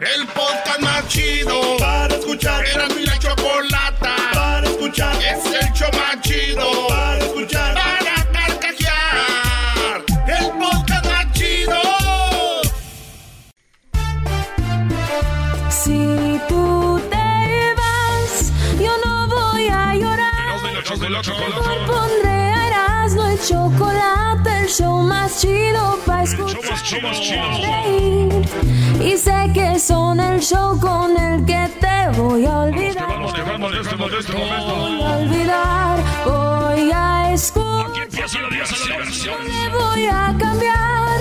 El podcast más chido para escuchar. Era mi la chocolata para escuchar. Es el show más chido para escuchar. Para carcajear. El podcast más chido. Si tú te vas, yo no voy a llorar. Mejor pondré a Erasmo el chocolate, show más chido para escuchar. reír. Y sé que son el show con el que te voy a olvidar. Voy a olvidar, voy a escuchar. Le voy a cambiar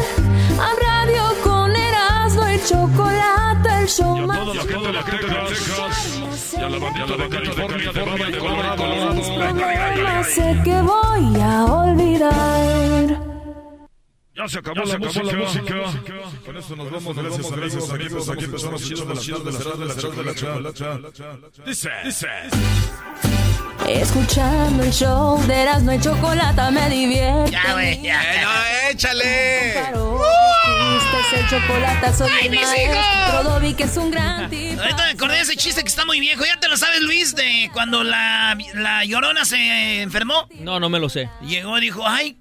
a radio con Erasmo el chocolate, el show más Problemas sé que voy a olvidar. Ya se acabó, la, música. Con eso nos vamos. Gracias, gracias, amigos. Aquí empezamos chido de las chidas de las de la chocolata. Dice, dice. Escuchando el show de Erasmo y Chocolata me divierte. Ya, güey, ya. no, échale. El chocolate, soy ¡Ay, el mis hijos! Que es un gran tipo. Ahorita me acordé de ese chiste que está muy viejo. ¿Ya te lo sabes, Luis? De cuando la, la llorona se enfermó. No, no me lo sé. Llegó y dijo, ay,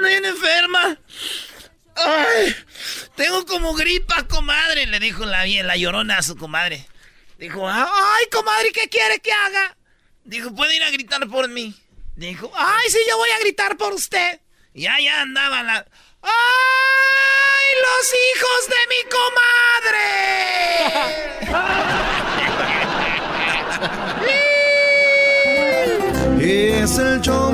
bien enferma. Ay, tengo como gripa, comadre. Le dijo la, la llorona a su comadre. Dijo, ay, comadre, ¿qué quiere que haga? Dijo, puede ir a gritar por mí. Dijo, ay, sí, yo voy a gritar por usted. Y allá andaba la... ¡Ay, los hijos de mi comadre! Es el show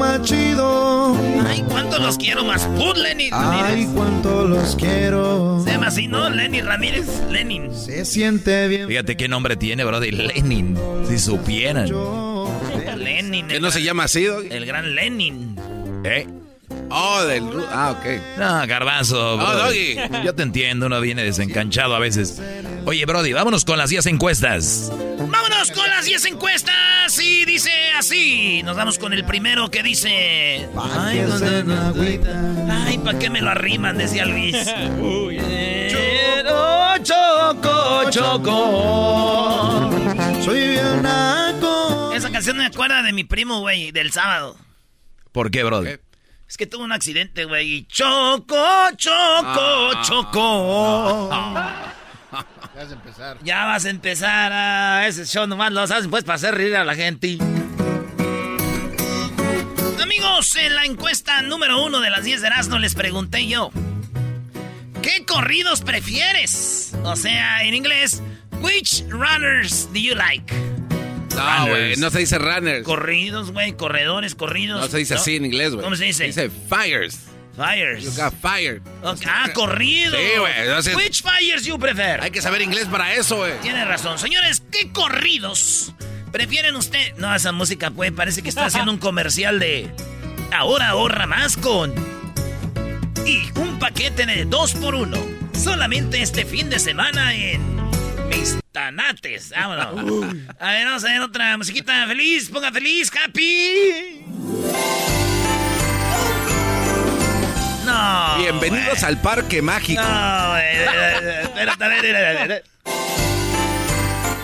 cuánto los quiero más. Put Lenny Ay, cuánto los quiero. Se llama así, ¿no? Lenny Ramírez. Lenin. Se siente bien. Fíjate qué nombre tiene, bro, de Lenin. Si supieran. Lenin. ¿Que no se llama así? El gran Lenin. ¿Eh? Oh, del... Ah, ok. No, garbanzo. Brody. Doggy. Yo te entiendo, uno viene desencanchado a veces. Oye, Brody, vámonos con las 10 encuestas. Vámonos con las 10 encuestas y dice así. Nos vamos con el primero que dice... Ay, no, no, no. Ay, ¿para qué me lo arriman? Decía Luis. Quiero choco, choco. Soy bien naco. Esa canción me acuerda de mi primo, güey, del sábado. ¿Por qué, Brody? Es que tuvo un accidente, güey. y Choco, choco, Ah. choco. Ya vas a empezar. Ya vas a empezar a ese show nomás lo hacen pues para hacer reír a la gente. Amigos, en la encuesta número uno de las 10 de Erasmo les pregunté yo. ¿Qué corridos prefieres? O sea, en inglés, which runners do you like? No, güey, no se dice runners. Corridos, güey, corredores, corridos. No se dice así en inglés, güey. ¿Cómo se dice? Dice fires. Fires. You got fired. Ok, Ah, corridos. Sí, güey. Which fires you prefer? Hay que saber inglés para eso, güey. Tiene razón. Señores, ¿qué corridos prefieren usted? No, esa música, pues, parece que está haciendo un comercial de... Ahora ahorra más con... Y un paquete de dos por uno. Solamente este fin de semana en... Mis tanates. Vámonos. A ver, vamos a ver otra musiquita feliz. Ponga feliz, happy. No. Bienvenidos al Parque Mágico. No, espérate, a ver, a ver, a ver.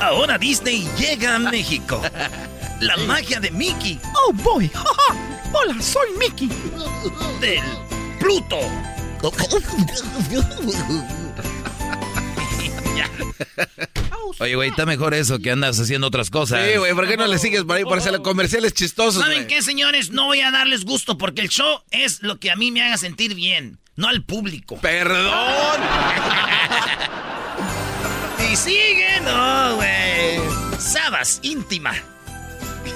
Ahora Disney llega a México. La magia de Mickey. Oh boy. Hola, soy Mickey. Del Pluto. Oye, güey, está mejor eso que andas haciendo otras cosas. Sí, güey, ¿por qué no le sigues por ahí por hacer comerciales chistosos, ¿Saben qué, señores? No voy a darles gusto porque el show es lo que a mí me haga sentir bien, no al público. ¡Perdón! y sigue, no, güey. Sabas, íntima.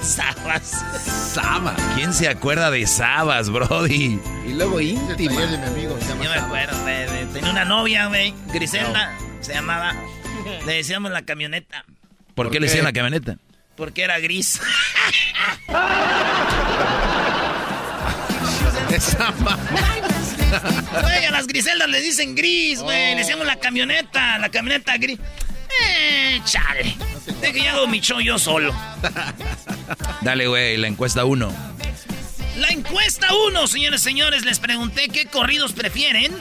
Sabas. Saba. ¿Quién se acuerda de Sabas, Brody? Y luego íntima. Yo me acuerdo, güey. Tenía una novia, güey. Griselda se llamaba. Le decíamos la camioneta. ¿Por, qué le hicieron la camioneta? Porque era gris. Esa Güey, a las Griseldas le dicen gris, güey. Le decíamos la camioneta, la camioneta gris. Eh, chale. Ya hago mi show yo solo. Dale, güey, la encuesta 1. La encuesta 1, señores señores, les pregunté qué corridos prefieren.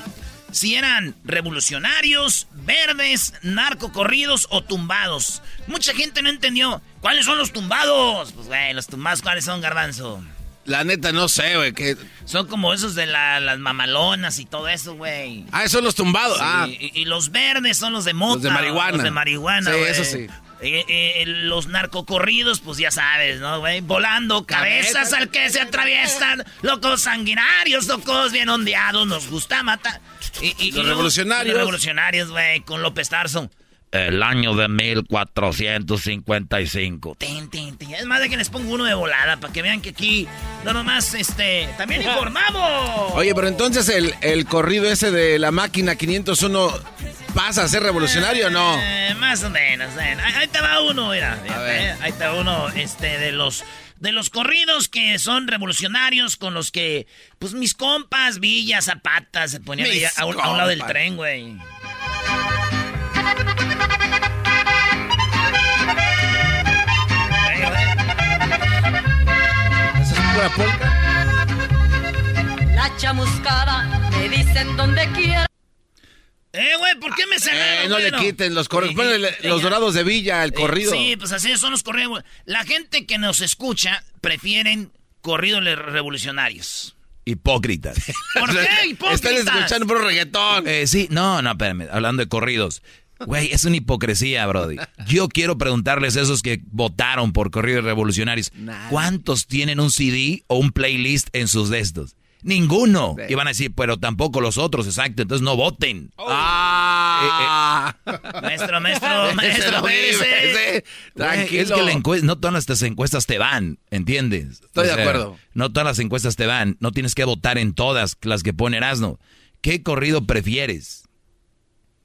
Si eran revolucionarios, verdes, narcocorridos o tumbados. Mucha gente no entendió. ¿Cuáles son los tumbados? Pues, güey, los tumbados, ¿cuáles son, garbanzo? La neta, no sé, güey. Que... Son como esos de la- las mamalonas y todo eso, güey. Ah, esos son los tumbados. Sí, Ah, y, y los verdes son los de mota. Los de marihuana. Los de marihuana, Sí, eso sí. Eh, eh, los narcocorridos, pues ya sabes, ¿no, güey? Volando cabezas al que se atraviesan. Locos sanguinarios, locos bien ondeados, nos gusta matar. Y, y- y Los revolucionarios. Los revolucionarios, güey, con López Tarso. El año de 1455. Tin, tin, tin. Es más de que les pongo uno de volada para que vean que aquí no nomás, este, también informamos. Oye, pero entonces el, el corrido ese de la máquina 501 pasa a ser revolucionario o no? Eh, más o menos. eh. Ahí, ahí te va uno, mira. eh. Ahí te va uno este, de los de los corridos que son revolucionarios con los que, pues mis compas, Villa, Zapata, se ponían ahí a, un- a un lado del tren, güey. La chamuscada me dicen donde quiera. Eh, güey, ¿por qué me cerraron? Eh, no le quiten los Ponle y- los dorados de Villa, el Eh, corrido. Sí, pues así son los corridos. güey. La gente que nos escucha prefieren corridos revolucionarios. Hipócritas. ¿Por qué, hipócritas? Están escuchando puro reggaetón. Eh, sí, no, no, espérame, hablando de corridos. Güey, es una hipocresía, Brody. Yo quiero preguntarles a esos que votaron por corridos revolucionarios, ¿cuántos tienen un CD o un playlist en sus destos? Ninguno. Y van a decir, pero tampoco los otros, exacto, entonces no voten. Ah. Maestro, maestro, Ese maestro, ese. Güey, Tranquilo. es que la encue- no todas las encuestas te van, ¿entiendes? Estoy de acuerdo. No todas las encuestas te van, no tienes que votar en todas las que pone Erasmo. ¿Qué corrido prefieres?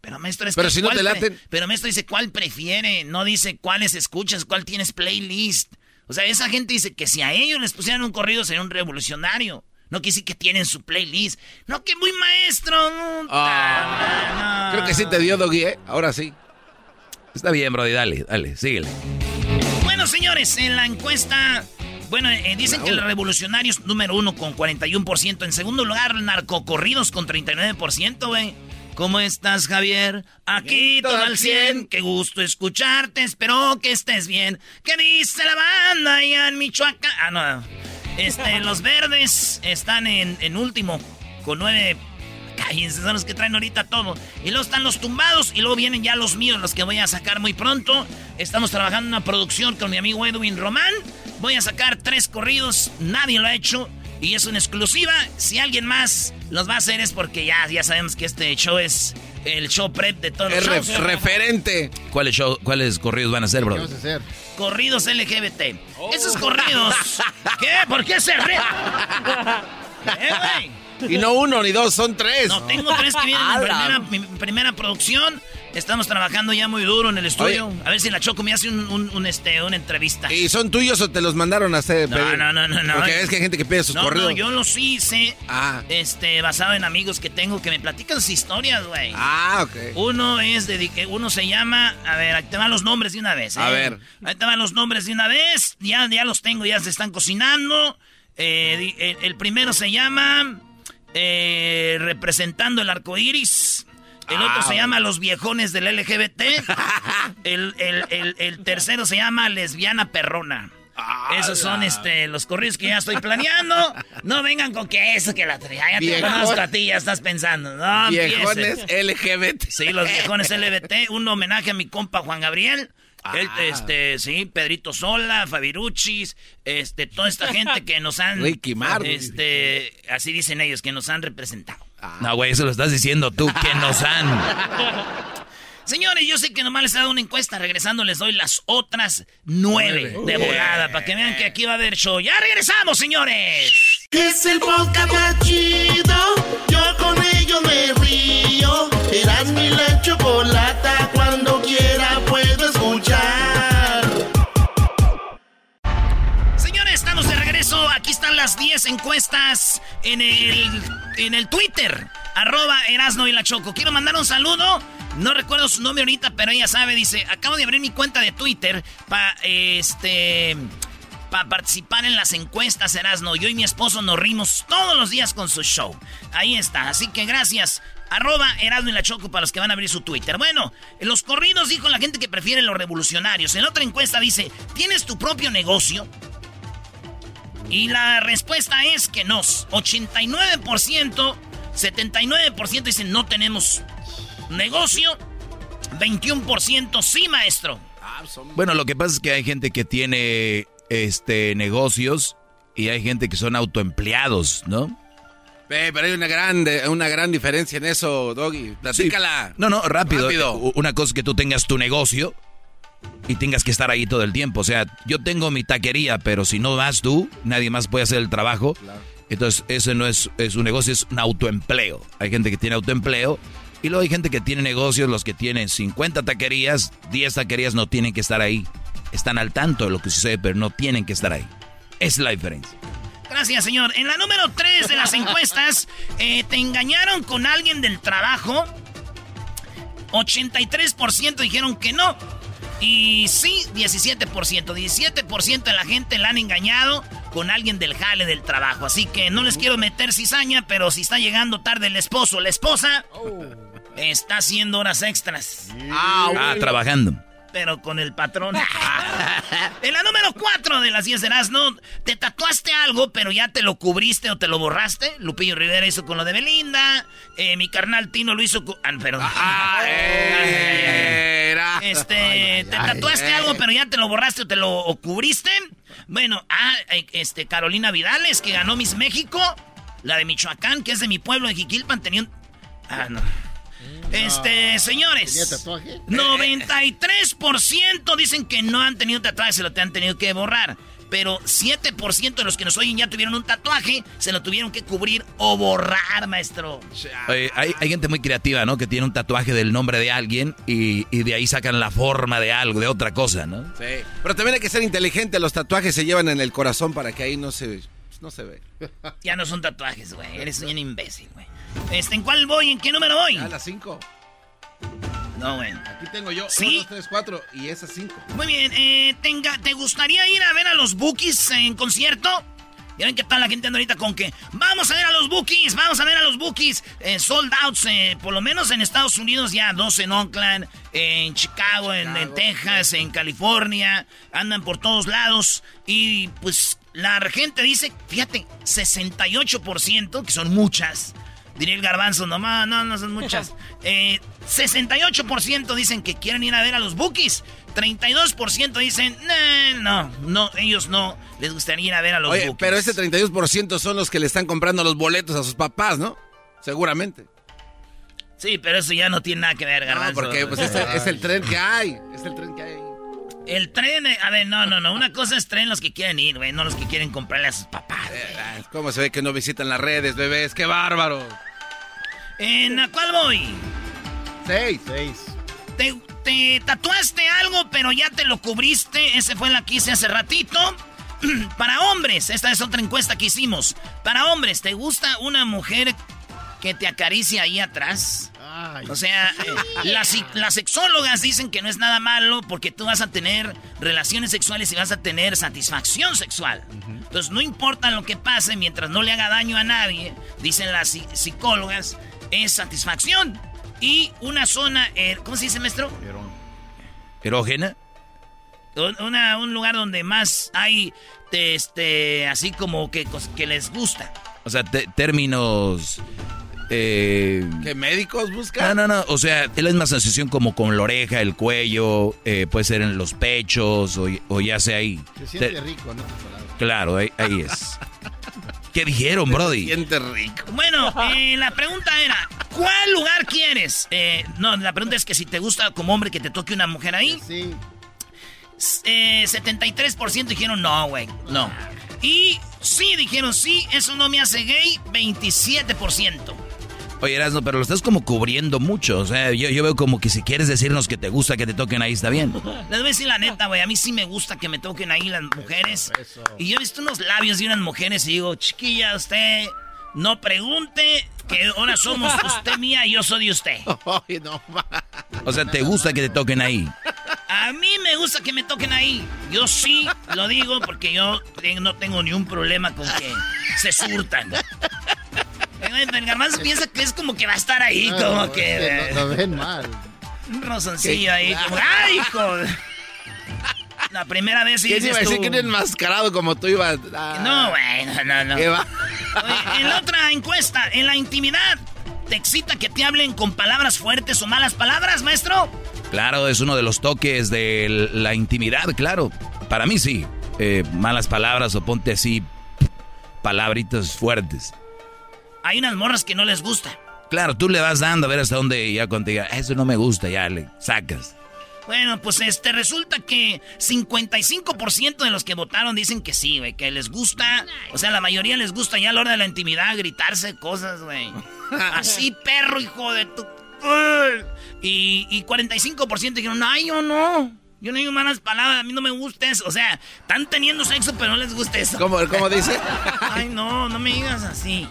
Pero maestro, es Pero que si no ¿cuál te laten- Pero maestro dice, ¿cuál prefiere? No dice cuáles escuchas, cuál tienes playlist. O sea, esa gente dice que si a ellos les pusieran un corrido sería un revolucionario. No que sí que tienen su playlist. No que muy maestro. no, Ah. no. Creo que sí te dio Doggy, ¿eh? Ahora sí. Está bien, Brody, dale, dale, síguele. Bueno, señores, en la encuesta, bueno, eh, dicen que el revolucionario es número uno con 41%. En segundo lugar, narcocorridos con 39%, güey. ¿Cómo estás, Javier? Aquí todo al 100. Qué gusto escucharte. Espero que estés bien. ¿Qué dice la banda allá en Michoacán? Ah, no. Este, los verdes están en, en último con nueve Cállense, son los que traen ahorita todo. Y luego están los tumbados y luego vienen ya los míos, los que voy a sacar muy pronto. Estamos trabajando en una producción con mi amigo Edwin Román. Voy a sacar tres corridos, nadie lo ha hecho y es una exclusiva. Si alguien más los va a hacer es porque ya, ya sabemos que este show es el show prep de todos los Es re- shows. referente. ¿Cuáles, show- ¿Cuáles corridos van a ser, ¿Qué Brody? vamos a hacer? Corridos LGBT. Esos corridos. ¿Qué? ¿Por qué se ríe? ¿Qué, güey? Y no uno ni dos, son tres. No, tengo tres que vienen en primera, mi primera producción. Estamos trabajando ya muy duro en el estudio. Oye. A ver si la Choco me hace un, un- un, este, una entrevista. ¿Y son tuyos o te los mandaron a hacer? No, pedir? no, no, no, no. Porque es que hay gente que pide sus no, corridos. no, yo los hice Ah. este, basado en amigos que tengo que me platican sus historias, güey. Ah, ok. Uno es de uno se llama, a ver, ahí te van los nombres de una vez. ¿eh? A ver. Ahí te van los nombres de una vez. Ya, ya los tengo, ya se están cocinando. Eh, el, el primero se llama eh, representando el arco iris. El otro Ah, se llama Los Viejones del LGBT. el, el- el- el tercero se llama Lesbiana Perrona. Esos son este, los corridos que ya estoy planeando. No vengan con que eso, que la. Ya te conozco a ti, ya estás pensando. No, Viejones. LGBT. Sí, los viejones LBT. Un homenaje a mi compa Juan Gabriel. Él, este, sí, Pedrito Sola, Fabiruchis, este, toda esta gente que nos han, Ricky Martin. este, así dicen ellos, que nos han representado. No, güey, eso lo estás diciendo tú, que nos han. Señores, yo sé que nomás les he dado una encuesta. Regresando les doy las otras nueve de volada para que vean que aquí va a haber show. ¡Ya regresamos, señores! Es el podcast más chido. Yo con ello me río. Eras mi la chocolata. Cuando quiera Aquí están las 10 encuestas en el, en el Twitter. Arroba Erasno y la Choco. Quiero mandar un saludo. No recuerdo su nombre ahorita, pero ella sabe. Dice, acabo de abrir mi cuenta de Twitter para este... Para participar en las encuestas, Erasno. Yo y mi esposo nos rimos todos los días con su show. Ahí está. Así que gracias. Arroba Erasmo y la Choco para los que van a abrir su Twitter. Bueno, en los corridos dijo la gente que prefiere los revolucionarios. En otra encuesta dice, ¿tienes tu propio negocio? Y la respuesta es que no. 89%, 79% dicen no tenemos negocio. 21% sí, maestro. Bueno, lo que pasa es que hay gente que tiene este negocios y hay gente que son autoempleados, ¿no? Ve, pero hay una gran, una gran diferencia en eso, Doggy. Platícala. No, no, rápido. Rápido. Una cosa es que tú tengas tu negocio y tengas que estar ahí todo el tiempo. O sea, yo tengo mi taquería, pero si no vas tú, nadie más puede hacer el trabajo. Entonces, eso no es, es un negocio, es un autoempleo. Hay gente que tiene autoempleo y luego hay gente que tiene negocios, los que tienen 50 taquerías, 10 taquerías no tienen que estar ahí. Están al tanto de lo que sucede, pero no tienen que estar ahí. Esa es la diferencia. Gracias, señor. En la número 3 de las encuestas, eh, ¿te engañaron con alguien del trabajo? 83% dijeron que no. Y sí, 17%. 17% de la gente la han engañado con alguien del jale del trabajo. Así que no les quiero meter cizaña, pero si está llegando tarde el esposo o la esposa, está haciendo horas extras. Ah, trabajando. Pero con el patrón. en la número 4 de las 10 de ¿no? ¿Te tatuaste algo, pero ya te lo cubriste o te lo borraste? Lupillo Rivera hizo con lo de Belinda. eh, mi carnal Tino lo hizo con. Ah, perdón. Era. Este, ¿te tatuaste algo, pero ya te lo borraste o te lo o cubriste? Bueno, ah, eh, este, Carolina Vidales, que ganó Miss México. La de Michoacán, que es de mi pueblo, de Jiquilpan, tenía un. Ah, no. Este, señores. ¿Tenía tatuaje? 93% dicen que no han tenido tatuaje, se lo te han tenido que borrar. Pero 7% de los que nos oyen ya tuvieron un tatuaje, se lo tuvieron que cubrir o borrar, maestro. Oye, hay, hay gente muy creativa, ¿no? Que tiene un tatuaje del nombre de alguien y, y de ahí sacan la forma de algo, de otra cosa, ¿no? Sí. Pero también hay que ser inteligente. Los tatuajes se llevan en el corazón para que ahí no se, no se ve. Ya no son tatuajes, güey. Eres un imbécil, güey. Este, ¿en cuál voy? ¿En qué número voy? A las 5. No, güey. Aquí tengo yo. ¿Sí? 1, 2, 3, 4 y esas 5. Muy bien, eh, tenga, ¿te gustaría ir a ver a los Bookies en concierto? Ya ven qué tal la gente anda ahorita con que vamos a ver a los Bookies, vamos a ver a los Bookies. Eh, sold outs, eh, por lo menos en Estados Unidos ya dos en Oakland, en Chicago, en, en Texas, en California, andan por todos lados. Y pues la gente dice, fíjate, 68%, que son muchas. Diría el garbanzo, no, ma, no, no son muchas. Eh, 68% dicen que quieren ir a ver a los Bookies. 32% dicen, "Nah, no, no, ellos no les gustaría ir a ver a los Oye, Bookies. pero ese 32% son los que le están comprando los boletos a sus papás, ¿no? Seguramente. Sí, pero eso ya no tiene nada que ver, No, garbanzo. porque pues, es, el, es el tren que hay. Es el tren que hay. El tren, eh, a ver, no, no, no. Una cosa es tren los que quieren ir, güey, no los que quieren comprarle a sus papás. Eh, ¿Cómo se ve que no visitan las redes, bebés? ¡Qué bárbaro! ¿En la cuál voy? Seis. Seis. ¿Te, te tatuaste algo, pero ya te lo cubriste. Ese fue la que hice hace ratito. Para hombres, esta es otra encuesta que hicimos. Para hombres, ¿te gusta una mujer que te acaricia ahí atrás? Ay, O sea, eh, las, las sexólogas dicen que no es nada malo porque tú vas a tener relaciones sexuales y vas a tener satisfacción sexual. Entonces, no importa lo que pase mientras no le haga daño a nadie, dicen las psi- psicólogas, es satisfacción. Y una zona, eh, ¿cómo se dice, maestro? ¿Erógena? Un, una- un lugar donde más hay, de este, así como que, que les gusta. O sea, te- términos... Eh, ¿Qué médicos buscan? no, no, no. O sea, es la misma sensación como con la oreja, el cuello, eh, puede ser en los pechos o, o ya sea ahí. Se siente Te- rico, ¿no? Claro, ahí, ahí es. ¿Qué dijeron, Brody? Siente rico. Bueno, eh, la pregunta era, ¿cuál lugar quieres? Eh, no, la pregunta es que si te gusta como hombre que te toque una mujer ahí. Sí. Eh, 73% dijeron no, güey, no. Y sí, dijeron sí, eso no me hace gay, 27%. Oye, Erasmo, pero lo estás como cubriendo mucho. O sea, yo, yo veo como que si quieres decirnos que te gusta que te toquen ahí, está bien. Les voy a decir la neta, güey. A mí sí me gusta que me toquen ahí las mujeres. Y yo he visto unos labios de unas mujeres y digo, chiquilla, usted no pregunte que ahora somos usted mía y yo soy de usted. O sea, te gusta que te toquen ahí. A mí me gusta que me toquen ahí. Yo sí lo digo porque yo no tengo ni un problema con que se surtan. El garbanzo piensa que es como que va a estar ahí, No, como es que... Lo, lo ven mal. Un rozoncillo ahí, como... ¡Ay, hijo! La primera vez sí ¿Quién dices iba a decir tú- que un enmascarado como tú iba a... No, güey, no, no, no. ¿Qué va? Oye, en la otra encuesta, en la intimidad, ¿te excita que te hablen con palabras fuertes o malas palabras, maestro? Claro, es uno de los toques de la intimidad, claro. Para mí sí. Eh, malas palabras o ponte así palabritas fuertes. Hay unas morras que no les gusta. Claro, tú le vas dando a ver hasta dónde ya te diga, eso no me gusta, ya le sacas. Bueno, pues este, resulta que 55% de los que votaron dicen que sí, güey, que les gusta. O sea, la mayoría les gusta ya a la hora de la intimidad gritarse cosas, güey. Así, perro, hijo de tu... Y, y 45% dijeron, ay, yo no. Yo no digo malas palabras, a mí no me gusta eso. O sea, están teniendo sexo, pero no les gusta eso. ¿Cómo, cómo dice? Ay, no, no me digas así.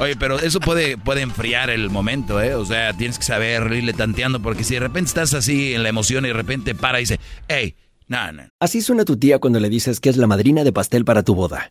Oye, pero eso puede, puede enfriar el momento, ¿eh? O sea, tienes que saber irle tanteando, porque si de repente estás así en la emoción y de repente para y dice, hey, no, no. Así suena tu tía cuando le dices que es la madrina de pastel para tu boda.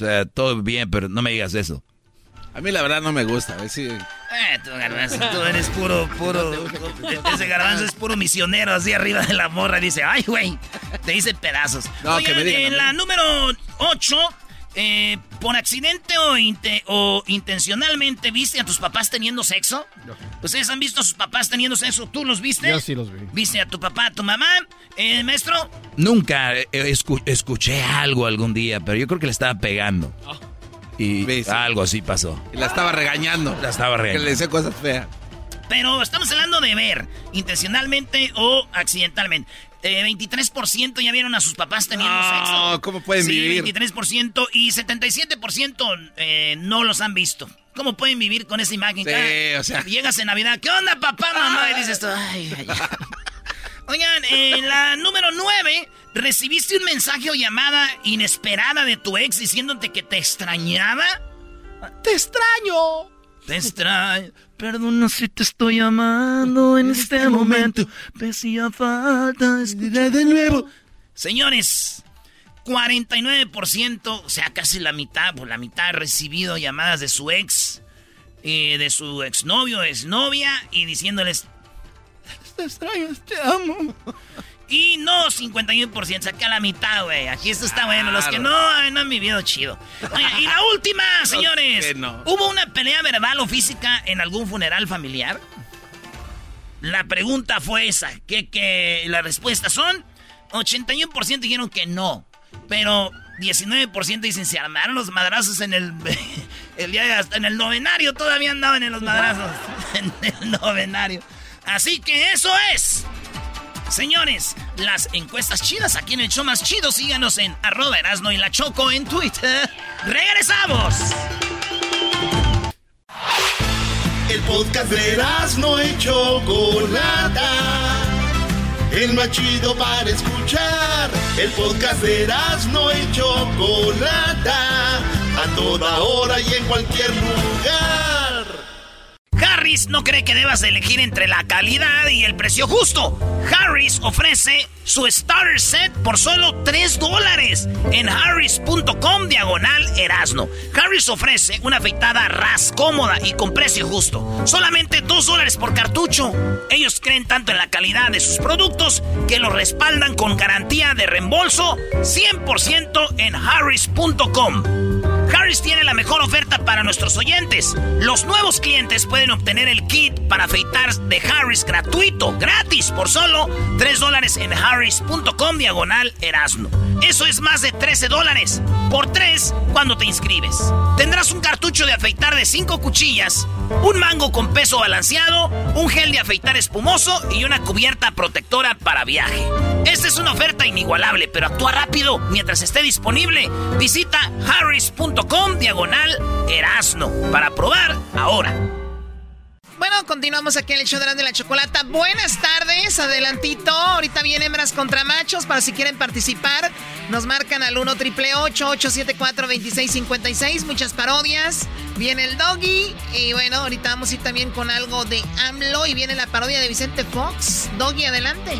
O sea, todo bien, pero no me digas eso. A mí la verdad no me gusta. a ver si- Eh, tú, garbanzo, tú eres puro, puro. Ese garbanzo es puro misionero así arriba de la morra. Dice, ay, güey, te hice pedazos. No, Oigan, que me digan en la número 8, eh, por accidente o, inte- o intencionalmente viste a tus papás teniendo sexo. ¿Ustedes han visto a sus papás teniendo sexo? ¿Tú los viste? Yo sí los vi. ¿Viste a tu papá, a tu mamá? Eh, maestro, Nunca eh, escu- escuché algo algún día, pero yo creo que le estaba pegando. Y Sí, sí. algo así pasó. Y la estaba regañando. La estaba Que le regañando. decía cosas feas. Pero estamos hablando de ver, intencionalmente o accidentalmente. Eh, 23% ya vieron a sus papás teniendo No, sexo. ¿cómo pueden sí, vivir? 23% y 77% eh, no los han visto. ¿Cómo pueden vivir con esa imagen? Sí, Cada- o sea. Llegas en Navidad, ¿qué onda, papá, mamá? Y dices tú, ay, ay, ay. Oigan, en la número 9, recibiste un mensaje o llamada inesperada de tu ex diciéndote que te extrañaba. ¡Te extraño! Te extraño. Perdona si te estoy llamando en este momento. Me hacía falta escuchar de nuevo. Señores, 49%, o sea, casi la mitad, por la mitad ha recibido llamadas de su ex, eh, de su exnovio, exnovia, y diciéndoles, te extraño, te amo. Y no, 51%, saqué a la mitad, güey. Aquí esto está bueno. Los que no, no han vivido chido. Y la última, señores. no. ¿Hubo una pelea verbal o física en algún funeral familiar? La pregunta fue esa. Que, que las respuestas son 81% dijeron que no. Pero 19% dicen se armaron los madrazos en el, el día de hasta en el novenario. Todavía andaban en los madrazos. en el novenario. Así que eso es. Señores, las encuestas chidas aquí en el show más chido. Síganos en arroba Erasno la Choco en Twitter. ¡Regresamos! El podcast de Erasno y Chocolata. El más chido para escuchar. El podcast de Erasno y Chocolata. A toda hora y en cualquier lugar. Harris no cree que debas elegir entre la calidad y el precio justo. Harris ofrece su starter set por solo 3 dólares en harris.com diagonal erasno. Harris ofrece una afeitada ras cómoda y con precio justo. Solamente 2 dólares por cartucho. Ellos creen tanto en la calidad de sus productos que los respaldan con garantía de reembolso 100% en harris.com. Harris tiene la mejor oferta para nuestros oyentes. Los nuevos clientes pueden obtener el kit para afeitar de Harris gratuito, gratis, por solo 3 dólares en harris.com diagonal erasno. Eso es más de 13 dólares por 3 cuando te inscribes. Tendrás un cartucho de afeitar de 5 cuchillas, un mango con peso balanceado, un gel de afeitar espumoso y una cubierta protectora para viaje. Esta es una oferta inigualable, pero actúa rápido mientras esté disponible. Visita harris.com diagonal erasno para probar ahora. Bueno, continuamos aquí en el show de la, de la chocolata. Buenas tardes, adelantito. Ahorita vienen hembras contra machos para si quieren participar. Nos marcan al 1 triple 874 2656 Muchas parodias. Viene el doggy. Y bueno, ahorita vamos a ir también con algo de AMLO. Y viene la parodia de Vicente Fox. Doggy, adelante.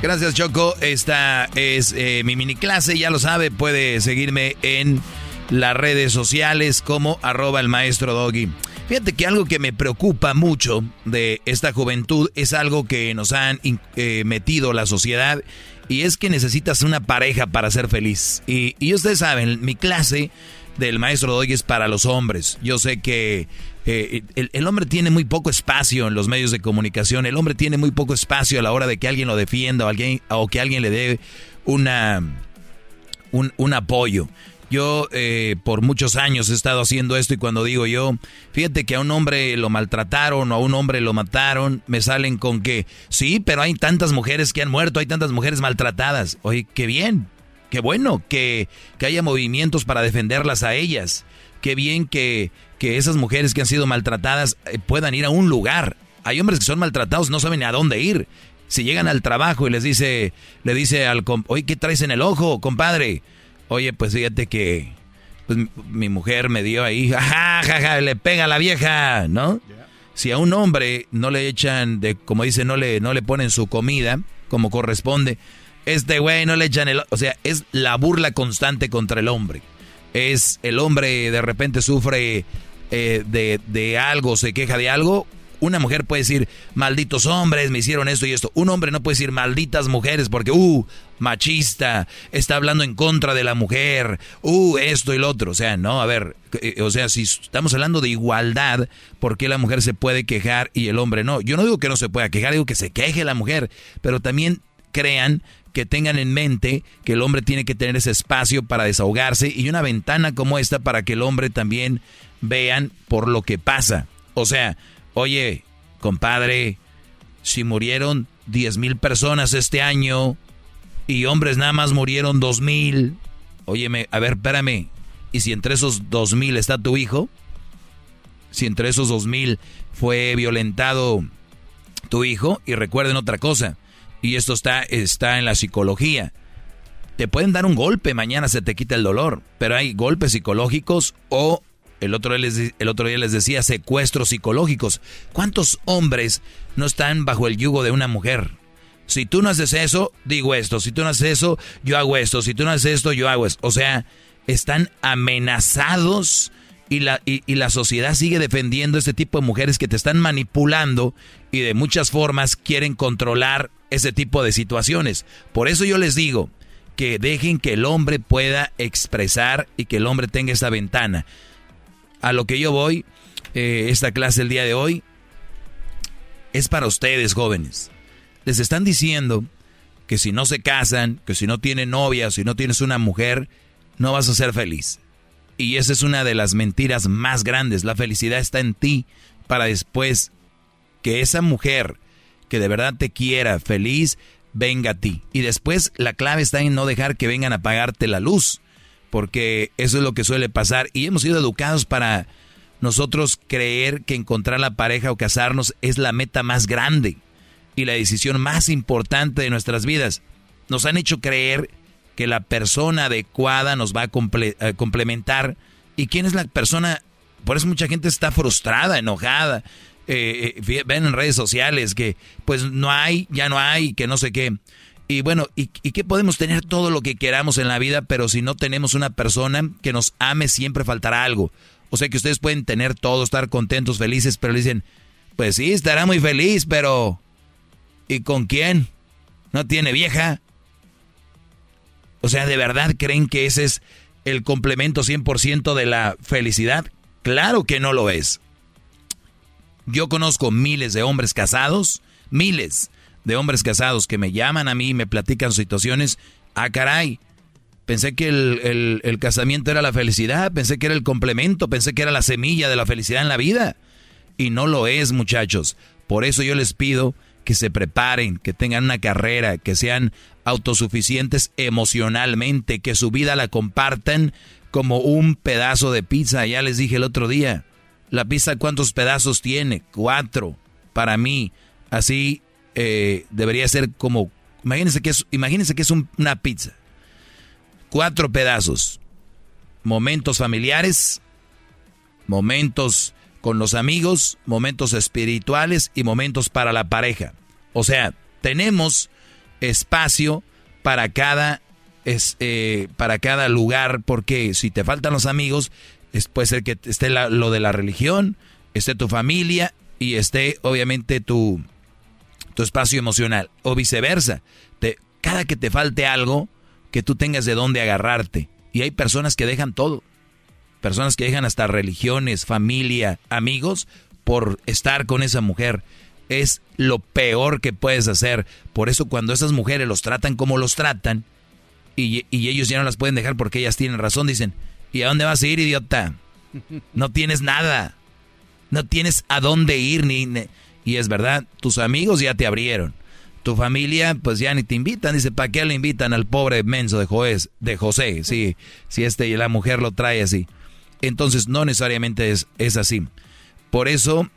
Gracias, Choco. Esta es eh, mi mini clase. Ya lo sabe, puede seguirme en las redes sociales como arroba el maestro Doggy. Fíjate que algo que me preocupa mucho de esta juventud es algo que nos han eh, metido la sociedad y es que necesitas una pareja para ser feliz. Y, y ustedes saben, mi clase del maestro Doggy es para los hombres. Yo sé que eh, el, el, hombre tiene muy poco espacio en los medios de comunicación, el hombre tiene muy poco espacio a la hora de que alguien lo defienda o, alguien, o que alguien le dé una, un, un apoyo. Yo eh, por muchos años he estado haciendo esto y cuando digo yo, fíjate que a un hombre lo maltrataron o a un hombre lo mataron, me salen con que sí, pero hay tantas mujeres que han muerto, hay tantas mujeres maltratadas. Oye, qué bien, qué bueno que, que haya movimientos para defenderlas a ellas. Qué bien que, que esas mujeres que han sido maltratadas eh, puedan ir a un lugar. Hay hombres que son maltratados, no saben a dónde ir. Si llegan al trabajo y les dice, le dice al, oye, ¿qué traes en el ojo, compadre? Oye, pues fíjate que pues, mi mujer me dio ahí, jaja, jaja, le pega a la vieja, ¿no? Si a un hombre no le echan, de, como dice, no le, no le ponen su comida como corresponde, este güey no le echan el... O sea, es la burla constante contra el hombre. Es el hombre de repente sufre eh, de, de algo, se queja de algo, una mujer puede decir, malditos hombres, me hicieron esto y esto. Un hombre no puede decir, malditas mujeres, porque, uh, machista, está hablando en contra de la mujer, uh, esto y lo otro. O sea, no, a ver, eh, o sea, si estamos hablando de igualdad, ¿por qué la mujer se puede quejar y el hombre no? Yo no digo que no se pueda quejar, digo que se queje la mujer, pero también crean que tengan en mente que el hombre tiene que tener ese espacio para desahogarse y una ventana como esta para que el hombre también vean por lo que pasa. O sea, Oye, compadre, si murieron 10 mil personas este año y hombres nada más murieron 2 mil, óyeme, a ver, espérame, ¿y si entre esos 2 mil está tu hijo? Si entre esos 2 mil fue violentado tu hijo, y recuerden otra cosa, y esto está, está en la psicología. Te pueden dar un golpe, mañana se te quita el dolor, pero hay golpes psicológicos o el otro, día les, el otro día les decía secuestros psicológicos. ¿Cuántos hombres no están bajo el yugo de una mujer? Si tú no haces eso, digo esto. Si tú no haces eso, yo hago esto. Si tú no haces esto, yo hago esto. O sea, están amenazados y la, y, y la sociedad sigue defendiendo este tipo de mujeres que te están manipulando y de muchas formas quieren controlar ese tipo de situaciones. Por eso yo les digo que dejen que el hombre pueda expresar y que el hombre tenga esa ventana a lo que yo voy, eh, esta clase el día de hoy, es para ustedes jóvenes. Les están diciendo que si no se casan, que si no tienen novia, si no tienes una mujer, no vas a ser feliz. Y esa es una de las mentiras más grandes. La felicidad está en ti para después que esa mujer que de verdad te quiera feliz venga a ti. Y después la clave está en no dejar que vengan a pagarte la luz, porque eso es lo que suele pasar. Y hemos sido educados para nosotros creer que encontrar la pareja o casarnos es la meta más grande y la decisión más importante de nuestras vidas. Nos han hecho creer que la persona adecuada nos va a, complementar. ¿Y quién es la persona? Por eso mucha gente está frustrada, enojada. Eh, eh, ven en redes sociales que pues no hay, ya no hay, que no sé qué. Y bueno, ¿y, ¿y qué podemos tener todo lo que queramos en la vida, pero si no tenemos una persona que nos ame, siempre faltará algo? O sea que ustedes pueden tener todo, estar contentos, felices, pero le dicen, pues sí, estará muy feliz, pero ¿y con quién? ¿No tiene vieja? O sea, ¿de verdad creen que ese es el complemento 100% de la felicidad? Claro que no lo es. Yo conozco miles de hombres casados, miles de hombres casados que me llaman a mí y me platican situaciones. Ah, caray, Pensé que el, casamiento era la felicidad, pensé que era el complemento, pensé que era la semilla de la felicidad en la vida. Y no lo es, muchachos. Por eso yo les pido que se preparen, que tengan una carrera, que sean autosuficientes emocionalmente, que su vida la compartan como un pedazo de pizza. Ya les dije el otro día, la pizza cuántos pedazos tiene? Cuatro. Para mí, así eh, debería ser como, imagínense que es, imagínense que es una pizza cuatro pedazos. Momentos familiares, momentos con los amigos, momentos espirituales y momentos para la pareja. O sea, tenemos espacio para cada, eh, para cada lugar, porque si te faltan los amigos, es, puede ser que esté lo de la religión, esté tu familia y esté obviamente tu, tu espacio emocional, o viceversa. Cada que te falte algo, que tú tengas de dónde agarrarte. Y hay personas que dejan todo. Personas que dejan hasta religiones, familia, amigos, por estar con esa mujer. Es lo peor que puedes hacer. Por eso cuando esas mujeres los tratan como los tratan, y, ellos ya no las pueden dejar porque ellas tienen razón, dicen, ¿y a dónde vas a ir, idiota? No tienes nada. No tienes a dónde ir ni... Y es verdad, tus amigos ya te abrieron tu familia, pues ya ni te invitan. Dice, ¿para qué le invitan al pobre menso de, de José? Sí, si este, la mujer lo trae así. Entonces, no necesariamente es, es así. Por eso,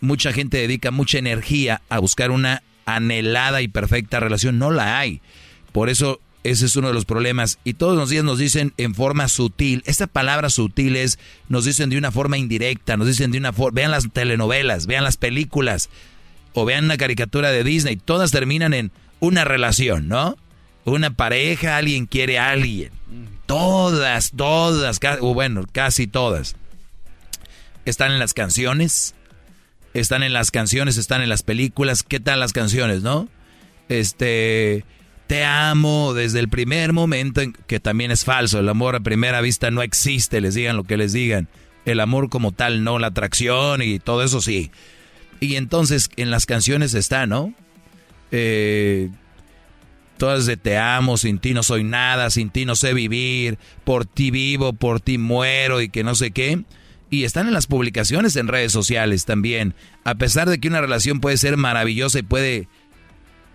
mucha gente dedica mucha energía a buscar una anhelada y perfecta relación. No la hay. Por eso, ese es uno de los problemas. Y todos los días nos dicen en forma sutil. Esta palabra sutil es, nos dicen de una forma indirecta, nos dicen de una forma. Vean las telenovelas, vean las películas o vean una caricatura de Disney, todas terminan en una relación, ¿no? Una pareja, alguien quiere a alguien. Todas, todas, o bueno, casi todas. Están en las canciones, están en las canciones, están en las películas. ¿Qué tal las canciones, no? Este, te amo desde el primer momento, en, que también es falso. El amor a primera vista no existe, les digan lo que les digan. El amor como tal, no, la atracción y todo eso sí. Y entonces en las canciones está, ¿no? Eh, todas de te amo, sin ti no soy nada, sin ti no sé vivir, por ti vivo, por ti muero y que no sé qué. Y están en las publicaciones en redes sociales también. A pesar de que una relación puede ser maravillosa y puede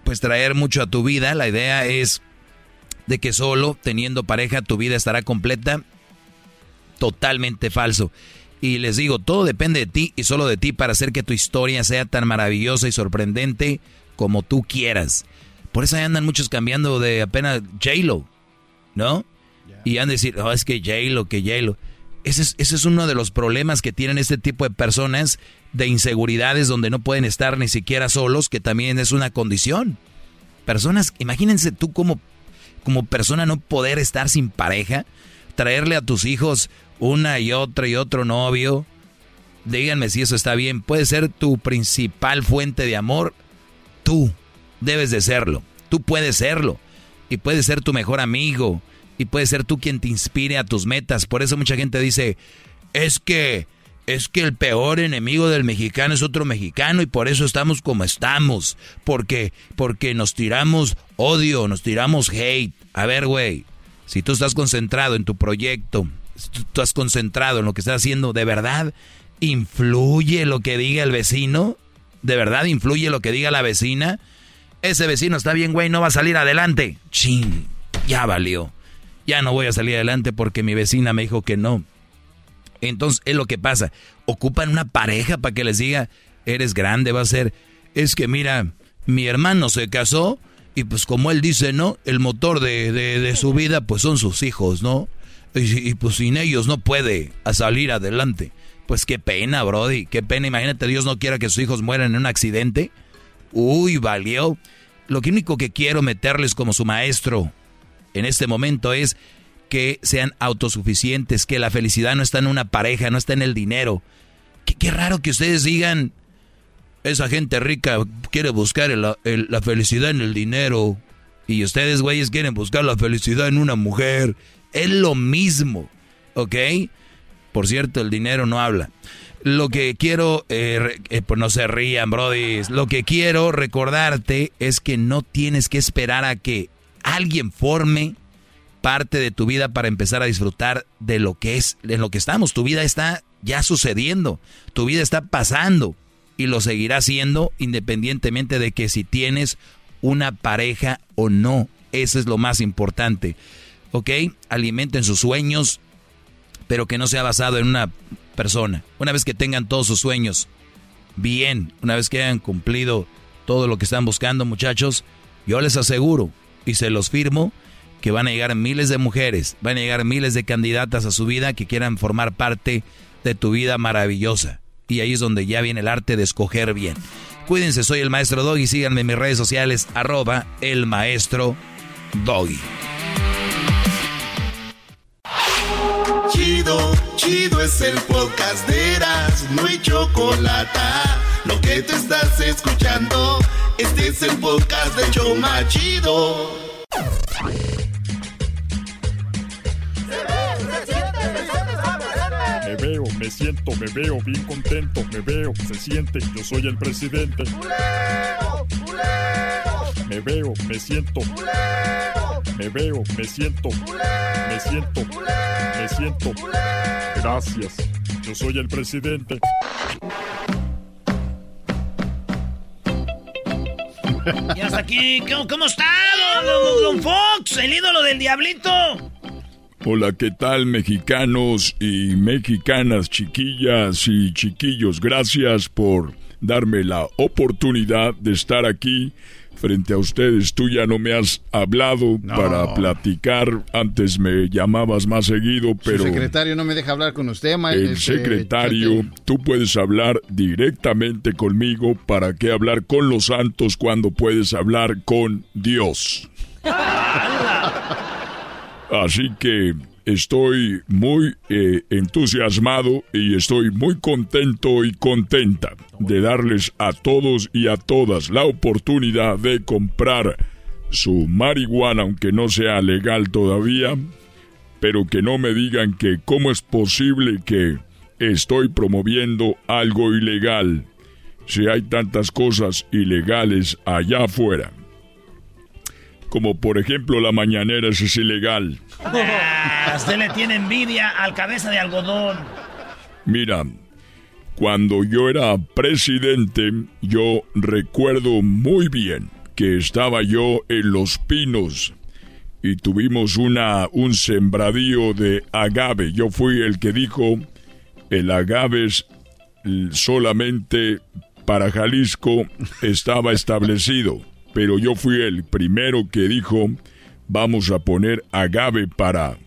pues traer mucho a tu vida, la idea es de que solo teniendo pareja tu vida estará completa. Totalmente falso. Y les digo, todo depende de ti y solo de ti para hacer que tu historia sea tan maravillosa y sorprendente como tú quieras. Por eso andan muchos cambiando de apenas J-Lo, ¿no? Y han de decir, oh, es que J-Lo, que J-Lo. Ese es, ese es uno de los problemas que tienen este tipo de personas de inseguridades donde no pueden estar ni siquiera solos, que también es una condición. Personas, imagínense tú como, como persona no poder estar sin pareja, traerle a tus hijos una y otra y otro novio. Díganme si eso está bien. Puede ser tu principal fuente de amor. Tú debes de serlo. Tú puedes serlo. Y puedes ser tu mejor amigo. Y puedes ser tú quien te inspire a tus metas. Por eso mucha gente dice, es que, es que el peor enemigo del mexicano es otro mexicano y por eso estamos como estamos. Porque, porque nos tiramos odio, nos tiramos hate. A ver, güey, si tú estás concentrado en tu proyecto, si tú estás concentrado en lo que estás haciendo, ¿de verdad influye lo que diga el vecino? ¿De verdad influye lo que diga la vecina? Ese vecino está bien, güey, no va a salir adelante. Chin, ya valió. Ya no voy a salir adelante porque mi vecina me dijo que no. Entonces, es lo que pasa. Ocupan una pareja para que les diga, eres grande, va a ser. Es que mira, mi hermano se casó y pues como él dice, ¿no? El motor de, de, su vida pues son sus hijos, ¿no? Y, y, pues sin ellos no puede salir adelante. Pues qué pena, Brody, qué pena. Imagínate, Dios no quiera que sus hijos mueran en un accidente. Uy, valió. Lo único que quiero meterles como su maestro en este momento es que sean autosuficientes, que la felicidad no está en una pareja, no está en el dinero. Qué, raro que ustedes digan, esa gente rica quiere buscar la felicidad en el dinero y ustedes, güeyes, quieren buscar la felicidad en una mujer. Es lo mismo, ¿ok? Por cierto, el dinero no habla. Lo que quiero, eh, eh, pues no se rían, Brody. Lo que quiero recordarte es que no tienes que esperar a que alguien forme parte de tu vida para empezar a disfrutar de lo que es, de lo que estamos. Tu vida está ya sucediendo, tu vida está pasando y lo seguirá siendo independientemente de que si tienes una pareja o no. Eso es lo más importante. ¿Ok? Alimenten sus sueños, pero que no sea basado en una persona. Una vez que tengan todos sus sueños bien, una vez que hayan cumplido todo lo que están buscando, muchachos, yo les aseguro y se los firmo que van a llegar miles de mujeres, van a llegar miles de candidatas a su vida que quieran formar parte de tu vida maravillosa. Y ahí es donde ya viene el arte de escoger bien. Cuídense, soy el maestro Doggy, síganme en mis redes sociales, arroba el maestro Doggy. Chido, chido es el podcast de Eras, no chocolate. Lo que te estás escuchando, este es el podcast de Choma Chido. Me veo, me siento, me veo bien contento, me veo, se siente, yo soy el presidente. Me veo, me siento. Me veo, me siento. Me siento. Me siento. Gracias. Yo soy el presidente. Y hasta aquí, ¿cómo, está, don, Fox? El ídolo del diablito. Hola, ¿qué tal mexicanos y mexicanas, chiquillas y chiquillos? Gracias por darme la oportunidad de estar aquí frente a ustedes. Tú ya no me has hablado para platicar. Antes me llamabas más seguido, pero... El secretario no me deja hablar con usted, maestro. El este, secretario, tú puedes hablar directamente conmigo. ¿Para qué hablar con los santos cuando puedes hablar con Dios? Así que estoy muy eh, entusiasmado y estoy muy contento y contenta de darles a todos y a todas la oportunidad de comprar su marihuana, aunque no sea legal todavía, pero que no me digan que cómo es posible que estoy promoviendo algo ilegal si hay tantas cosas ilegales allá afuera como por ejemplo la mañanera, eso es ilegal. Ah, usted le tiene envidia al cabeza de algodón. Mira, cuando yo era presidente, yo recuerdo muy bien que estaba yo en Los Pinos y tuvimos una, un sembradío de agave. Yo fui el que dijo, el agave es solamente para Jalisco estaba establecido pero yo fui el primero que dijo, vamos a poner agave para,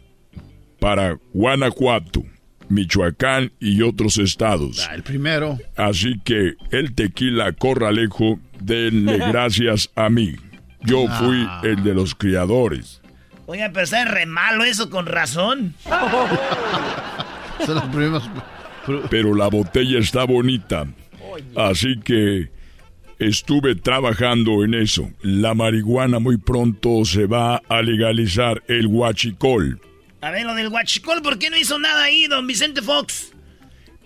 para Guanajuato, Michoacán y otros estados. Ah, el primero. Así que el tequila corralejo, denle gracias a mí. Yo ah. fui el de los criadores. Oye, pero está re malo eso con razón. Son los primeros. Pero la botella está bonita. Así que estuve trabajando en eso. La marihuana muy pronto se va a legalizar, el huachicol. A ver, lo del huachicol, ¿por qué no hizo nada ahí, don Vicente Fox?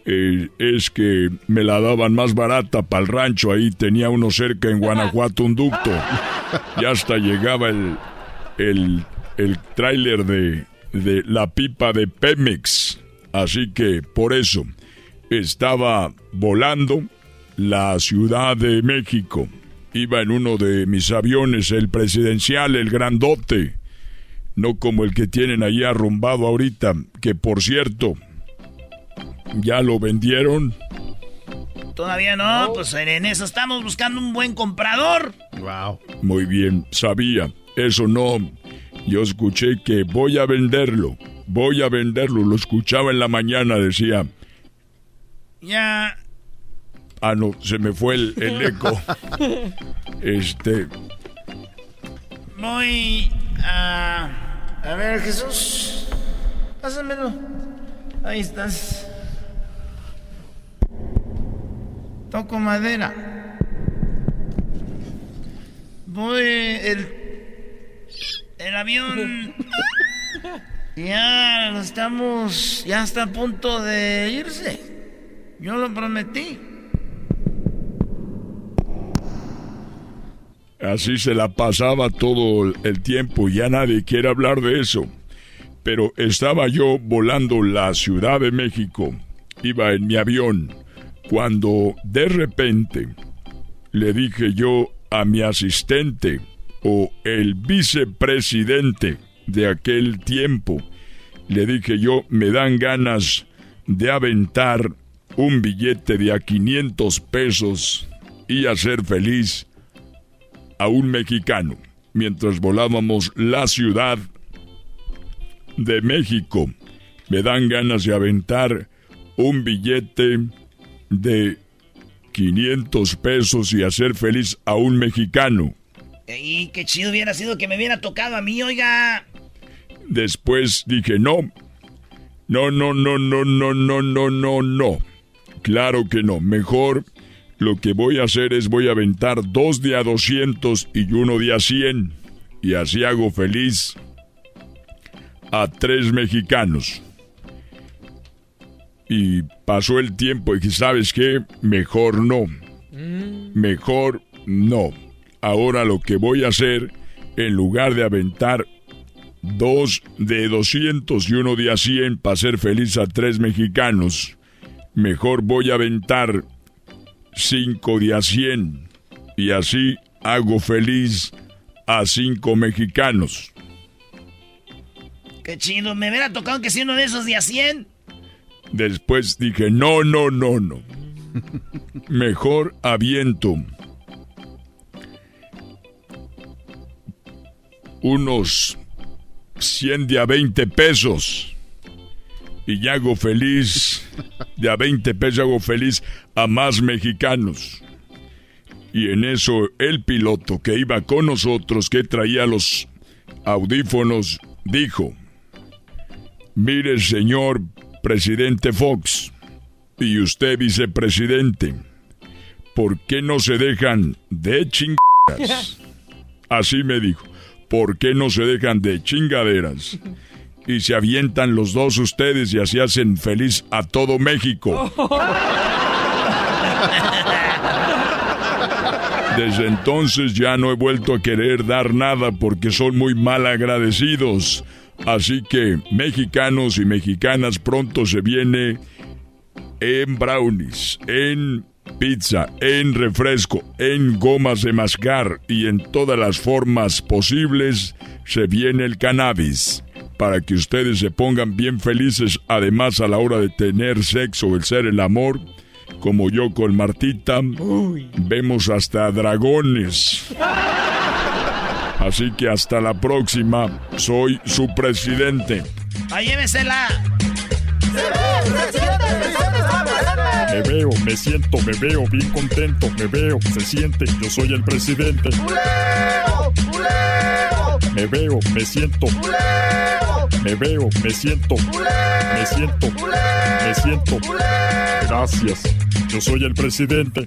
Eh, es que me la daban más barata para el rancho, ahí tenía uno cerca en Guanajuato un ducto. ya hasta llegaba el, el, el tráiler de, de la pipa de Pemex. Así que por eso estaba volando la Ciudad de México. Iba en uno de mis aviones, el presidencial, el grandote. No como el que tienen ahí arrumbado ahorita, que por cierto, ya lo vendieron. Todavía no, pues en eso estamos buscando un buen comprador. Wow. Muy bien, sabía. Eso no. Yo escuché que voy a venderlo. Voy a venderlo. Lo escuchaba en la mañana, decía. Ya. Ah, no, se me fue el, el eco. este. Voy a. A ver, Jesús. Pásamelo. Ahí estás. Toco madera. Voy. El. El avión. Ya estamos. Ya está a punto de irse. Yo lo prometí. Así se la pasaba todo el tiempo, ya nadie quiere hablar de eso. Pero estaba yo volando la Ciudad de México, iba en mi avión, cuando de repente le dije yo a mi asistente o el vicepresidente de aquel tiempo, le dije yo, me dan ganas de aventar un billete de a 500 pesos y hacer feliz a un mexicano mientras volábamos la ciudad de México. Me dan ganas de aventar un billete de 500 pesos y hacer feliz a un mexicano. Y qué chido hubiera sido que me hubiera tocado a mí, oiga. Después dije, no. No, no, no, no, no, no, no, no, no. Claro que no. Mejor lo que voy a hacer es voy a aventar dos de a 200 y uno de a 100. Y así hago feliz a tres mexicanos. Y pasó el tiempo y dije, ¿sabes qué? Mejor no. Mejor no. Ahora lo que voy a hacer, en lugar de aventar dos de 200 y uno de a 100 para hacer feliz a tres mexicanos, mejor voy a aventar 5 de a 100 y así hago feliz a cinco mexicanos. Qué chido, me hubiera tocado que sea uno de esos de a 100. Después dije, no, no, no, no. Mejor aviento unos 100 de a 20 pesos. Y ya hago feliz, de a 20 pesos hago feliz a más mexicanos. Y en eso el piloto que iba con nosotros, que traía los audífonos, dijo, mire señor presidente Fox y usted vicepresidente, ¿por qué no se dejan de chingaderas? Así me dijo, ¿por qué no se dejan de chingaderas? Y se avientan los dos ustedes y así hacen feliz a todo México. Desde entonces ya no he vuelto a querer dar nada porque son muy mal agradecidos. Así que, mexicanos y mexicanas, pronto se viene en brownies, en pizza, en refresco, en gomas de mascar y en todas las formas posibles, se viene el cannabis. Para que ustedes se pongan bien felices, además a la hora de tener sexo, el ser el amor, como yo con Martita, vemos hasta dragones. Así que hasta la próxima. Soy su presidente. Ahí llévesela. Me veo, me siento, me veo bien contento, me veo, se siente, yo soy el presidente. Me veo, me siento. Me veo, me siento. Me siento. Me siento. Gracias. Yo soy el presidente.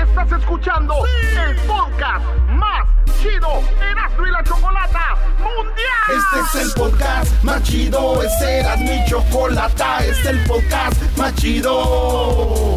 Estás escuchando el podcast más chido Erasmo y la Chocolata Mundial. Este es el podcast más chido. Este era mi chocolata. Este es el podcast más chido.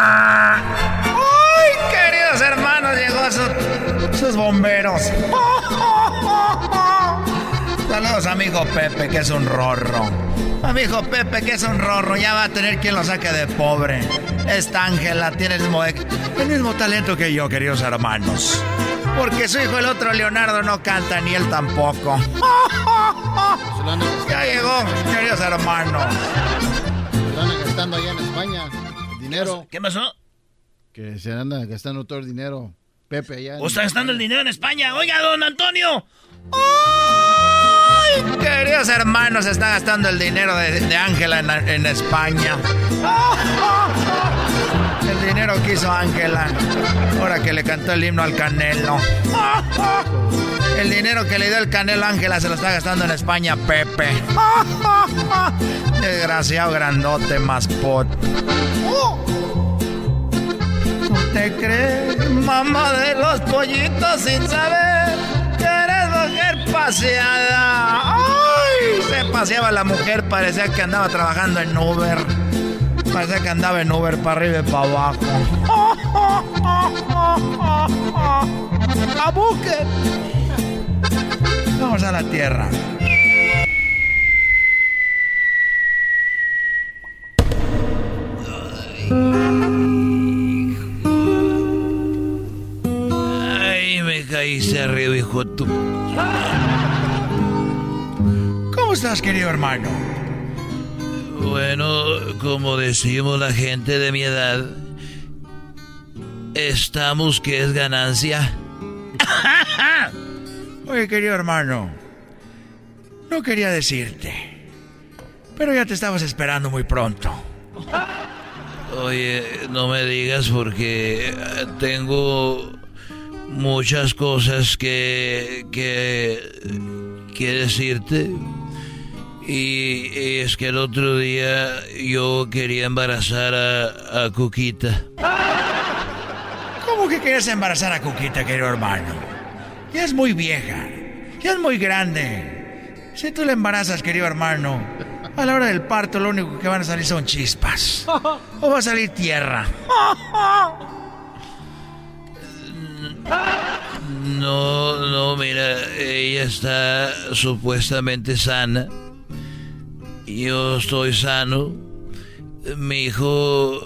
bomberos. Saludos, amigo Pepe, que es un rorro. Amigo Pepe, que es un rorro, ya va a tener quien lo saque de pobre. Esta Ángela tiene el mismo, el mismo talento que yo, queridos hermanos. Porque su hijo, el otro Leonardo, no canta ni él tampoco. Ya llegó, queridos hermanos. Se andan gastando allá en España. Dinero. ¿Qué pasó? Que se anda gastando todo el dinero. Pepe en ¿O está gastando el dinero en España? Oiga, don Antonio. ¡Ay! Queridos hermanos, está gastando el dinero de Ángela en, en España. El dinero que hizo Ángela. Ahora que le cantó el himno al Canelo. El dinero que le dio el Canelo a Ángela se lo está gastando en España, Pepe. Desgraciado grandote, maspot. ¿Te crees, mamá de los pollitos sin saber que eres mujer paseada? ¡Ay! Se paseaba la mujer, parecía que andaba trabajando en Uber. Parecía que andaba en Uber para arriba y para abajo. ¡A buque! Vamos a la tierra. Me caíste arriba, hijo tu... ¿Cómo estás, querido hermano? Bueno, como decimos la gente de mi edad, estamos que es ganancia. Oye, querido hermano, no quería decirte, pero ya te estabas esperando muy pronto. Oye, no me digas porque tengo muchas cosas que, que, que decirte. Y, y es que el otro día yo quería embarazar a, a Cuquita. ¿Cómo que quieres embarazar a Cuquita, querido hermano? Ya es muy vieja, ya es muy grande. Si tú la embarazas, querido hermano, a la hora del parto lo único que van a salir son chispas. O va a salir tierra. No, no, mira, ella está supuestamente sana. Yo estoy sano. Mi hijo,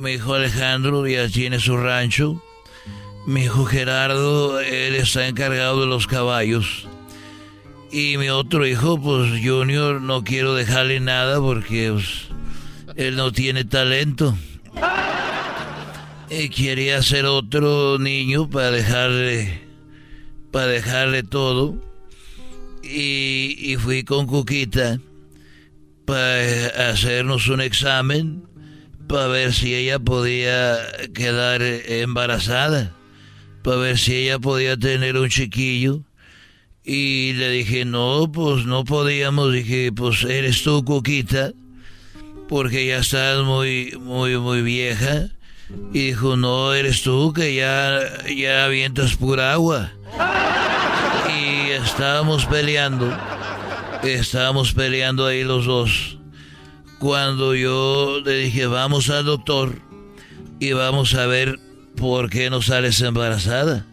mi hijo Alejandro ya tiene su rancho. Mi hijo Gerardo, él está encargado de los caballos. Y mi otro hijo, pues Junior, no quiero dejarle nada porque pues, él no tiene talento. Y quería ser otro niño para dejarle, para dejarle todo. Y, y fui con Cuquita para hacernos un examen para ver si ella podía quedar embarazada, para ver si ella podía tener un chiquillo. Y le dije, no, pues no podíamos. Dije, pues eres tú, Cuquita, porque ya estás muy, muy, muy vieja. Y dijo, no, eres tú, que ya, ya avientas pura agua. Y estábamos peleando, estábamos peleando ahí los dos. Cuando yo le dije, vamos al doctor y vamos a ver por qué no sales embarazada.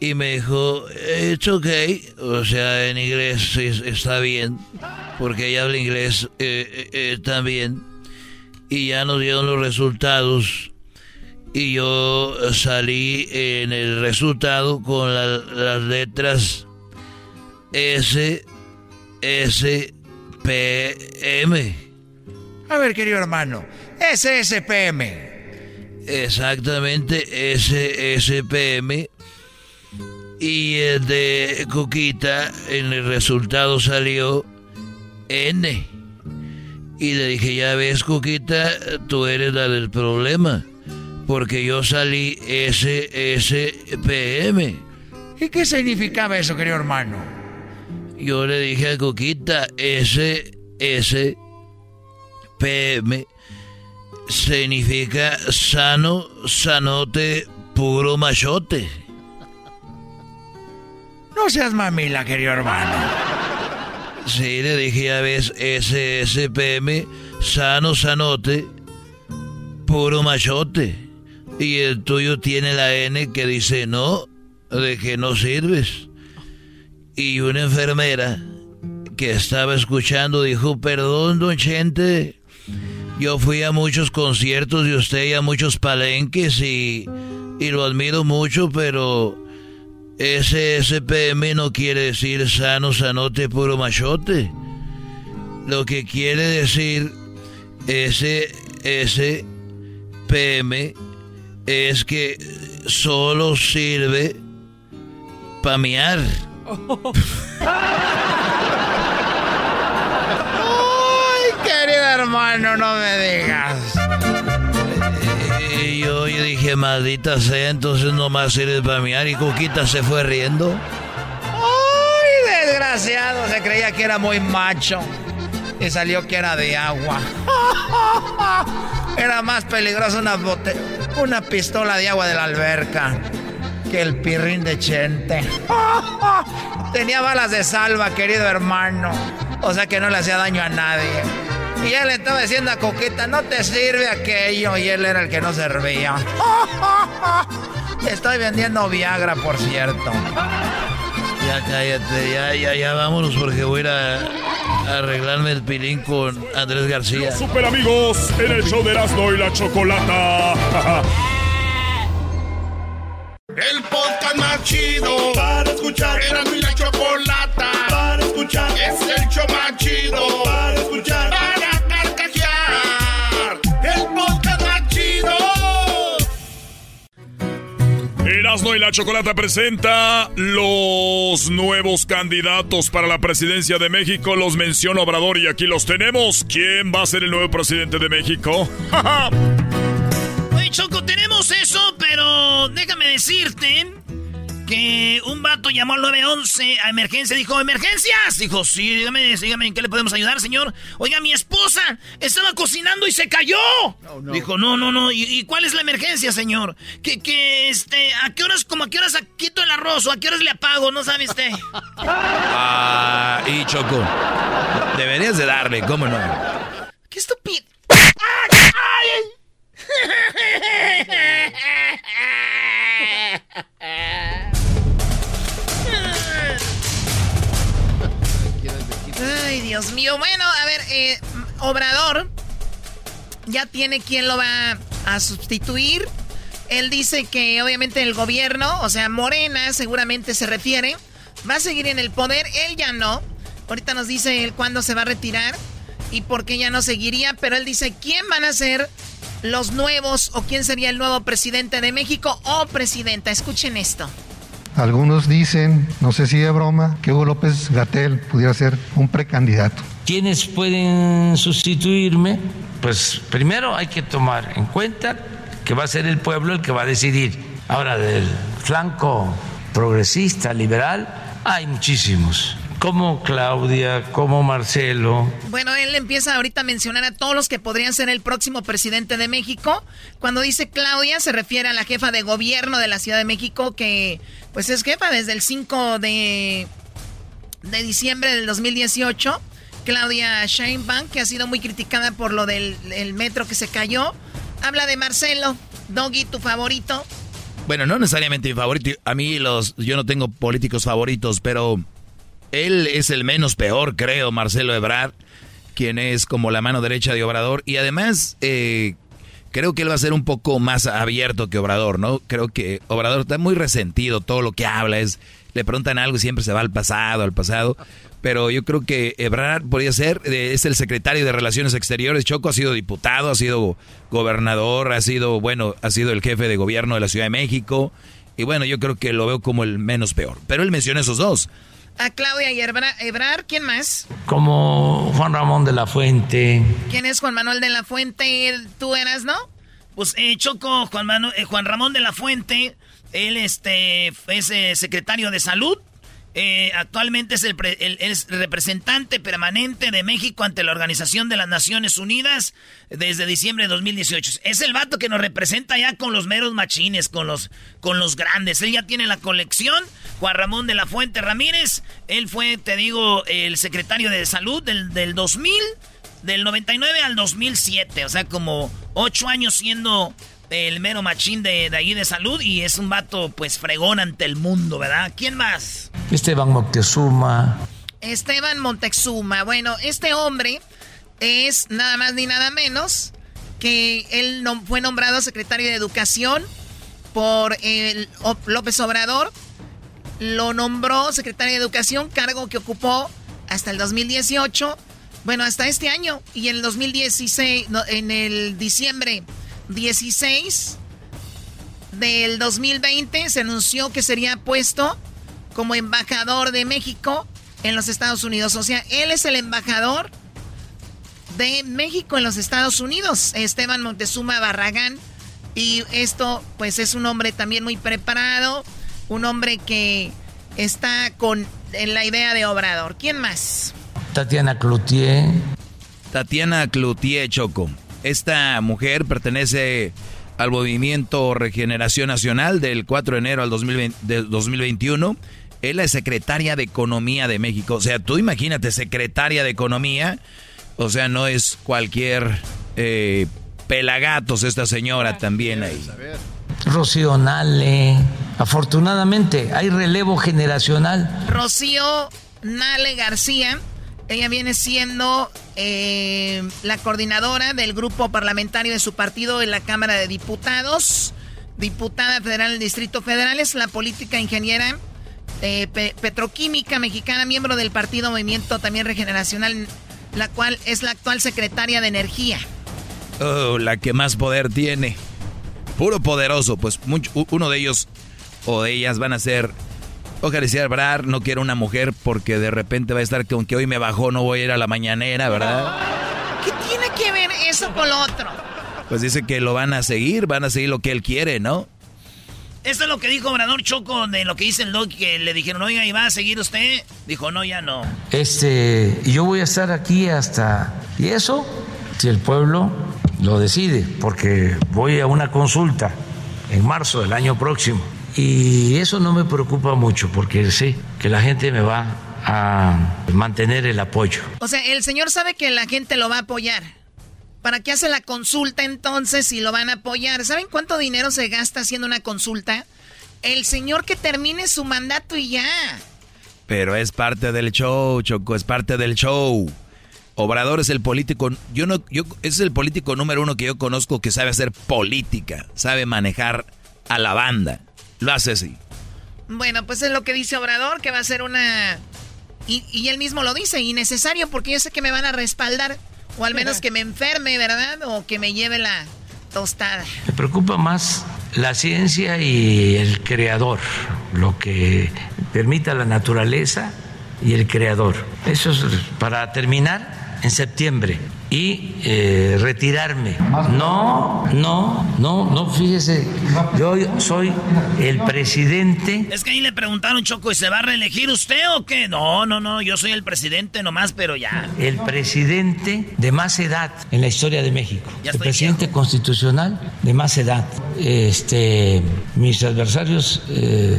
Y me dijo, it's okay. O sea, en inglés es- está bien. Porque ella habla inglés eh, eh, eh, también. Y ya nos dieron los resultados. Y yo salí en el resultado con las letras S, S, P, M. A ver, querido hermano, SSPM. Exactamente, SSPM. Y el de Cuquita, en el resultado salió N. Y le dije, ya ves, Cuquita, tú eres la del problema. Porque yo salí SSPM. ¿Y qué significaba eso, querido hermano? Yo le dije a Cuquita, SSPM significa sano, sanote, puro machote. No seas mamila, querido hermano. Sí, le dije, ya ves, SSPM, sano, sanote, puro machote. Y el tuyo tiene la N que dice no, de que no sirves. Y una enfermera que estaba escuchando dijo, perdón, don Chente, yo fui a muchos conciertos de usted y a muchos palenques y, y lo admiro mucho, pero ese SPM no quiere decir sano, sanote, puro machote. Lo que quiere decir ese SPM es que solo sirve para miar. hermano, no me digas. Y yo, dije, maldita sea, entonces nomás sirve para miar. Y Coquita se fue riendo. ¡Ay, desgraciado! Se creía que era muy macho. Y salió que era de agua. Era más peligroso una, una pistola de agua de la alberca que el pirrín de Chente. Tenía balas de salva, querido hermano. O sea que no le hacía daño a nadie. Y él estaba diciendo a Coqueta, no te sirve aquello. Y él era el que no servía. Estoy vendiendo Viagra, por cierto. Ya cállate, ya, ya, ya vámonos porque voy a ir a, arreglarme el pilín con Andrés García. super amigos en el show de Erasmo y la Chocolata. el podcast más chido para escuchar. Erasmo y la Chocolata para escuchar. Es el show más chido Erasmo y la Chocolata presenta los nuevos candidatos para la presidencia de México. Los menciono Obrador y aquí los tenemos. ¿Quién va a ser el nuevo presidente de México? Oye, Choco, tenemos eso, pero déjame decirte que un vato llamó al 911 a emergencia. Dijo, ¿emergencias? Dijo, sí, dígame, dígame, ¿en qué le podemos ayudar, señor? Oiga, mi esposa estaba cocinando y se cayó. Dijo, no, no, no. ¿Y, cuál es la emergencia, señor? Que, que, este, ¿a qué horas, como a qué horas quito el arroz o a qué horas le apago? ¿No sabe usted? ah, y Choco, deberías de darle, ¿cómo no? ¡Qué estúpido! ¡Ay, ay! Dios mío. Bueno, a ver, eh, Obrador ya tiene quien lo va a sustituir. Él dice que obviamente el gobierno, o sea, Morena seguramente se refiere, va a seguir en el poder. Él ya no. Ahorita nos dice él cuándo se va a retirar y por qué ya no seguiría, pero él dice quién van a ser los nuevos o quién sería el nuevo presidente de México o presidenta. Escuchen esto. Algunos dicen, no sé si de broma, que Hugo López Gatel pudiera ser un precandidato. ¿Quiénes pueden sustituirme? Pues primero hay que tomar en cuenta que va a ser el pueblo el que va a decidir. Ahora, del flanco progresista, liberal, hay muchísimos como Claudia, como Marcelo. Bueno, él empieza ahorita a mencionar a todos los que podrían ser el próximo presidente de México. Cuando dice Claudia, se refiere a la jefa de gobierno de la Ciudad de México, que pues es jefa desde el 5 de, de diciembre del 2018. Claudia Sheinbaum, que ha sido muy criticada por lo del metro que se cayó. Habla de Marcelo. Doggy, tu favorito. Bueno, no necesariamente mi favorito. A mí los, yo no tengo políticos favoritos, pero él es el menos peor, creo, Marcelo Ebrard, quien es como la mano derecha de Obrador. Y además, eh, creo que él va a ser un poco más abierto que Obrador, ¿no? Creo que Obrador está muy resentido, todo lo que habla es, le preguntan algo y siempre se va al pasado, al pasado. Pero yo creo que Ebrard podría ser, eh, es el secretario de Relaciones Exteriores, Choco ha sido diputado, ha sido gobernador, ha sido, bueno, ha sido el jefe de gobierno de la Ciudad de México. Y bueno, yo creo que lo veo como el menos peor. Pero él menciona esos dos. A Claudia y Ebrar, ¿quién más? Como Juan Ramón de la Fuente. ¿Quién es Juan Manuel de la Fuente? Tú eras, ¿no? Pues eh, Choco, Juan, Manuel, eh, Juan Ramón de la Fuente, él este, es eh, secretario de salud eh, actualmente es el, representante permanente de México ante la Organización de las Naciones Unidas desde diciembre de 2018. Es el vato que nos representa ya con los meros machines, con los, con los grandes. Él ya tiene la colección. Juan Ramón de la Fuente Ramírez, él fue, te digo, el secretario de salud del, del 2000, del 99 al 2007. O sea, como ocho años siendo el mero machín de, de ahí de salud y es un vato pues fregón ante el mundo, ¿verdad? ¿Quién más? Esteban Moctezuma. Esteban Montezuma. Bueno, este hombre es nada más ni nada menos que él fue nombrado secretario de Educación por el López Obrador. Lo nombró secretario de Educación, cargo que ocupó hasta el 2018. Bueno, hasta este año. Y en el 2016, en el diciembre 16 del 2020 se anunció que sería puesto como embajador de México en los Estados Unidos. O sea, él es el embajador de México en los Estados Unidos, Esteban Montezuma Barragán. Y esto, pues, es un hombre también muy preparado, un hombre que está con en la idea de Obrador. ¿Quién más? Tatiana Cloutier. Tatiana Cloutier Choco. Esta mujer pertenece al movimiento Regeneración Nacional del 4 de enero al 2021. Él es secretaria de Economía de México. O sea, tú imagínate, secretaria de Economía. O sea, no es cualquier eh, pelagatos esta señora también ahí. Rocío Nale. Afortunadamente, hay relevo generacional. Rocío Nale García ella viene siendo eh, la coordinadora del grupo parlamentario de su partido en la Cámara de Diputados, diputada federal del Distrito Federal, es la política ingeniera eh, petroquímica mexicana, miembro del partido Movimiento también Regeneracional, la cual es la actual secretaria de Energía. Oh, la que más poder tiene. Puro poderoso, pues uno de ellos o de ellas van a ser Ojalá decía Brar, no quiero una mujer porque de repente va a estar con que hoy me bajó, no voy a ir a la mañanera, ¿verdad? ¿Qué tiene que ver eso con lo otro? Pues dice que lo van a seguir, van a seguir lo que él quiere, ¿no? Esto es lo que dijo Obrador Choco de lo que dice el Doc, que le dijeron, oiga, ¿y va a seguir usted? Dijo, no, ya no. Este, yo voy a estar aquí hasta... ¿Y eso? Si el pueblo lo decide, porque voy a una consulta en marzo del año próximo y eso no me preocupa mucho porque sé que la gente me va a mantener el apoyo. O sea, el señor sabe que la gente lo va a apoyar. ¿Para qué hace la consulta entonces si lo van a apoyar? ¿Saben cuánto dinero se gasta haciendo una consulta? El señor que termine su mandato y ya. Pero es parte del show, Choco, es parte del show. Obrador es el político, yo no, yo es el político número uno que yo conozco que sabe hacer política, sabe manejar a la banda lo hace así. Bueno, pues es lo que dice Obrador, que va a ser una... Y, él mismo lo dice, innecesario, porque yo sé que me van a respaldar, o al menos que me enferme, ¿verdad? O que me lleve la tostada. Me preocupa más la ciencia y el creador, lo que permita la naturaleza y el creador. Eso es para terminar en septiembre y eh, retirarme. No, no, no, no, fíjese, yo soy el presidente. Es que ahí le preguntaron, Choco, ¿y se va a reelegir usted o qué? No, no, no, yo soy el presidente nomás, pero ya. El presidente de más edad en la historia de México. el presidente constitucional de más edad. Este, mis adversarios, eh,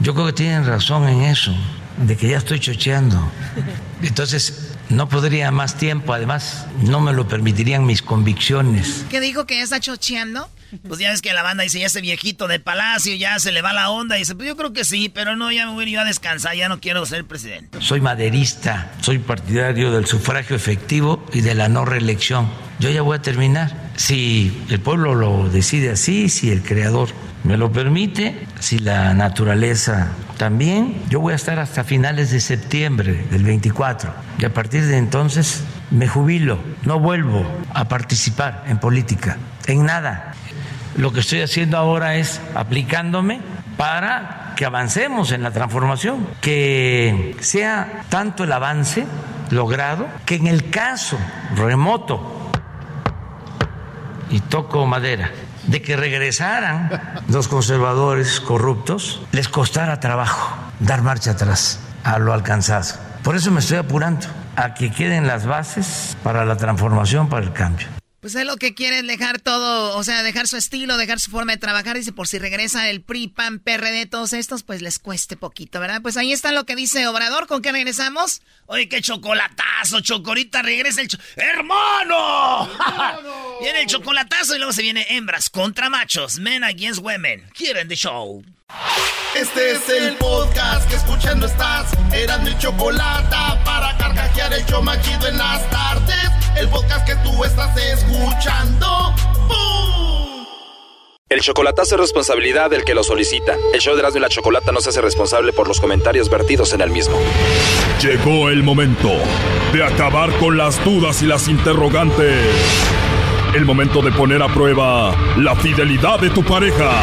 yo creo que tienen razón en eso, de que ya estoy chocheando. Entonces, no podría más tiempo, además, no me lo permitirían mis convicciones. ¿Qué dijo que ya está chocheando? Pues ya ves que la banda dice, ya ese viejito de palacio, ya se le va la onda. Y dice, pues yo creo que sí, pero no, ya me voy yo a descansar, ya no quiero ser presidente. Soy maderista, soy partidario del sufragio efectivo y de la no reelección. Yo ya voy a terminar. Si el pueblo lo decide así, si el creador me lo permite, si la naturaleza también, yo voy a estar hasta finales de septiembre del 24 y a partir de entonces me jubilo, no vuelvo a participar en política, en nada. Lo que estoy haciendo ahora es aplicándome para que avancemos en la transformación, que sea tanto el avance logrado que en el caso remoto, y toco madera, de que regresaran los conservadores corruptos, les costara trabajo dar marcha atrás a lo alcanzado. Por eso me estoy apurando a que queden las bases para la transformación, para el cambio. Pues es lo que quieren dejar todo, o sea, dejar su estilo, dejar su forma de trabajar. Dice, por si regresa el PRI, PAN, PRD, todos estos, pues les cueste poquito, ¿verdad? Pues ahí está lo que dice Obrador. ¿Con qué regresamos? Oye, qué chocolatazo, Chocorita, regresa el... ¡Hermano! viene el chocolatazo y luego se viene hembras contra machos, men against women. Quieren the show. Este es el podcast que escuchando estás. Eran mi chocolate para carcajear el show machido en las tardes. El podcast que tú estás escuchando. El chocolatazo es responsabilidad del que lo solicita. El show de Erasmo y la Chocolata no se hace responsable por los comentarios vertidos en el mismo. Llegó el momento de acabar con las dudas y las interrogantes. El momento de poner a prueba la fidelidad de tu pareja.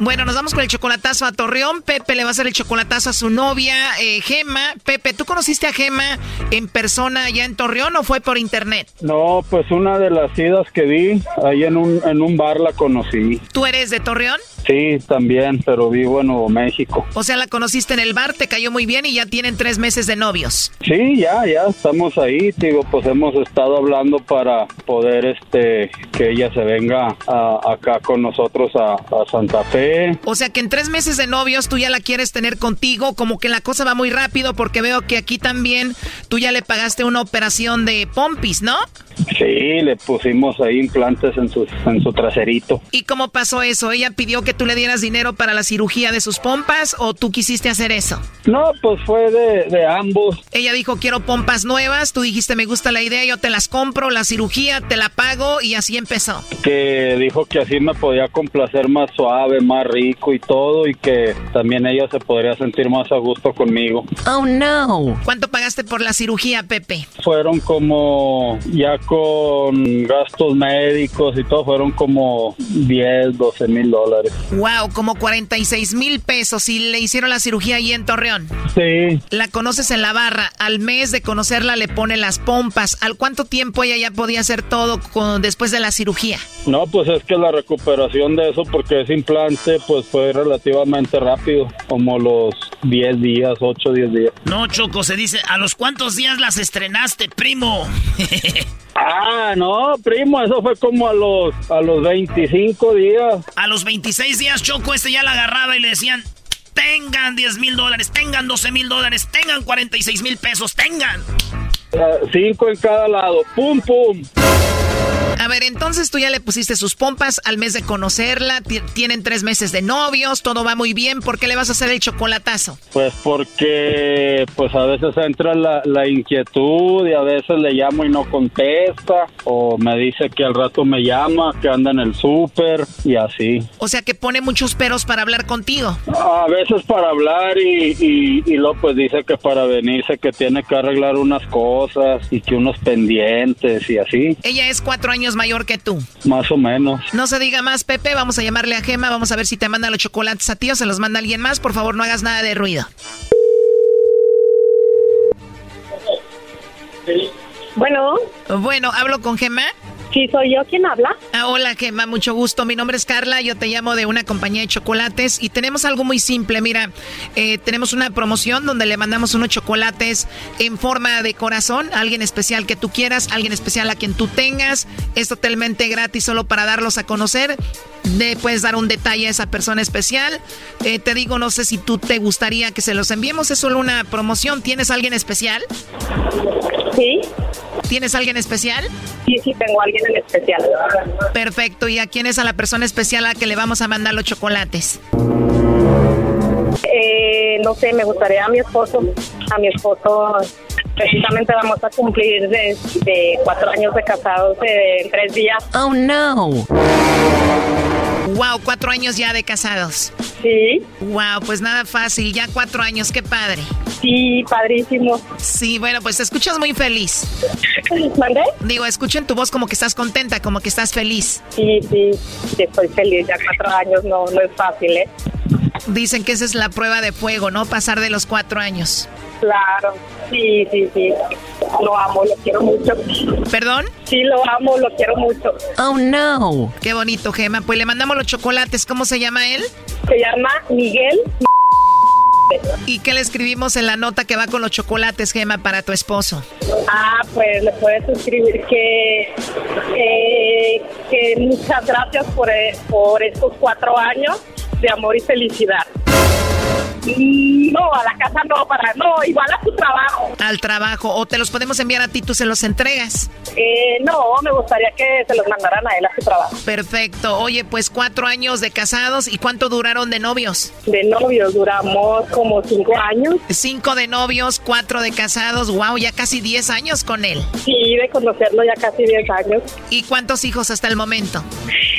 Bueno, nos vamos con el chocolatazo a Torreón. Pepe le va a hacer el chocolatazo a su novia, eh, Gema. Pepe, ¿tú conociste a Gema en persona allá en Torreón o fue por internet? No, pues una de las idas que di, ahí en un, en un bar la conocí. ¿Tú eres de Torreón? Sí, también, pero vivo en Nuevo México. O sea, la conociste en el bar, te cayó muy bien y ya tienen tres meses de novios. Sí, ya, ya estamos ahí, digo, pues hemos estado hablando para poder, este, que ella se venga a- acá con nosotros a, a Santa Fe. O sea que en tres meses de novios tú ya la quieres tener contigo, como que la cosa va muy rápido porque veo que aquí también tú ya le pagaste una operación de pompis, ¿no? Sí, le pusimos ahí implantes en su, en su traserito. ¿Y cómo pasó eso? ¿Ella pidió que tú le dieras dinero para la cirugía de sus pompas o tú quisiste hacer eso? No, pues fue de, de ambos. Ella dijo, quiero pompas nuevas, tú dijiste, me gusta la idea, yo te las compro, la cirugía, te la pago y así empezó. que dijo que así me podía complacer más suave, más rico y todo, y que también ella se podría sentir más a gusto conmigo. Oh, no. ¿Cuánto pagaste por la cirugía, Pepe? Fueron como, ya con gastos médicos y todo, fueron como 10, 12 mil dólares. Wow, como 46 mil pesos y le hicieron la cirugía ahí en Torreón. Sí, La conoces en la barra, al mes de conocerla le pone las pompas. ¿Al cuánto tiempo ella ya podía hacer todo con- después de la cirugía? no, pues es que la recuperación de eso, porque ese implante, pues fue relativamente rápido, como los 10 días, 8, 10 días. No, Choco, se dice, ¿a los cuántos días las estrenaste, primo? Ah, no, primo, eso fue como a los, a los 25 días. A los 26 días, Choco, este ya la agarraba y le decían, tengan 10 mil dólares, tengan 12 mil dólares, tengan 46 mil pesos, tengan. Ah, cinco en cada lado, pum, pum. A ver, entonces tú ya le pusiste sus pompas al mes de conocerla, ti- tienen tres meses de novios, todo va muy bien, ¿por qué le vas a hacer el chocolatazo? Pues porque pues a veces entra la, la inquietud y a veces le llamo y no contesta o me dice que al rato me llama, que anda en el súper y así. O sea que pone muchos peros para hablar contigo. A veces para hablar y, y, y luego pues dice que para venirse que tiene que arreglar unas cosas y que unos pendientes y así, Ella es cuatro años mayor que tú. más o menos. No se diga más, Pepe. Vamos a llamarle a Gema. Vamos a ver si te manda los chocolates a ti o se los manda alguien más. Por favor, no hagas nada de ruido. Bueno. Bueno, ¿hablo con Gema? Sí, soy yo quien habla. Ah, hola, Gema, mucho gusto. Mi nombre es Carla, yo te llamo de una compañía de chocolates y tenemos algo muy simple. Mira, eh, tenemos una promoción donde le mandamos unos chocolates en forma de corazón a alguien especial que tú quieras, alguien especial a quien tú tengas. Es totalmente gratis solo para darlos a conocer. Le puedes dar un detalle a esa persona especial. Eh, te digo, no sé si tú te gustaría que se los enviemos. Es solo una promoción. ¿Tienes alguien especial? Sí. ¿Tienes alguien especial? Sí, sí, tengo alguien en especial. Perfecto. ¿Y a quién es a la persona especial a la que le vamos a mandar los chocolates? Eh, no sé, me gustaría a mi esposo. A mi esposo, precisamente vamos a cumplir de, de cuatro años de casados en tres días. Oh, no. Wow, cuatro años ya de casados. Sí. Wow, pues nada fácil, ya cuatro años, qué padre. Sí, padrísimo. Sí, bueno, pues te escuchas muy feliz. ¿Mandé? Digo, escucho en tu voz como que estás contenta, como que estás feliz. Sí, sí, estoy feliz. Ya cuatro años no, no es fácil, ¿eh? Dicen que esa es la prueba de fuego, ¿no? Pasar de los cuatro años. Claro, sí, sí, sí. Lo amo, lo quiero mucho. ¿Perdón? Sí, lo amo, lo quiero mucho. Oh, no. Qué bonito, Gema. Pues le mandamos los chocolates. ¿Cómo se llama él? Se llama Miguel. ¿Y qué le escribimos en la nota que va con los chocolates, Gema, para tu esposo? Ah, pues le puedes escribir que, eh, que muchas gracias por, por estos cuatro años de amor y felicidad. No, a la casa no, para no, igual a tu trabajo. Al trabajo, o te los podemos enviar a ti, tú se los entregas. Eh, no, me gustaría que se los mandaran a él a su trabajo. Perfecto. Oye, pues cuatro años de casados y cuánto duraron de novios. De novios duramos como cinco años. Cinco de novios, cuatro de casados. Wow, ya casi diez años con él. Sí, de conocerlo ya casi diez años. ¿Y cuántos hijos hasta el momento?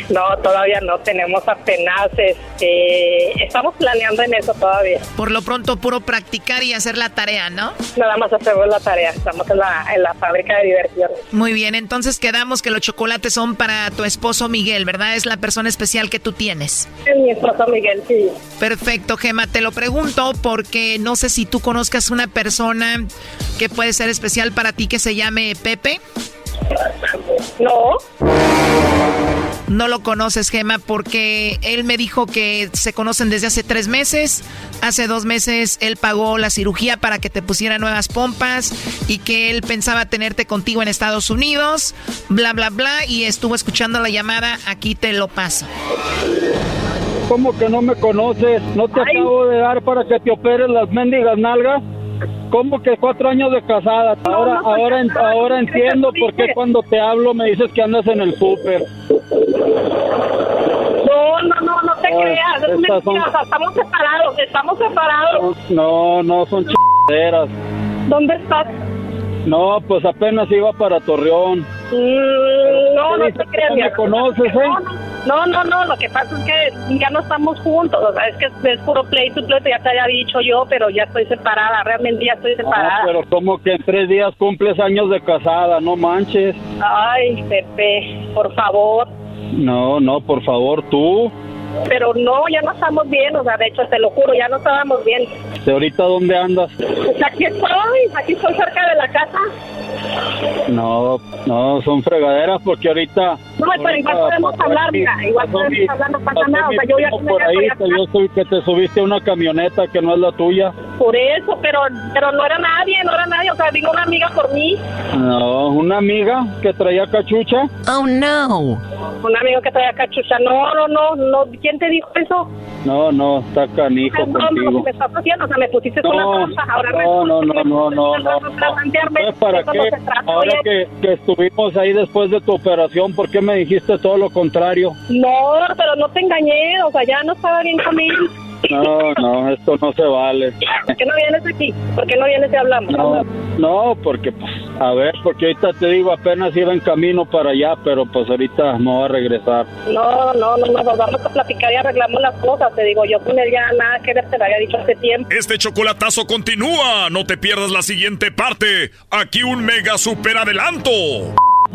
No, todavía no. Tenemos apenas, este, estamos planeando en eso todavía. Por lo pronto, puro practicar y hacer la tarea, ¿no? Nada más hacemos la tarea. Estamos en la, en la fábrica de diversión. Muy bien, entonces quedamos que los chocolates son para tu esposo Miguel, ¿verdad? Es la persona especial que tú tienes. Es mi esposo Miguel, sí. Perfecto, Gema. Te lo pregunto porque no sé si tú conozcas una persona que puede ser especial para ti que se llame Pepe. No. No lo conoces, Gema, porque él me dijo que se conocen desde hace tres meses. Hace dos meses él pagó la cirugía para que te pusiera nuevas pompas y que él pensaba tenerte contigo en Estados Unidos, bla, bla, bla, y estuvo escuchando la llamada. Aquí te lo paso. ¿Cómo que no me conoces? ¿No te acabo de dar para que te operes las mendigas nalgas? ¿Cómo que cuatro años de casada? Ahora, ahora, en- ahora entiendo por qué cuando te hablo me dices que andas en el súper. No, no, no, no te Ay, creas. Es son- estamos separados, estamos separados. No, no, son chingaderas. ¿Dónde estás? No, pues apenas iba para Torreón. Mm, no, no ¿Qué te creas. ¿No me conoces, eh? No, no, no, lo que pasa es que ya no estamos juntos, o sea, es que es puro pleito pleito, ya te había dicho yo, pero ya estoy separada, realmente ya estoy separada. Ah, pero como que en tres días cumples años de casada, no manches. Ay, Pepe, por favor, No, no, por favor, tú. pero no, ya no estamos bien, o sea, de hecho, te lo juro, ya no estábamos bien. ¿De ahorita dónde andas? Pues aquí estoy, aquí estoy cerca de la casa. No, no, son fregaderas porque ahorita... No, pero igual podemos pasó hablar, mira, igual pasó podemos hablar, no pasa nada, o sea, yo ya por ahí, voy a- que yo soy que te subiste a una camioneta que no es la tuya. Por eso, pero, pero no era nadie, no era nadie, o sea, vino una amiga por mí, No, una amiga que traía cachucha. Oh, no. un amigo que traía cachucha, no, no, no, no, ¿quién te dijo eso? No, no, está canijo No, no, contigo. que me estás haciendo, o sea, me pusiste No, una trampa, ahora no, no, no, no, no, no. Pues, ¿Para eso qué? no Ahora que, que estuvimos ahí después de tu operación, ¿por qué me dijiste todo lo contrario? No, pero no te engañé, o sea, ya no estaba bien conmigo. No, no, esto no se vale. ¿Por qué no vienes aquí? ¿Por qué no vienes y hablamos? No, no, porque, pues, a ver, porque ahorita te digo, apenas iba en camino para allá, pero pues ahorita me voy a regresar. No, no, no, no, nos vamos a platicar y arreglamos las cosas. Te digo, yo con él ya nada que ver, te lo había dicho hace tiempo. Este chocolatazo continúa. No te pierdas la siguiente parte. Aquí un mega super adelanto.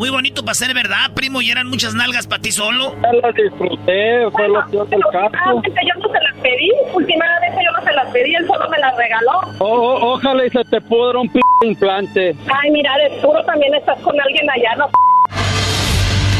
Muy bonito para ser verdad, primo, y eran muchas nalgas para ti solo. Ya las disfruté, fue lo peor del caso. Realmente yo no se las pedí, últimamente yo no se las pedí, él solo me las regaló. O- o- ojalá y se te pudra un p implante. Ay, mira, de seguro también estás con alguien allá, ¿no?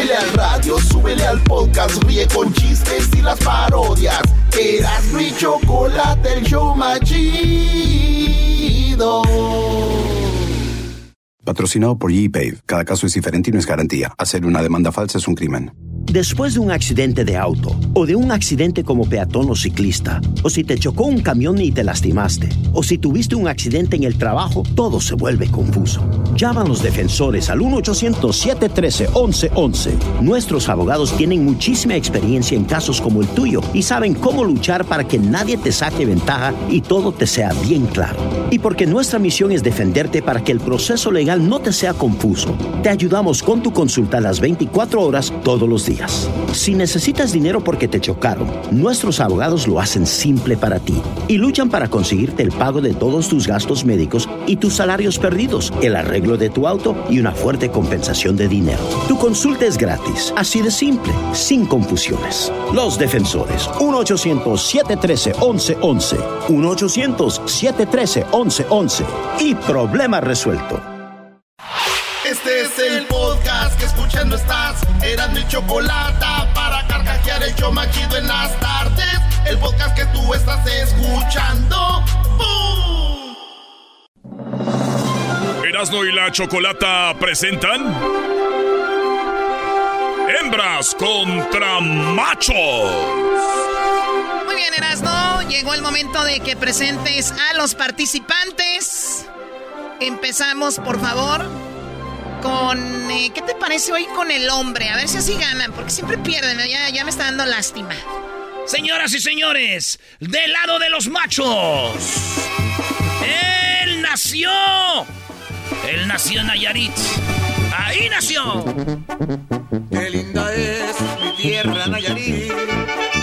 Súbele al radio, súbele al podcast, ríe con chistes y las parodias. Eras mi chocolate, el show más chido. Patrocinado por ePay. Cada caso es diferente y no es garantía. Hacer una demanda falsa es un crimen. Después de un accidente de auto o de un accidente como peatón o ciclista, o si te chocó un camión y te lastimaste, o si tuviste un accidente en el trabajo, todo se vuelve confuso. Llama a los defensores al 1-800-713-1111. Nuestros abogados tienen muchísima experiencia en casos como el tuyo y saben cómo luchar para que nadie te saque ventaja y todo te sea bien claro. Y porque nuestra misión es defenderte para que el proceso legal no te sea confuso, te ayudamos con tu consulta las 24 horas todos los días. Si necesitas dinero porque te chocaron, nuestros abogados lo hacen simple para ti y luchan para conseguirte el pago de todos tus gastos médicos y tus salarios perdidos, el arreglo de tu auto y una fuerte compensación de dinero. Tu consulta es gratis, así de simple, sin confusiones. Los defensores, 1-800-713-1111, 1-800-713-1111 y problema resuelto. Este es el podcast que escuchando estás. Eran mi chocolate para carcajear el show machido en las tardes. El podcast que tú estás escuchando. ¡Bum! Erasno y la Chocolata presentan Hembras contra Machos. Muy bien, Erasno. Llegó el momento de que presentes a los participantes. Empezamos, por favor, con... eh, ¿Qué te parece hoy con el hombre? A ver si así ganan, porque siempre pierden. Ya, ya me está dando lástima. Señoras y señores, del lado de los machos. Él nació. Él nació en Nayarit. Ahí nació. Qué linda es mi tierra Nayarit, qué linda es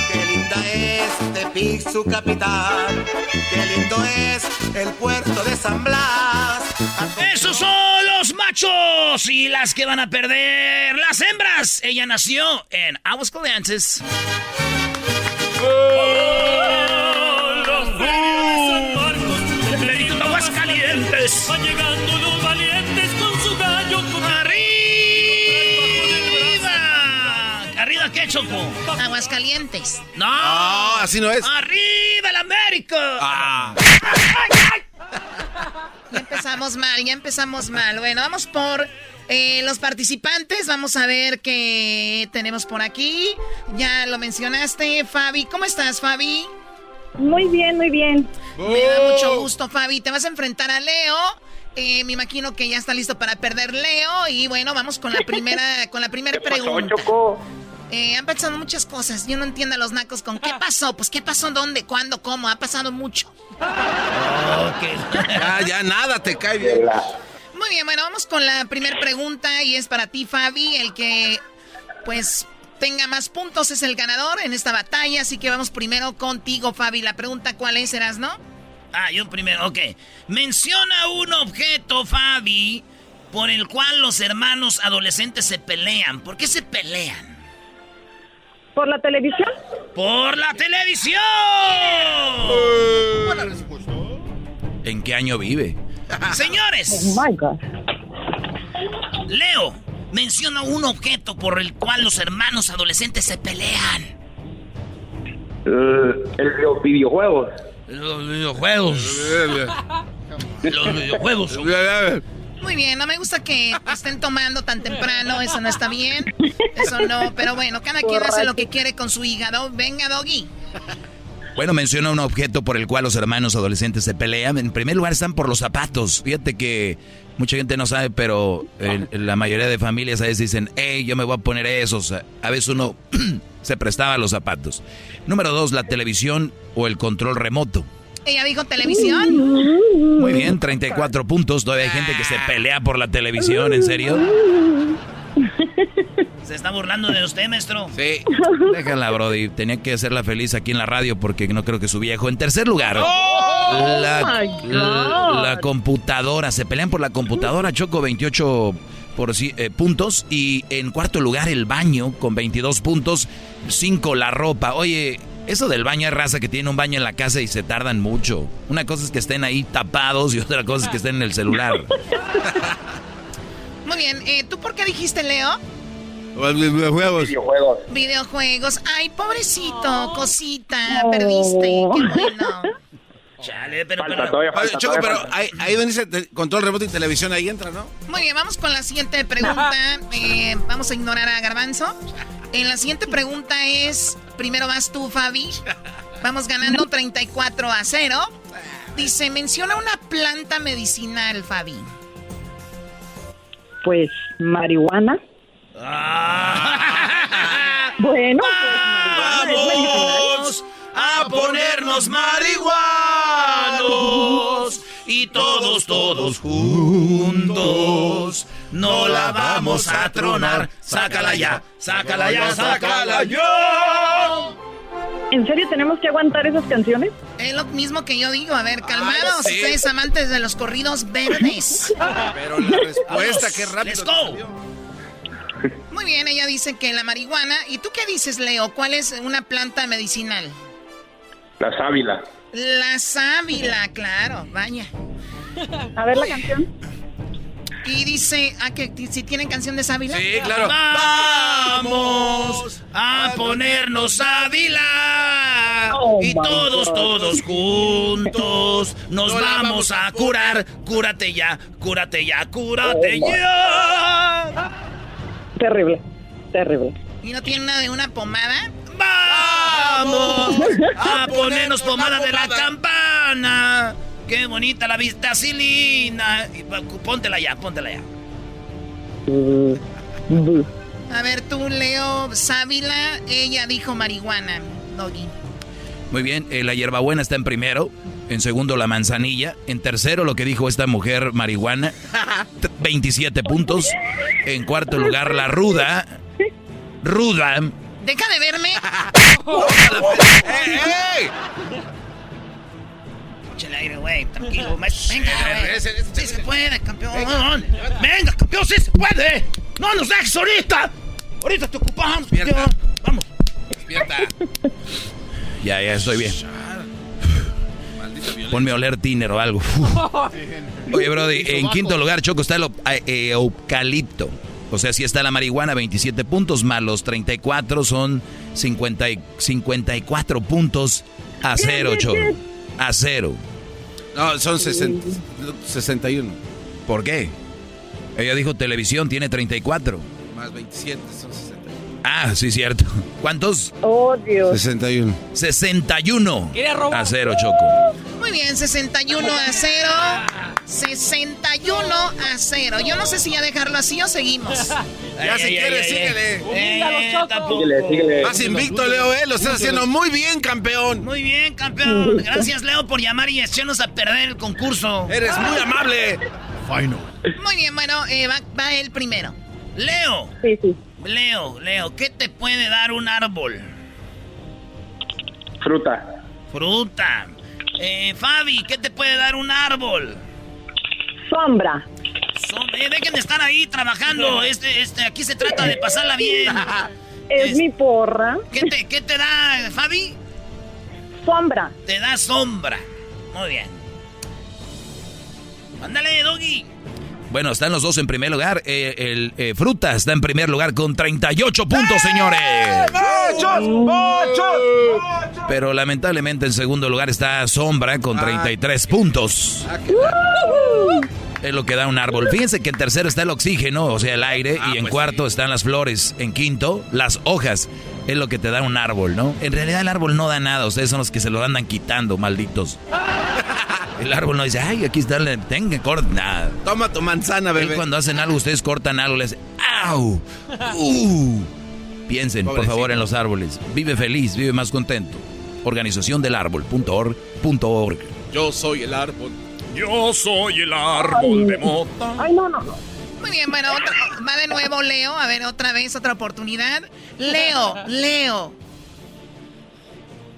Tepic su capital, qué lindo es el puerto de San Blas. Esos son los machos y las que van a perder las hembras. Ella nació en Aguascalientes. Leito Aguascalientes. Van llegando los Choco? Aguascalientes. ¡No! No, así no es. ¡Arriba el América! Ah. Ya empezamos mal, ya empezamos mal. Bueno, vamos por eh, los participantes. Vamos a ver qué tenemos por aquí. Ya lo mencionaste, Fabi. ¿Cómo estás, Fabi? Muy bien, muy bien. Me da mucho gusto, Fabi. Te vas a enfrentar a Leo. Eh, me imagino que ya está listo para perder Leo. Y bueno, vamos con la primera, con la primera pregunta. Eh, han pasado muchas cosas. Yo no entiendo a los nacos con qué pasó. Pues qué pasó, dónde, cuándo, cómo. Ha pasado mucho. Ya, ya nada te cae bien. Muy bien, bueno, vamos con la primera pregunta y es para ti, Fabi. El que, pues, tenga más puntos es el ganador en esta batalla. Así que vamos primero contigo, Fabi. La pregunta, ¿cuál es, serás, no? Ah, yo primero, ok. Menciona un objeto, Fabi, por el cual los hermanos adolescentes se pelean. ¿Por qué se pelean? ¿Por la televisión? ¡Por la televisión! Buena respuesta. ¿En qué año vive? Señores, Oh my God. Leo, menciona un objeto por el cual los hermanos adolescentes se pelean. Eh, el, los videojuegos. Los videojuegos. Los videojuegos. Muy bien, no me gusta que estén tomando tan temprano, eso no está bien. Eso no, pero bueno, cada quien hace lo que quiere con su hígado. Venga, Doggy. Bueno, menciona un objeto por el cual los hermanos adolescentes se pelean. En primer lugar están por los zapatos. Fíjate que mucha gente no sabe, pero la mayoría de familias a veces dicen, hey, yo me voy a poner esos. A veces uno se prestaba a los zapatos. Número dos, la televisión o el control remoto. Ella dijo televisión. Muy bien, 34 puntos. Todavía hay gente que se pelea por la televisión, ¿en serio? Se está burlando de usted, maestro. Sí. Déjala, Brody. Tenía que hacerla feliz aquí en la radio porque no creo que su viejo. En tercer lugar, la, my la- computadora. Se pelean por la computadora. Choco 28 por, ci- eh, puntos. Y en cuarto lugar, el baño con 22 puntos. 5 la ropa. Oye, eso del baño es raza que tiene un baño en la casa y se tardan mucho. Una cosa es que estén ahí tapados y otra cosa es que estén en el celular. Muy bien, eh, ¿tú por qué dijiste, Leo? Videojuegos. Videojuegos. Videojuegos. Ay, pobrecito, cosita, perdiste. Qué bueno. Chale, pero... Falta, pero- todavía falta, Choco, todavía pero ahí, ahí donde dice te- control remoto y televisión, ahí entra, ¿no? Muy bien, vamos con la siguiente pregunta. Eh, vamos a ignorar a Garbanzo. En la siguiente pregunta es, primero vas tú, Fabi. Vamos ganando 34 a 0. Dice, menciona una planta medicinal, Fabi. Pues marihuana. Bueno, pues marihuana Vamos a ponernos marihuanos y todos, todos juntos no la vamos a tronar. Sácala ya, sácala ya, sácala ya. ¿En serio tenemos que aguantar esas canciones? Es lo mismo que yo digo. A ver, calmados, sí. ustedes amantes de los corridos verdes. Pero la respuesta, qué rápido. Let's go. Muy bien, ella dice que la marihuana. ¿Y tú qué dices, Leo? ¿Cuál es una planta medicinal? La sábila. La sábila, claro, vaya. A ver la canción. Y dice, ah, que si tienen canción de sábila. Sí, claro. Vamos a ponernos Ávila Oh, y todos, God. todos juntos nos vamos a curar. Cúrate ya, cúrate ya, cúrate Oh, ya. Terrible, terrible. ¿Y no tiene una de una pomada? Vamos a ponernos pomada de la campana. Qué bonita la vistacilina. Y va, Póntela ya, póntela ya. A ver, tú, Leo, sábila. Ella dijo marihuana, Doggy. Muy bien, eh, la hierbabuena está en primero. En segundo, la manzanilla. En tercero, lo que dijo esta mujer, marihuana. T- 27 puntos. En cuarto lugar, la ruda. Ruda. Deja de verme. ¡Ey, Échale aire, güey, tranquilo. Venga, güey. Sí se puede, campeón. Venga, campeón, sí se puede. No nos dejes ahorita. Ahorita te ocupamos, Despierta. campeón. Vamos. Despierta. Ya, ya estoy bien. Ponme a oler tiner o algo. Oye, Brody, en quinto lugar, Choco, está el eh, eucalipto. O sea, si está la marihuana, 27 puntos, más los 34 son 50 y- 54 puntos a cero, Choco. A cero. No, son 60, 61. ¿Por qué? Ella dijo televisión, tiene 34. Más 27 son 61. Ah, sí, cierto. ¿Cuántos? Oh, Dios. 61. 61 ¿Quiere robar? a cero, Choco. Muy bien, 61 a 0. 61 a 0. Yo no sé si ya dejarlo así o seguimos. Ya si quieres, síguele. Eh. Síguele, síguele. Más invicto, Leo, ¿eh? Lo estás haciendo muy bien, campeón. Muy bien, campeón. Gracias, Leo, por llamar y echarnos a perder el concurso. Eres muy amable. Muy bien, bueno, eh, va, va el primero. Leo, Sí, sí. Leo, Leo, ¿qué te puede dar un árbol? Fruta. Fruta. Eh, Fabi, ¿qué te puede dar un árbol? Sombra. Son- eh, dejen de estar ahí trabajando. Este, este, aquí se trata de pasarla bien. Es, Es- mi porra. ¿Qué te, qué te da, Fabi? Sombra. Te da sombra. Muy bien. Ándale, Doggy. Bueno, están los dos en primer lugar. Eh, el eh, Fruta está en primer lugar con 38 puntos, señores. Pero lamentablemente en segundo lugar está Sombra con 33 puntos. Es lo que da un árbol. Fíjense que en tercero está el oxígeno, o sea, el aire. y en cuarto están las flores. En quinto, las hojas. Es lo que te da un árbol, ¿no? En realidad el árbol no da nada. Ustedes son los que se lo andan quitando, malditos. El árbol no dice, ay, aquí está, tenga, corta. Nada. Toma tu manzana, bebé. cuando hacen algo, ustedes cortan algo, les ¡Au! ¡Uh! Piensen, por favor, en los árboles. Vive feliz, vive más contento. Organización del árbol.org.org. Yo soy el árbol. Yo soy el árbol de mota. Ay, no, no, no. Muy bien, bueno, otra- va de nuevo Leo. A ver, otra vez, otra oportunidad. Leo, Leo.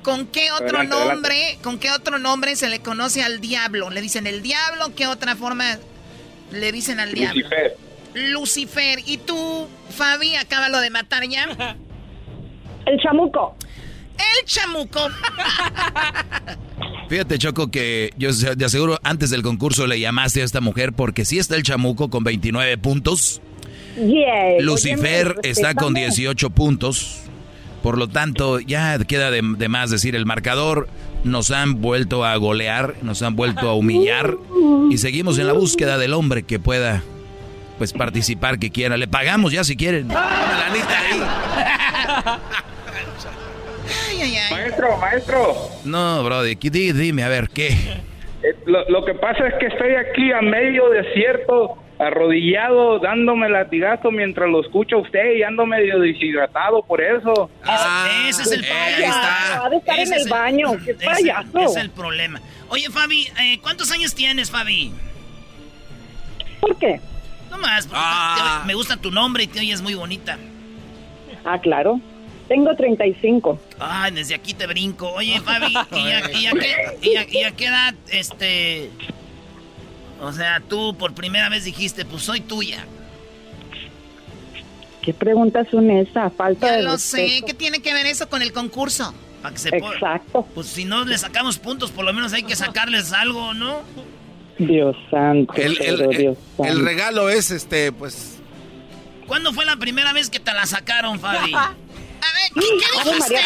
¿Con qué otro Adelante, nombre, con qué otro nombre se le conoce al diablo? ¿Le dicen el diablo? ¿Qué otra forma le dicen al diablo? Lucifer. Lucifer. ¿Y tú, Fabi, acábalo de matar ya? El chamuco. El chamuco. Fíjate, Choco, que yo de aseguro antes del concurso le llamaste a esta mujer porque sí está el chamuco con 29 puntos. Lucifer está con 18 puntos. Por lo tanto, ya queda de, más decir el marcador. Nos han vuelto a golear, nos han vuelto a humillar. Y seguimos en la búsqueda del hombre que pueda pues participar que quiera. Le pagamos ya si quieren. Maestro, maestro. No, brody, dime, a ver, ¿qué? Eh, lo, que pasa es que estoy aquí a medio desierto, arrodillado, dándome latigazo mientras lo escucho a usted y ando medio deshidratado por eso. Ah, ese es el problema. Va a estar en el baño, qué payaso. Ese es el problema. Oye, Fabi, eh, ¿cuántos años tienes, Fabi? ¿Por qué? No más, ah. me gusta tu nombre y te oyes muy bonita. Ah, claro. Tengo 35. Ay, desde aquí te brinco. Oye, Fabi, ¿y a, qué, qué edad, este... O sea, tú por primera vez dijiste, pues soy tuya. ¿Qué preguntas son esas? Falta ya lo sé. ¿Qué tiene que ver eso con el concurso? Para que se Exacto. Pues si no le sacamos puntos, por lo menos hay que sacarles algo, ¿no? Dios santo. El, Dios santo. el regalo es, este, pues... ¿Cuándo fue la primera vez que te la sacaron, Fabi? A ver, ¿qué, dijiste?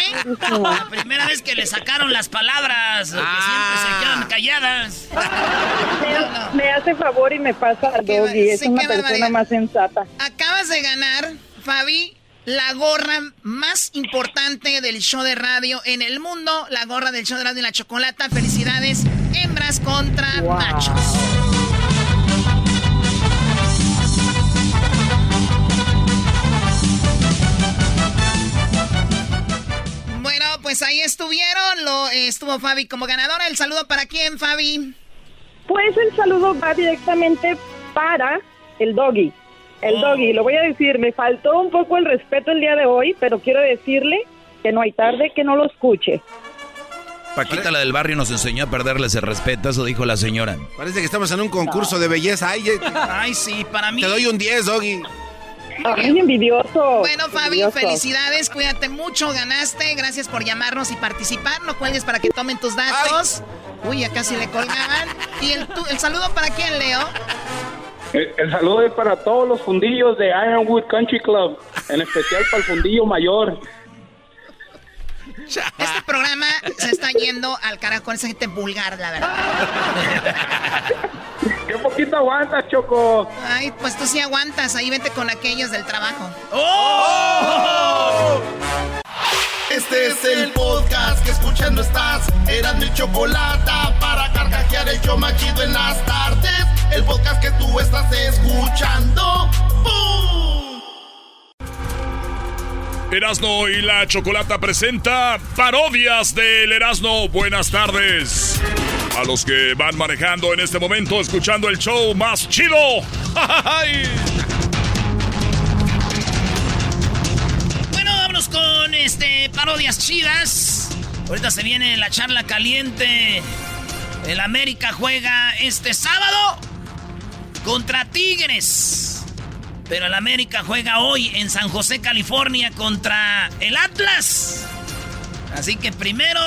La primera vez que le sacaron las palabras, que siempre se quedan calladas. Me, hace favor y me pasa a Doggy, es una persona más sensata. Acabas de ganar, Fabi, la gorra más importante del show de radio en el mundo, la gorra del show de radio y la chocolata. Felicidades, hembras contra machos. Ahí estuvieron. Lo estuvo Fabi como ganadora. ¿El saludo para quién, Fabi? Pues el saludo va directamente para el doggy. El oh. doggy, lo voy a decir, me faltó un poco el respeto el día de hoy, pero quiero decirle que no hay tarde que no lo escuche. Paquita, la del barrio, nos enseñó a perderles el respeto, eso dijo la señora. Parece que estamos en un concurso de belleza. Ay, Ay sí, para mí. Te doy un 10, Doggy. Ay, envidioso. Bueno, Fabi, felicidades, cuídate mucho, ganaste. Gracias por llamarnos y participar. No cuelgues para que tomen tus datos. Uy, ya casi le colgaban. ¿Y el, el saludo para quién, Leo? El, saludo es para todos los fundillos de Ironwood Country Club, en especial para el fundillo mayor. Este programa se está yendo al carajo con esa gente vulgar, la verdad. Qué poquito aguantas, Choco. Ay, pues tú sí aguantas. Ahí vete con aquellos del trabajo. ¡Oh! Este es el podcast que escuchando estás. Eran mi chocolate para carcajear el yo machido en las tardes. El podcast que tú estás escuchando. Erasno y la Chocolata presenta parodias del Erasno. Buenas tardes. A los que van manejando en este momento, escuchando el show más chido. bueno, vámonos con este parodias chidas. Ahorita se viene la charla caliente. El América juega este sábado contra Tigres. Pero el América juega hoy en San José, California contra el Atlas. Así que primero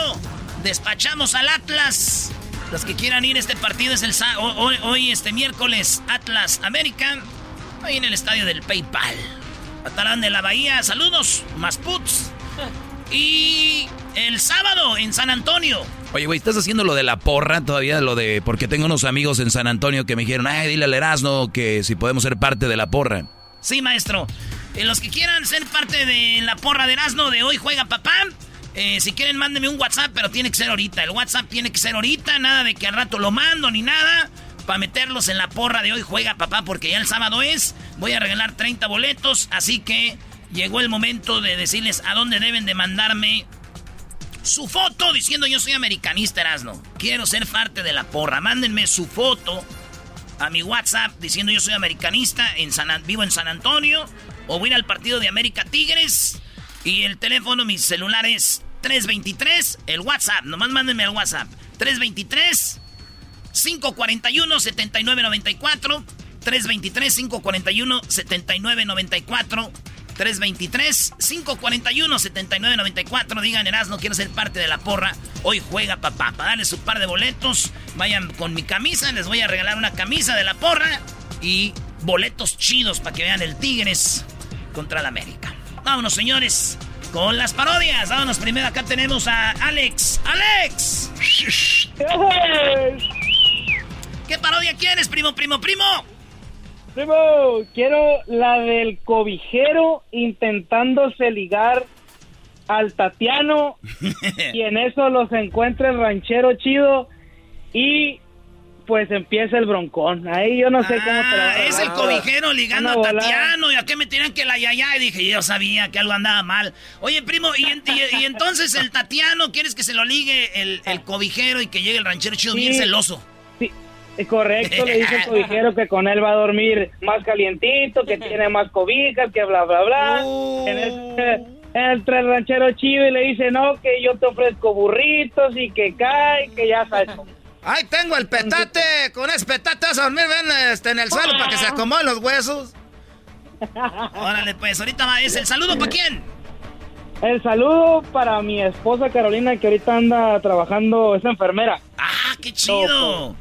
despachamos al Atlas. Los que quieran ir este partido es el hoy, hoy este miércoles Atlas América. Hoy en el estadio del PayPal. Atarán de la Bahía, saludos, más puts. Y el sábado en San Antonio. Oye, güey, ¿estás haciendo lo de la porra todavía? Lo de. Porque tengo unos amigos en San Antonio que me dijeron, ay, dile al Erasmo que si podemos ser parte de la porra. Sí, maestro. Eh, los que quieran ser parte de la porra de Erasmo de hoy juega papá. Eh, si quieren, mándenme un WhatsApp, pero tiene que ser ahorita. El WhatsApp tiene que ser ahorita, nada de que al rato lo mando ni nada. Para meterlos en la porra de hoy juega papá, porque ya el sábado es. Voy a regalar 30 boletos, así que llegó el momento de decirles a dónde deben de mandarme su foto diciendo yo soy americanista, Erasno. Quiero ser parte de la porra. Mándenme su foto a mi WhatsApp diciendo yo soy americanista, en vivo en San Antonio, o voy al partido de América Tigres. Y el teléfono, mi celular es 323, el WhatsApp, nomás mándenme al WhatsApp. 323 541 7994 323 541 7994 323-541-7994. Digan, no quiero ser parte de la porra. Hoy juega papá. Para darles su par de boletos, vayan con mi camisa. Les voy a regalar una camisa de la porra. Y boletos chidos para que vean el Tigres contra el América. Vámonos, señores, con las parodias. Vámonos primero. Acá tenemos a Alex. ¡Alex! ¿Qué parodia quieres, primo, primo, primo? Primo, quiero la del cobijero intentándose ligar al Tatiano y en eso los encuentra el ranchero chido y pues empieza el broncón. Ahí yo no sé cómo te Ah, es el cobijero ligando a Tatiano. ¿Y a qué me tiran que la yaya? Y dije, yo sabía que algo andaba mal. Oye, primo, ¿y, en- y- y entonces el Tatiano quieres que se lo ligue el, el cobijero y que llegue el ranchero chido bien celoso? Sí, correcto, le dice el cobijero que con él va a dormir más calientito, que tiene más cobijas, que bla, bla, bla. En este- Entra el ranchero chido y le dice, no, que yo te ofrezco burritos y que cae, que ya sabes. Ahí tengo el petate. Con ese petate vas a dormir ven, este, en el suelo para que se acomoden los huesos. Órale, pues, ahorita va. ¿Es el saludo para quién? El saludo para mi esposa Carolina, que ahorita anda trabajando, es enfermera. ¡Ah, qué chido!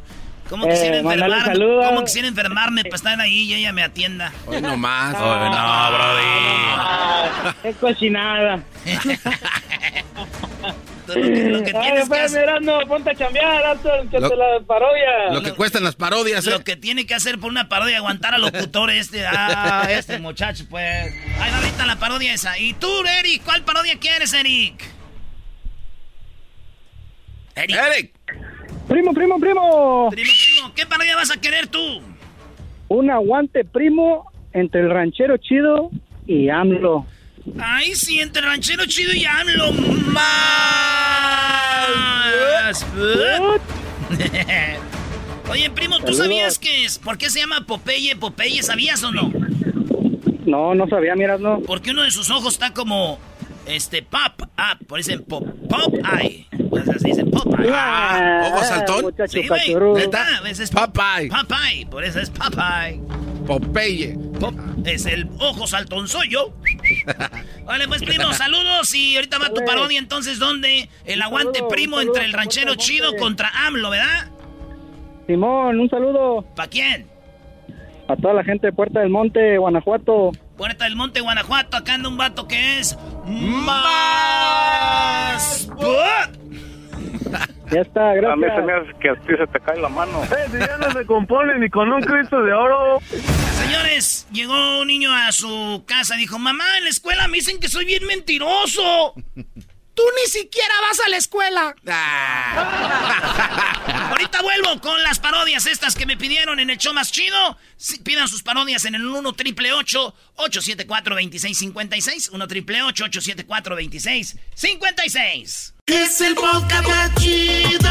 ¿Cómo Eh, quisiera mándale enfermarme? ¿Cómo quisiera enfermarme para estar ahí y ella me atienda? Hoy no más. Hoy no, Brody. Qué cochinada. Lo que, lo que Ay, tienes que pues, hacer... Mirando, ponte a chambear, que Lo- te la parodia. Lo que cuestan las parodias, Lo ¿eh? que tiene que hacer por una parodia aguantar al locutor este. Ah, este muchacho, pues. Ahí va ahorita la parodia esa. ¿Y tú, Eric? ¿Cuál parodia quieres, Eric? Eric. Eric. Primo, primo, primo. Primo, primo, ¿qué parodia vas a querer tú? Un aguante primo entre el ranchero chido y AMLO. Ay, sí, entre ranchero chido y AMLO. Más. Oye, primo, ¿tú Saludos. sabías que es? ¿Por qué se llama Popeye? Popeye, ¿sabías o no? No, no sabía, miras, no. Porque uno de sus ojos está como. Este, pop, ah, por eso dicen pop, pop eye. Así dicen pop eye. Ah, ¿Ojo saltón? Sí, güey. Neta, ese es Popeye. Popeye, por eso es Popeye. Popeye. Pop, es el ojo saltonzoyo. Vale, pues primo, saludos y ahorita va tu parodia entonces donde el aguante saludo, primo saludo entre el ranchero chido contra AMLO, ¿verdad? Simón, un saludo ¿Para quién? a toda la gente de Puerta del Monte, Guanajuato. Puerta del Monte, Guanajuato, acá anda un vato que es más... Ya está, gracias. A mí se me hace que a ti se te cae la mano. si ya no se compone ni con un Cristo de oro. Señores, llegó un niño a su casa y dijo, mamá, en la escuela me dicen que soy bien mentiroso. Tú ni siquiera vas a la escuela. Ahorita vuelvo con las parodias estas que me pidieron en el show más chido. Pidan sus parodias en el 1 triple 874 2656 1 triple 874 2656 Es el podcast más chido.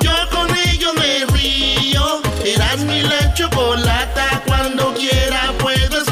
Yo con ello me río. Eras mi la chocolata. Cuando quiera puedo escuchar.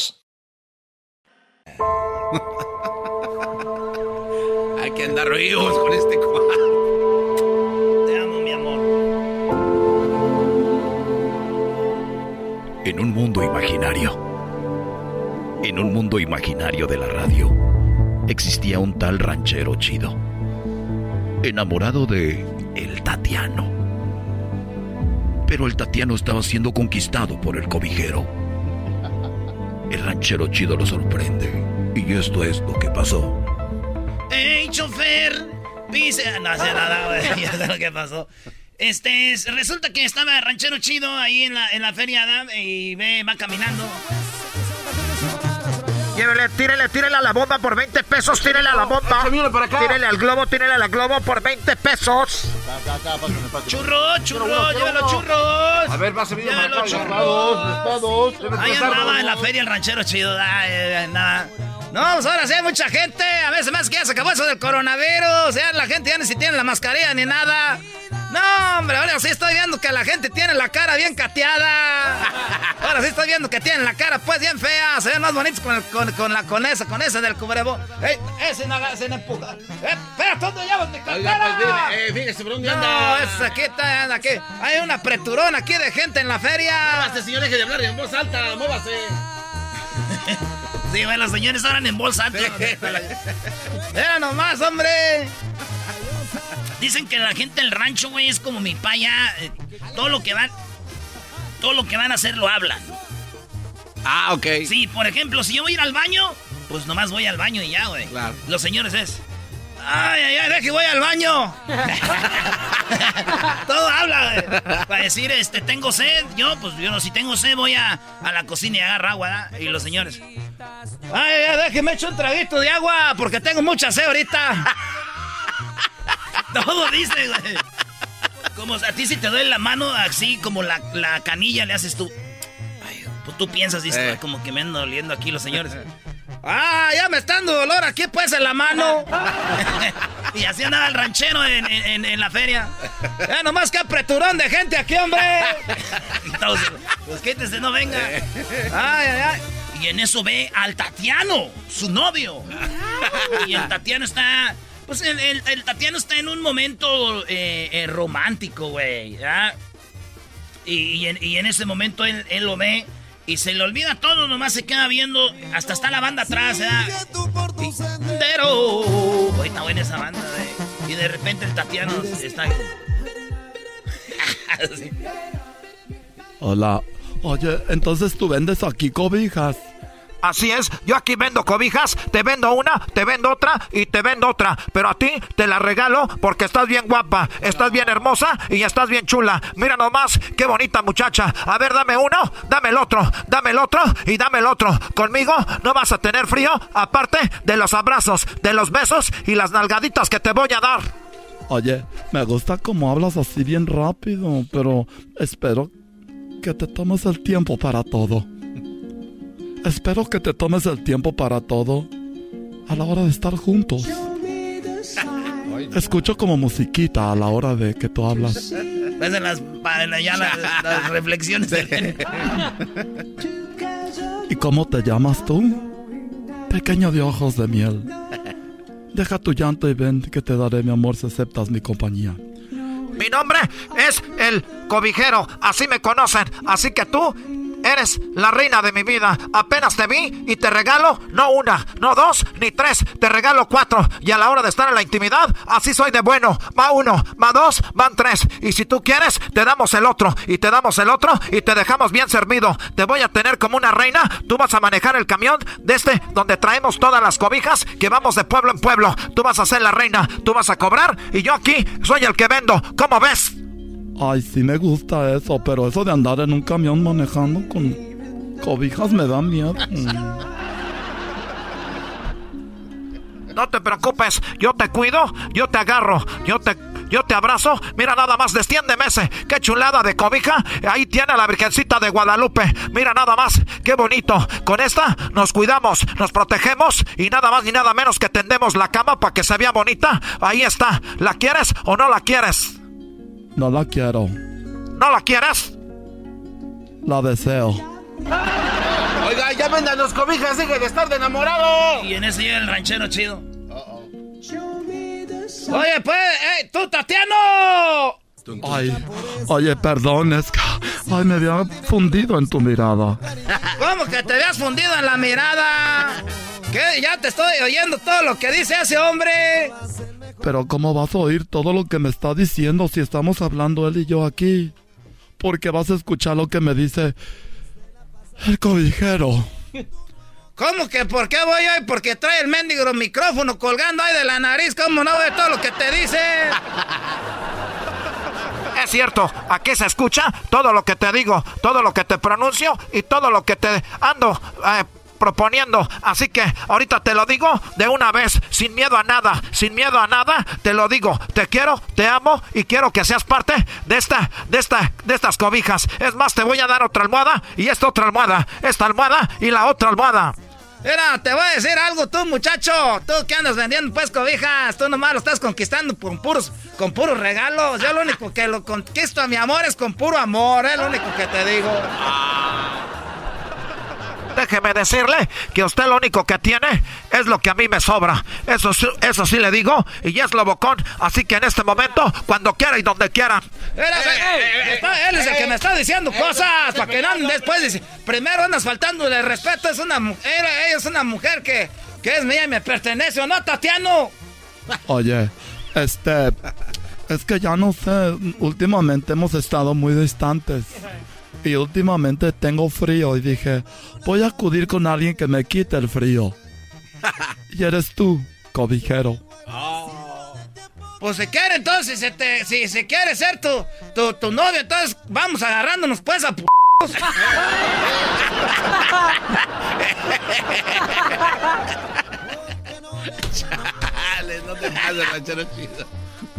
Hay que andar vivos con este cuadro. Te amo, mi amor. en un mundo imaginario. En un mundo imaginario de la radio, existía un tal ranchero chido, enamorado de el Tatiano. Pero el Tatiano estaba siendo conquistado por el cobijero. El ranchero chido lo sorprende, y esto es lo que pasó. ¡Ey, chofer! Pise. No sé nada, güey. Ya sé lo que pasó. Este, resulta que estaba el ranchero chido ahí en la, en la feria y ve, va caminando. Llévele, tírele, tírele a la bomba por 20 pesos, tírele a la bomba. para acá. Tírele al globo, tírele al globo por 20 pesos. Churro, churro, llévelo churros. A ver, pásame para Llévelo acá. churros. Ahí andaba en la feria el ranchero chido. Ay, nada. No, pues ahora sí hay mucha gente. A veces más que ya se acabó eso del coronavirus. Ya la gente ya ni si tiene la mascarilla ni nada. No, hombre, ahora sí estoy viendo que la gente tiene la cara bien cateada. Ahora sí estoy viendo que tienen la cara pues bien fea. Se ven más bonitos con, el- con, con la, con esa, con esa del cubrebo. ¡Ey! Ese no, ese no empuja. ¡Eh, espera, ¿dónde llevas mi cartera? Pues, eh, fíjese, ¿por dónde No, anda? esa aquí está, anda aquí. Hay una apreturón aquí de gente en la feria. Muévase, señor, deje de hablar en voz alta, muévase. Sí, güey, los señores hablan en bolsa. Era nomás, hombre. Dicen que la gente del rancho, güey, es como mi paya. eh, todo lo que van. Todo lo que van a hacer lo hablan. Ah, ok. Sí, por ejemplo, si yo voy a ir al baño, pues nomás voy al baño y ya, güey. Claro. Los señores es. Ay, ay, ay, deje, voy al baño. Todo habla, güey. Para decir, este, tengo sed. Yo, pues, yo, si tengo sed, voy a, a la cocina y agarro agua, ¿verdad? Y los señores. Ay, ay, déjeme echo un traguito de agua porque tengo mucha sed ahorita. Todo dice, güey. Como a ti si te duele la mano, así como la, la canilla le haces tú. Ay, pues tú piensas, dices, Eh. "Ay, como que me ando doliendo aquí los señores. Ah, ya me está dando dolor aquí pues en la mano. y así andaba el ranchero en, en- la feria. Ya nomás que apreturón de gente aquí, hombre. Entonces, pues quítese, no venga. Ay, ay, ay. Y en eso ve al Tatiano, su novio. Y el Tatiano está. Pues el, el- el Tatiano está en un momento eh, eh, romántico, güey. Y, y en, y en ese momento él, él lo ve y se le olvida todo, nomás se queda viendo. Hasta está la banda atrás, ¿verdad? Y- Pero. Hoy está buena esa banda, güey. Y de repente el Tatiano está. Hola. Oye, entonces tú vendes aquí cobijas. Así es, yo aquí vendo cobijas, te vendo una, te vendo otra y te vendo otra, pero a ti te la regalo porque estás bien guapa, estás bien hermosa y estás bien chula. Mira nomás, qué bonita muchacha. A ver, dame uno, dame el otro, dame el otro y dame el otro. Conmigo no vas a tener frío, aparte de los abrazos, de los besos y las nalgaditas que te voy a dar. Oye, me gusta cómo hablas así bien rápido, pero espero que te tomes el tiempo para todo. Espero que te tomes el tiempo para todo a la hora de estar juntos. Escucho como musiquita a la hora de que tú hablas. Ves en las, ya las, las reflexiones. de- ¿Y cómo te llamas tú? Pequeño de ojos de miel. Deja tu llanto y ven que te daré mi amor si aceptas mi compañía. Mi nombre es el cobijero, así me conocen, así que tú eres la reina de mi vida. Apenas te vi y te regalo no una, no dos, ni tres, te regalo cuatro. Y a la hora de estar en la intimidad, así soy de bueno. Va uno, va dos, van tres. Y si tú quieres, te damos el otro, y te damos el otro, y te dejamos bien servido. Te voy a tener como una reina. Tú vas a manejar el camión de este donde traemos todas las cobijas que vamos de pueblo en pueblo. Tú vas a ser la reina, tú vas a cobrar, y yo aquí soy el que vendo. ¿Cómo ves? Ay, sí me gusta eso, pero eso de andar en un camión manejando con cobijas me da miedo. No te preocupes, yo te cuido, yo te agarro, yo te, yo te abrazo. Mira nada más, destiéndeme ese. Qué chulada de cobija. Ahí tiene la Virgencita de Guadalupe. Mira nada más, qué bonito. Con esta nos cuidamos, nos protegemos y nada más ni nada menos que tendemos la cama para que se vea bonita. Ahí está. ¿La quieres o no la quieres? No la quiero, ¿No la quieres? la deseo. Oiga, ya vendan los cobijas, deje de estar de enamorado. Y en ese llega el ranchero chido. Oye, pues, ey, tú, Tatiano. Ay, oye, perdón, es que ay, me había fundido en tu mirada. ¿Cómo que te habías fundido en la mirada? ¿Qué? Ya te estoy oyendo todo lo que dice ese hombre. Pero ¿cómo vas a oír todo lo que me está diciendo si estamos hablando él y yo aquí? Porque vas a escuchar lo que me dice el cobijero. ¿Cómo que por qué voy hoy? Porque trae el mendigo micrófono colgando ahí de la nariz. ¿Cómo no ve todo lo que te dice? Es cierto, aquí se escucha todo lo que te digo, todo lo que te pronuncio y todo lo que te ando eh, proponiendo. Así que ahorita te lo digo de una vez, sin miedo a nada, sin miedo a nada, te lo digo. Te quiero, te amo y quiero que seas parte de esta, de esta, de estas cobijas. Es más, te voy a dar otra almohada y esta otra almohada, esta almohada y la otra almohada. Mira, te voy a decir algo tú, muchacho. Tú que andas vendiendo pues cobijas, tú nomás lo estás conquistando con puros, con puros regalos. Yo lo único que lo conquisto a mi amor es con puro amor, es lo único que te digo. Déjeme decirle que usted lo único que tiene es lo que a mí me sobra. Eso, eso sí le digo, y es lo bocón. Así que en este momento, cuando quiera y donde quiera. él es el que me está diciendo cosas, para que no después dice, primero andas faltando de respeto, es una mujer, ella es una mujer que, que es mía y me pertenece, ¿o no, Tatiano? Oye, este, es que ya no sé, últimamente hemos estado muy distantes. Y últimamente tengo frío y dije, voy a acudir con alguien que me quite el frío. y eres tú, cobijero. Pues si quiere entonces, si, te, si, si quiere ser tu, tu, tu, novio, entonces vamos agarrándonos pues a p Chale, no te pases, ranchero chido.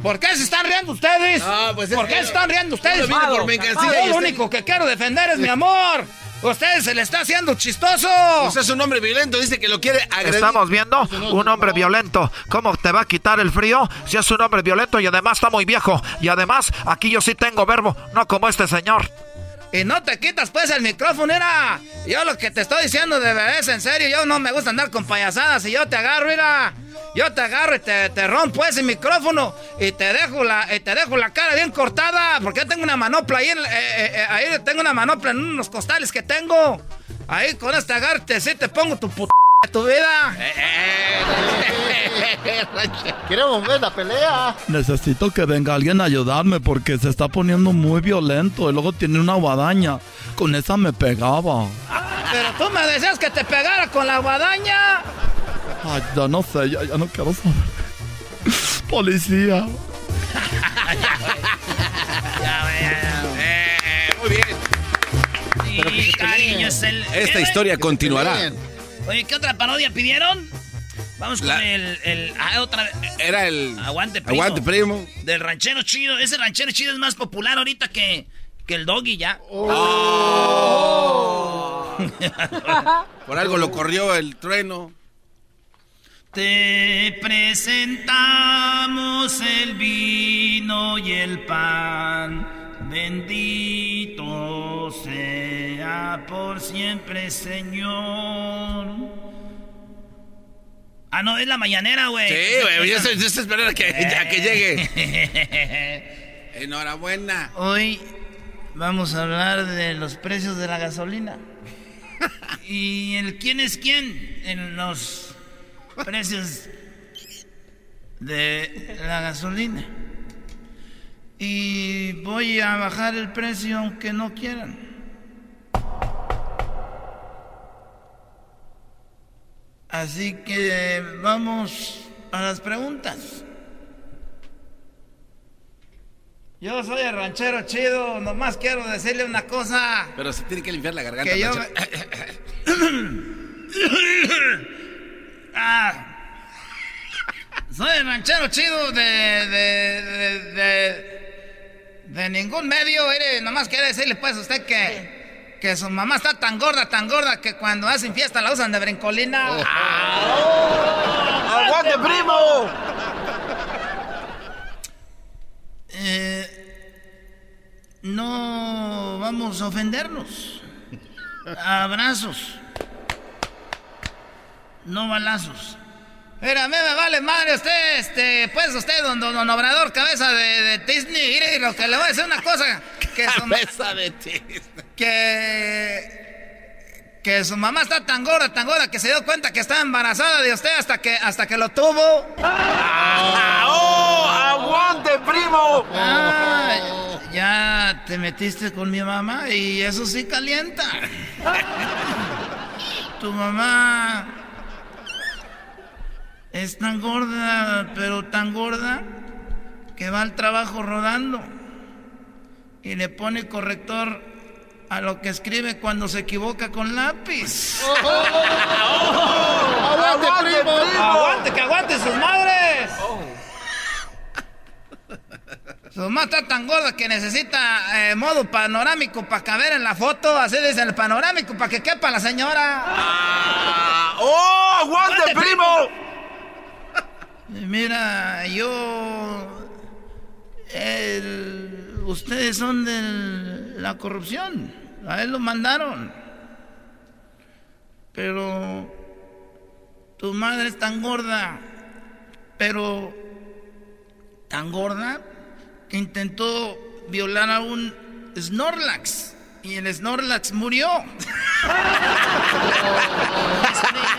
¿Por qué se están riendo ustedes? pues ¿Por qué se están riendo ustedes? Yo por Yo lo único que quiero defender es mi amor. Usted se le está haciendo chistoso. Usted es un hombre violento, dice que lo quiere agredir. Estamos viendo un hombre violento. ¿Cómo te va a quitar el frío si es un hombre violento y además está muy viejo? Y además, aquí yo sí tengo verbo, no como este señor. Y no te quitas pues el micrófono, era. Yo lo que te estoy diciendo de verdad es en serio. Yo no me gusta andar con payasadas. Y yo te agarro, mira. Yo te agarro y te, te rompo ese micrófono y te dejo la, te dejo la cara bien cortada. Porque yo tengo una manopla ahí, eh, eh, eh, ahí tengo una manopla en unos costales que tengo. Ahí con este agarre sí te pongo tu puta tu vida. Queremos ver la pelea. Necesito que venga alguien a ayudarme porque se está poniendo muy violento y luego tiene una guadaña. Con esa me pegaba. Pero tú me decías que te pegara con la guadaña. Ay, ya no sé, ya, no quiero saber. Policía. muy bien. Sí, cariño, es el... Esta historia continuará. Oye, ¿qué otra parodia pidieron? Vamos con el, el ah, otra vez. Era el Aguante Primo. Aguante Primo. Del ranchero chido. Ese ranchero chido es más popular ahorita que, que el doggy ya. Oh. Por algo lo corrió el trueno. Te presentamos el vino y el pan. Bendito sea por siempre, Señor. Ah, no, es la mañanera, güey. Sí, güey, yo estoy, esperando a que, a que llegue. Enhorabuena. Hoy vamos a hablar de los precios de la gasolina. y el quién es quién en los precios de la gasolina. Y voy a bajar el precio aunque no quieran. Así que vamos a las preguntas. Yo soy el ranchero chido, nomás quiero decirle una cosa. Pero se tiene que limpiar la garganta. Que yo... ah, soy el ranchero chido de, de, de, de, de ningún medio. Mire, nomás quiero decirle pues a usted que, que su mamá está tan gorda, tan gorda que cuando hacen fiesta la usan de brincolina. Oh. ¡Aguante, primo! Eh, no vamos a ofendernos. Abrazos. No balazos. Mira, a mí me vale madre usted, este, pues usted, don, don, don Obrador, cabeza de, de Disney. Mire, lo que le voy a decir una cosa. Que su Cabeza de Disney. que que su mamá está tan gorda, tan gorda que se dio cuenta que estaba embarazada de usted hasta que hasta que lo tuvo. ¡Oh! ¡Aguante, primo! Ah, ya te metiste con mi mamá y eso sí calienta. Tu mamá es tan gorda, pero tan gorda que va al trabajo rodando y le pone corrector a lo que escribe cuando se equivoca con lápiz. ¡Aguante, primo! ¡Aguante, que aguante sus madres! Su mamá está tan gorda que necesita eh, modo panorámico para caber en la foto. Así dice el panorámico para que quepa la señora. ¡Oh! ¡Aguante, primo! Mira, yo. el- ustedes son de la corrupción. A él lo mandaron. Pero. Tu madre es tan gorda. Pero. Tan gorda. Que intentó violar a un Snorlax. Y el Snorlax murió.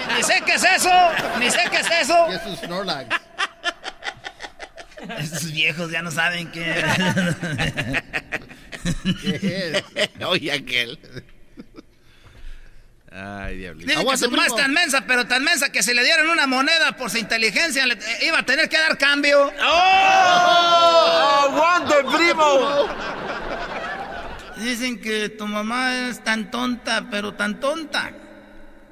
ni, ni sé qué es eso. Ni sé qué es eso. ¿Qué es un Snorlax? Estos viejos ya no saben qué. Oye, aquel. Ay, diablito. Dicen que su mamá es tan mensa, pero tan mensa que si le dieron una moneda por su inteligencia, le- eh, iba a tener que dar cambio. ¡Oh! ¡Aguante, primo! Dicen que tu mamá es tan tonta, pero tan tonta,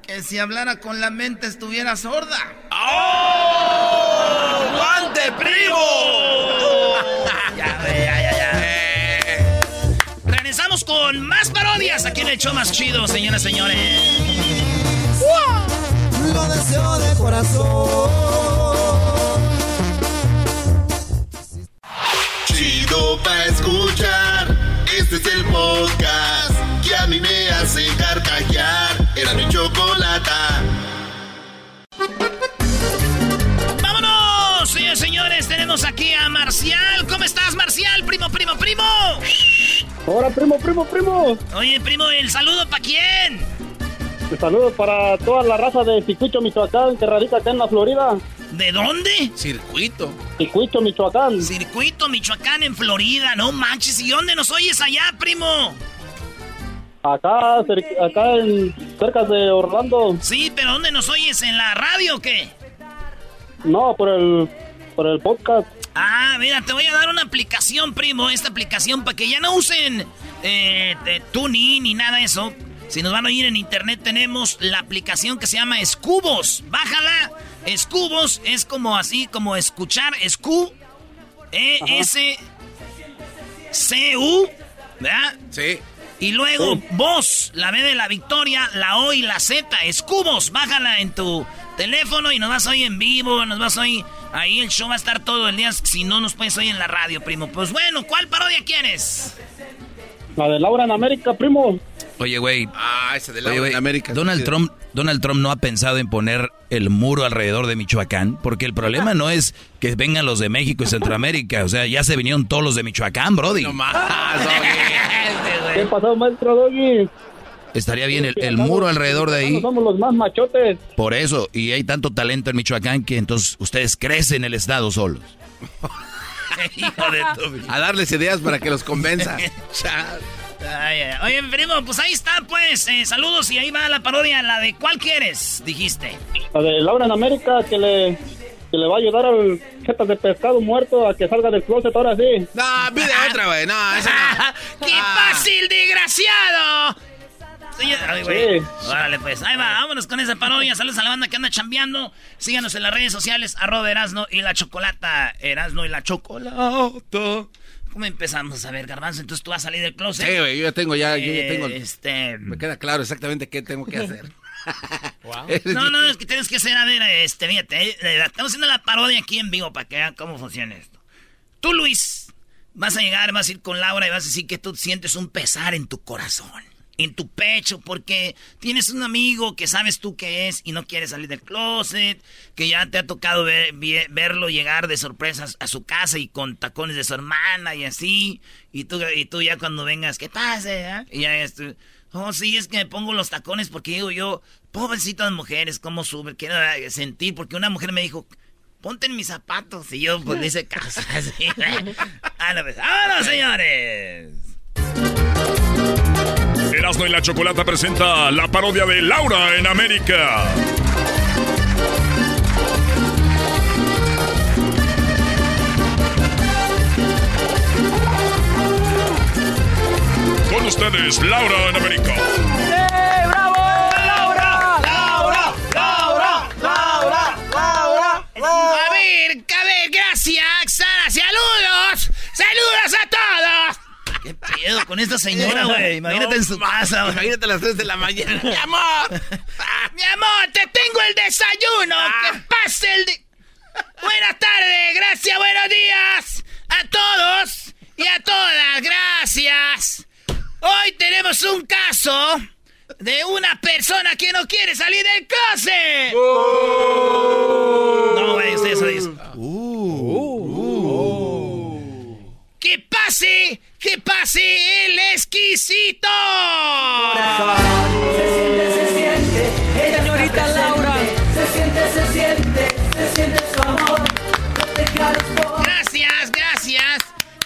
que si hablara con la mente estuviera sorda. ¡Oh! ¡Aguante, primo! Ya, ya, ya, ya. Regresamos con más parodias aquí en el show más chido, señoras y señores. Lo deseo de corazón. Chido pa' escuchar. Este es el podcast que a mí me hace carcajear. Era mi chocolata. ¡Vámonos! Señores, señores, tenemos aquí a Marcial. ¿Cómo estás, Marcial? Primo, primo, primo. Ahora, primo, primo, primo. Oye, primo, ¿el saludo para quién? Un saludo para toda la raza de Cicuicho, Michoacán, que radica acá en la Florida. ¿De dónde? Circuito. Cicuicho, Michoacán. Circuito Michoacán en Florida, no manches. ¿Y dónde nos oyes allá, primo? Acá, acá en, cerca de Orlando. Sí, pero ¿dónde nos oyes? ¿En la radio o qué? No, por el, por el podcast. Ah, mira, te voy a dar una aplicación, primo. Esta aplicación para que ya no usen eh, TuneIn ni nada de eso. Si nos van a oír en internet, tenemos la aplicación que se llama Escubos. Bájala. Escubos es como así, como escuchar. Escu. E-S. C-U. ¿Verdad? Sí. Y luego voz, la B de la victoria, la O y la Z, escubos, bájala en tu teléfono y nos vas a oír en vivo, nos vas a oír ahí, el show va a estar todo el día, si no nos puedes oír en la radio, primo. Pues bueno, ¿cuál parodia quieres? La de Laura en América, primo. Oye, güey. Ah, ese de Oye, la güey, en América. Donald Trump, Donald Trump no ha pensado en poner el muro alrededor de Michoacán, porque el problema no es que vengan los de México y Centroamérica, o sea, ya se vinieron todos los de Michoacán, Brody. No más, ¿Qué pasó, maestro Doggy? Estaría bien el, el muro alrededor de ahí. Somos los más machotes. Por eso, y hay tanto talento en Michoacán que entonces ustedes crecen el estado solos. A darles ideas para que los convenza. Ay, ay, Oye, primo, pues ahí está, pues, eh, saludos y ahí va la parodia, la de ¿cuál quieres? Dijiste. La de Laura en América, que le, que le va a ayudar al jetas de pescado muerto a que salga del closet ahora sí. No, pide otra, güey. No, esa no. ¡Qué fácil, desgraciado! Sí, ay, güey. Sí. Órale, pues. Ahí va, vámonos con esa parodia. Saludos a la banda que anda chambeando. Síganos en las redes sociales, arroba Erasno y la Chocolata. Erasno y la Chocolata. ¿Cómo empezamos? A ver, Garbanzo, entonces tú vas a salir del closet. Sí, güey, yo ya tengo ya, yo ya tengo. Este... Me queda claro exactamente qué tengo que hacer. No, no, es que tienes que ser, a ver, este, fíjate, eh, estamos haciendo la parodia aquí en vivo para que vean cómo funciona esto. Tú, Luis, vas a llegar, vas a ir con Laura y vas a decir que tú sientes un pesar en tu corazón. En tu pecho porque tienes un amigo que sabes tú que es y no quiere salir del closet, que ya te ha tocado verlo llegar de sorpresas a su casa y con tacones de su hermana y así, y tú, y tú ya cuando vengas, ¿qué pase? Ah? Y ya esto, oh sí, es que me pongo los tacones porque digo yo, pobrecitas mujeres, ¿cómo sube? Quiero sentir, porque una mujer me dijo, ponte en mis zapatos, y yo pues le hice caso, así, ¡Vámonos, señores! Erasmo y la Chocolata presenta la parodia de Laura en América. Con ustedes, Laura en América. ¡Sí, bravo! ¡Laura! ¡Laura! ¡Laura! ¡Laura! ¡Laura! A ver, a ver, gracias, Sara, saludos. ¡Saludos a! ¿Qué pedo con esta señora, güey? Imagínate en su casa, Imagínate a las 3 de la mañana. ¡Mi amor! ¡Mi amor, te tengo el desayuno! Ah. ¡Que pase el... De... Buenas tardes, gracias, buenos días a todos y a todas, gracias. Hoy tenemos un caso de una persona que no quiere salir del closet. No, güey, usted eso dice. ¡Que pase! ¡Que pase el exquisito! Se siente, se siente, señorita Laura. Se siente, se siente, se siente su amor. No por- Gracias, gracias.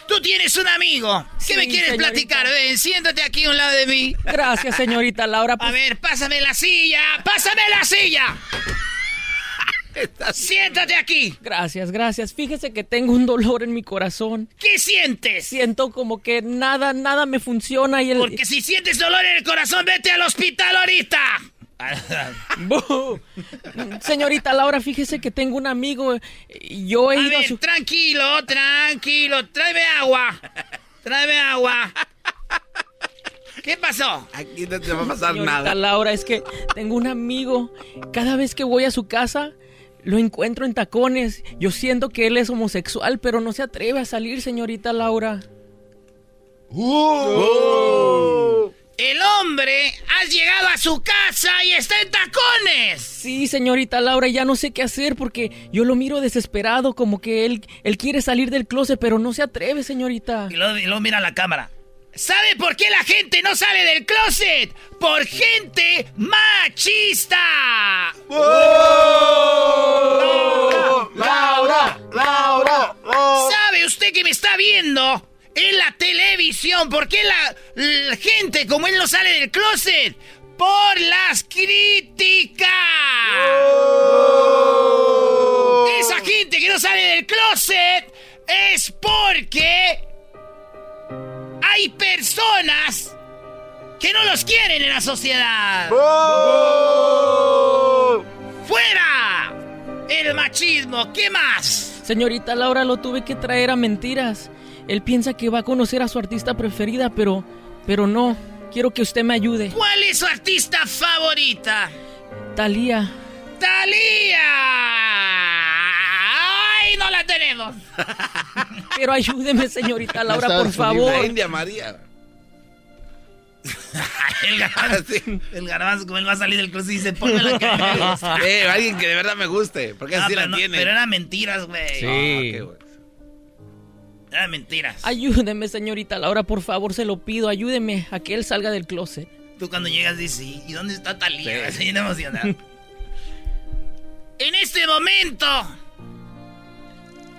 Tú tienes un amigo. ¿Qué Sí, me quieres señorita. platicar? Ven, siéntate aquí a un lado de mí. Gracias, señorita Laura. A ver, pásame la silla. ¡Pásame la silla! Siéntate aquí. Gracias, gracias. Fíjese que tengo un dolor en mi corazón. ¿Qué sientes? Siento como que nada, nada me funciona y el... Porque si sientes dolor en el corazón, vete al hospital ahorita. Señorita Laura, fíjese que tengo un amigo. eh, Yo he A ido a ver, su... tranquilo, tranquilo. Tráeme agua. Tráeme agua. ¿Qué pasó? Aquí no te va a pasar Señorita nada. Laura, es que tengo un amigo. Cada vez que voy a su casa, lo encuentro en tacones. Yo siento que él es homosexual, pero no se atreve a salir, señorita Laura. El hombre ha llegado a su casa y está en tacones. Sí, señorita Laura, ya no sé qué hacer porque yo lo miro desesperado, como que él, él quiere salir del closet, pero no se atreve, señorita. Y luego, y luego mira a la cámara. ¿Sabe por qué la gente no sale del closet? Por gente machista. Laura, Laura, ¿Sabe usted que me está viendo en la televisión? ¿Por qué la, la gente como él no sale del closet? Por las críticas. Esa gente que no sale del closet es porque hay personas que no los quieren en la sociedad. ¡Fuera! El machismo, ¿qué más? Señorita Laura, lo tuve que traer a mentiras. Él piensa que va a conocer a su artista preferida, pero, pero no. Quiero que usted me ayude. ¿Cuál es su artista favorita? Talía. ¡Talía! ¡Ay, no la tenemos! Pero ayúdeme, señorita Laura, por favor. la India María. El garbanzo, el garbanzo, como él va a salir del closet y dice, ponme la que me gusta. Eh, alguien que de verdad me guste. Porque así pero, la no- tiene. pero eran mentiras, güey. Qué bueno. Eran mentiras. Ayúdeme, señorita Laura, por favor, se lo pido. Ayúdeme a que él salga del closet. Tú cuando llegas dices, "¿Y- ¿y dónde está Talía? Estoy bien emocionado. en este momento,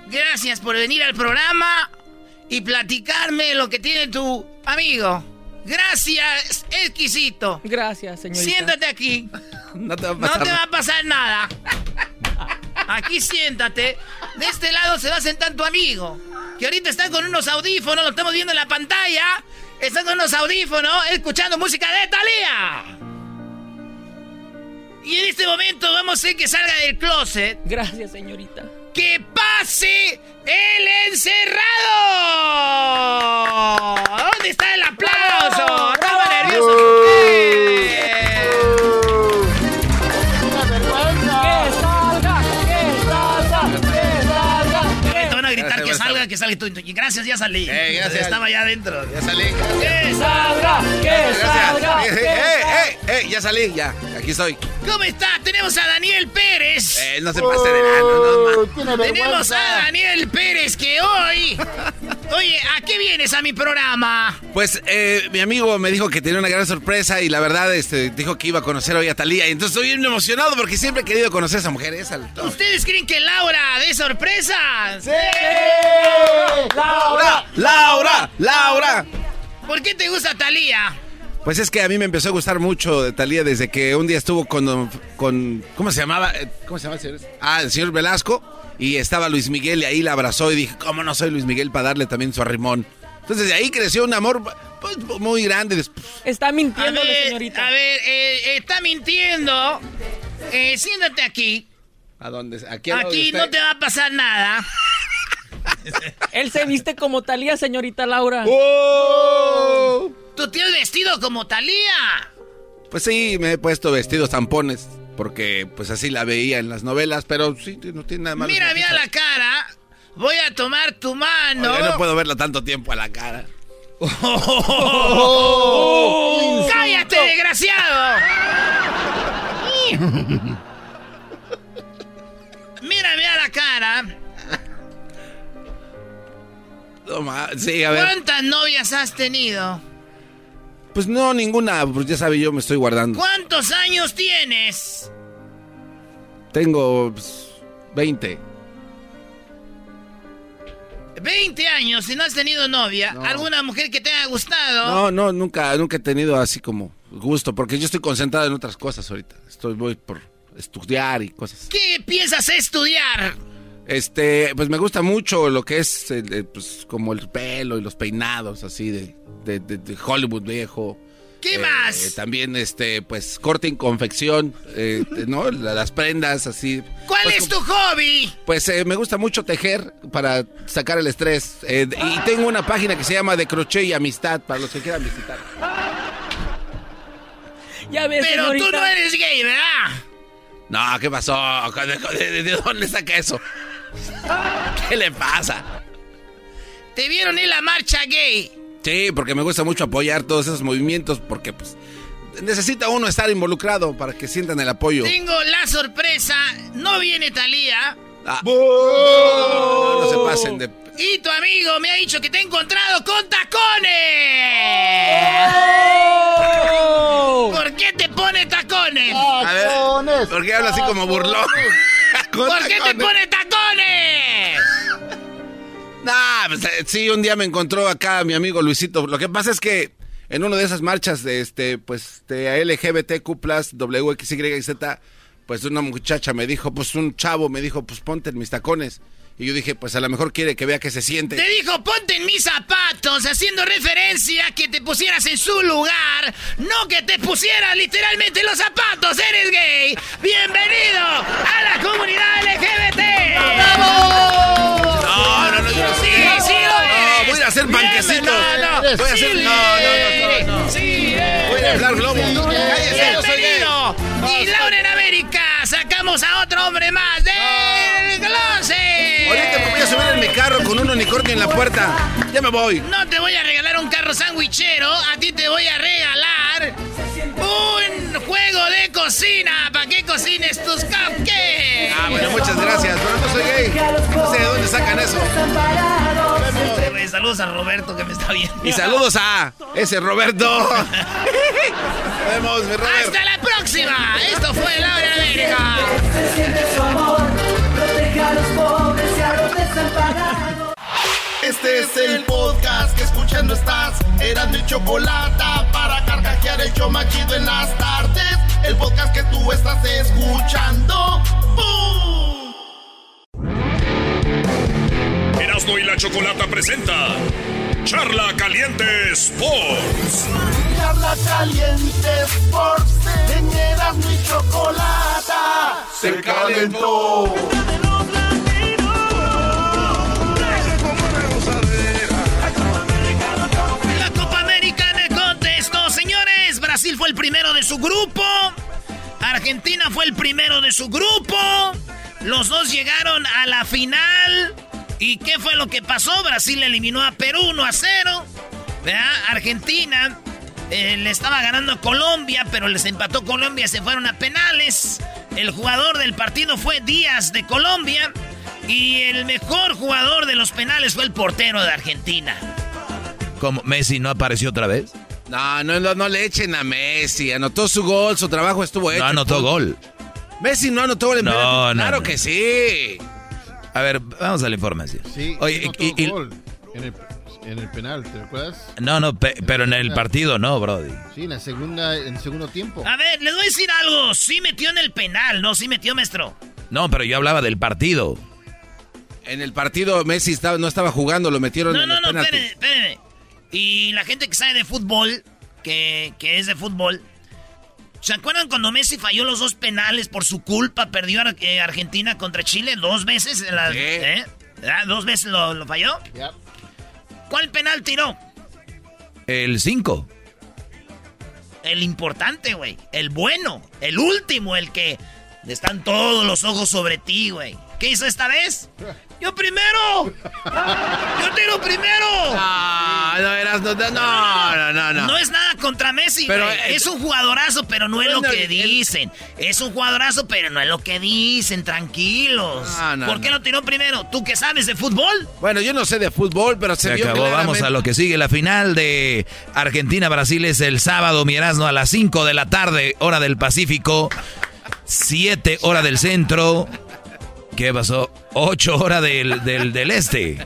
gracias por venir al programa y platicarme lo que tiene tu amigo. Gracias, exquisito. Gracias, señorita. Siéntate aquí. No te va a No pasar te va nada. a pasar nada. Aquí siéntate. De este lado se va a sentar tu amigo. Que ahorita está con unos audífonos, lo estamos viendo en la pantalla. Está con unos audífonos, escuchando música de Thalía. Y en este momento vamos a hacer que salga del closet. Gracias, señorita. ¡Que pase el encerrado! ¿Dónde está el aplauso? ¡Estaba nervioso! Que salga. Tú, tú- Gracias, ya salí. Eh, gracias. Estaba ya adentro. Ya salí. ¡Que salga! ¡Que salga! Eh, eh, eh, eh, ya salí, ya. Aquí estoy. ¿Cómo está? Tenemos a Daniel Pérez. Eh, no se pase de lano, no, ma. Tenemos a Daniel Pérez que hoy. ¿A qué vienes a mi programa? Pues eh, mi amigo me dijo que tenía una gran sorpresa y la verdad este, dijo que iba a conocer hoy a Talía. Y entonces estoy bien emocionado porque siempre he querido conocer a esa mujer. Esa, ¿Ustedes creen que Laura de sorpresa? ¡Sí! ¡Laura! ¡Laura! ¡Laura! ¿Por qué te gusta Talía? Pues es que a mí me empezó a gustar mucho de Talía desde que un día estuvo con, con ¿cómo se llamaba? Eh, ¿Cómo se llama el señor? Ah, el señor Velasco. Y estaba Luis Miguel y ahí la abrazó y dije, ¿cómo no soy Luis Miguel para darle también su arrimón? Entonces de ahí creció un amor pues, muy grande. Después, Está mintiendo, señorita. a ver, eh, está mintiendo. Eh, siéntate aquí. ¿A dónde? Aquí, Aquí no te va a pasar nada. Él se viste como Talía, señorita Laura. ¡Oh! Tú te has vestido como Talía. Pues sí, me he puesto vestidos tampones porque pues así la veía en las novelas, pero sí, no tiene nada malo. Mira, mira la cara. Voy a tomar tu mano. Oiga, no puedo verla tanto tiempo a la cara. ¡Cállate, desgraciado! Mírame a la cara. Sí, a ver. ¿Cuántas novias has tenido? Pues no, ninguna, pues ya sabe, yo me estoy guardando. ¿Cuántos años tienes? Tengo pues, 20. 20 años y no has tenido novia. ¿Alguna mujer que te haya gustado? No, no, nunca, nunca he tenido así como gusto, porque yo estoy concentrado en otras cosas ahorita. Estoy voy por estudiar y cosas. ¿Qué piensas estudiar? Este, pues me gusta mucho lo que es el- el, pues, como el pelo y los peinados así de, de- de- de Hollywood viejo. ¿Qué Eh, más? también este, pues corte y confección, eh, ¿no? La- Las prendas así. ¿Cuál Pues, es tu hobby? Pues eh, me gusta mucho tejer para sacar el estrés. Eh, y tengo una página que se llama De Crochet y Amistad para los que quieran visitar. Ya ves, Pero tú no eres gay, ¿verdad? No, ¿qué pasó? ¿De, de- de dónde saca eso? ¿Qué le pasa? Te vieron en la marcha gay. Sí, porque me gusta mucho apoyar todos esos movimientos porque pues necesita uno estar involucrado para que sientan el apoyo. Tengo la sorpresa. No viene Talía. Ah. No, no, se pasen de... Y tu amigo me ha dicho que te ha encontrado con tacones. ¿Por qué te pone tacones? A ver, ¿por qué habla así como burlón? ¿Por qué te tacones. pone tacones? Pues, eh, sí, un día me encontró acá mi amigo Luisito. Lo que pasa es que en una de esas marchas de este, pues, de LGBTQ WXYZ, pues una muchacha me dijo, pues un chavo me dijo, pues ponte en mis tacones. Y yo dije, pues a lo mejor quiere que vea que se siente. Te dijo, ponte en mis zapatos, haciendo referencia a que te pusieras en su lugar, no que te pusieras literalmente en los zapatos, eres gay. Bienvenido a la comunidad LGBT. ¡Bravo! No, no, no, yo no Sí, sí lo No, voy a hacer panquecitos. No, no, Voy a sí hacer- no, no, no, no, no. Sí. Voy a inflar globos. Cállese, yo soy gay. Y Laura en América, sacamos a otro hombre más del a subir en mi carro con un unicornio en la puerta. Ya me voy. No te voy a regalar un carro sandwichero, a ti te voy a regalar un juego de cocina para que cocines tus cupcakes. Ah, bueno, muchas gracias, pero no soy gay. No sé de dónde sacan eso. Güey, Saludos a Roberto que me está viendo. Y saludos a ese Roberto. Nos vemos, mi Robert. Hasta la próxima. Esto fue Laura en América. Se siente su amor, protege a los pobres Este es el podcast que escuchando estás. Eran mi chocolate para carcajear el show más chido en las tardes. El podcast que tú estás escuchando. ¡Bum! Erasmo y la Chocolata presenta Charla Caliente Sports. Charla caliente Sports. En Erasmo y chocolate. Se calentó. Brasil fue el primero de su grupo. Argentina fue el primero de su grupo. Los dos llegaron a la final. ¿Y qué fue lo que pasó? Brasil eliminó a Perú 1 a 0. ¿verdad? Argentina eh, le estaba ganando a Colombia, pero les empató Colombia, se fueron a penales. El jugador del partido fue Díaz de Colombia. Y el mejor jugador de los penales fue el portero de Argentina. ¿Cómo? ¿Messi no apareció otra vez? No, no, no, no le echen a Messi. Anotó su gol, su trabajo estuvo hecho. No anotó gol. Messi no anotó gol en No, penalti. no, Claro no. que sí. A ver, vamos a la información. Sí, Oye, anotó y- y- gol en, el, en el penal, ¿te recuerdas? no, no, pe- pero en el partido no, Brody. Sí, en la segunda, en el segundo tiempo. A ver, les voy a decir algo. Sí metió en el penal, no, sí metió, maestro. No, pero yo hablaba del partido. En el partido Messi estaba, no estaba jugando, lo metieron No, en no, los no, penaltis. espérenme, espérenme. Y la gente que sabe de fútbol, que, que es de fútbol, ¿se acuerdan cuando Messi falló los dos penales por su culpa? Perdió Ar- eh, Argentina contra Chile dos veces. En la, ¿eh? ¿Dos veces lo, lo falló? ¿Cuál penal tiró? El 5. El importante, güey. El bueno. El último, el que están todos los ojos sobre ti, güey. ¿Qué hizo esta vez? ¡Yo primero! ¡Yo tiro primero! No, no, eras, no, no, no, no, no. No es nada contra Messi, Pero, eh, es un jugadorazo, pero no es lo que el- dicen. Es un jugadorazo, pero no es lo que dicen. Tranquilos. No, no, ¿Por qué no. lo tiró primero? ¿Tú que sabes de fútbol? Bueno, yo no sé de fútbol, pero se, Se vio acabó, vamos a lo que sigue. La final de Argentina-Brasil es el sábado, mi Erasmo, a las 5 de la tarde, hora del Pacífico, 7 hora del centro. ¿Qué pasó? 8 horas del, del, del este.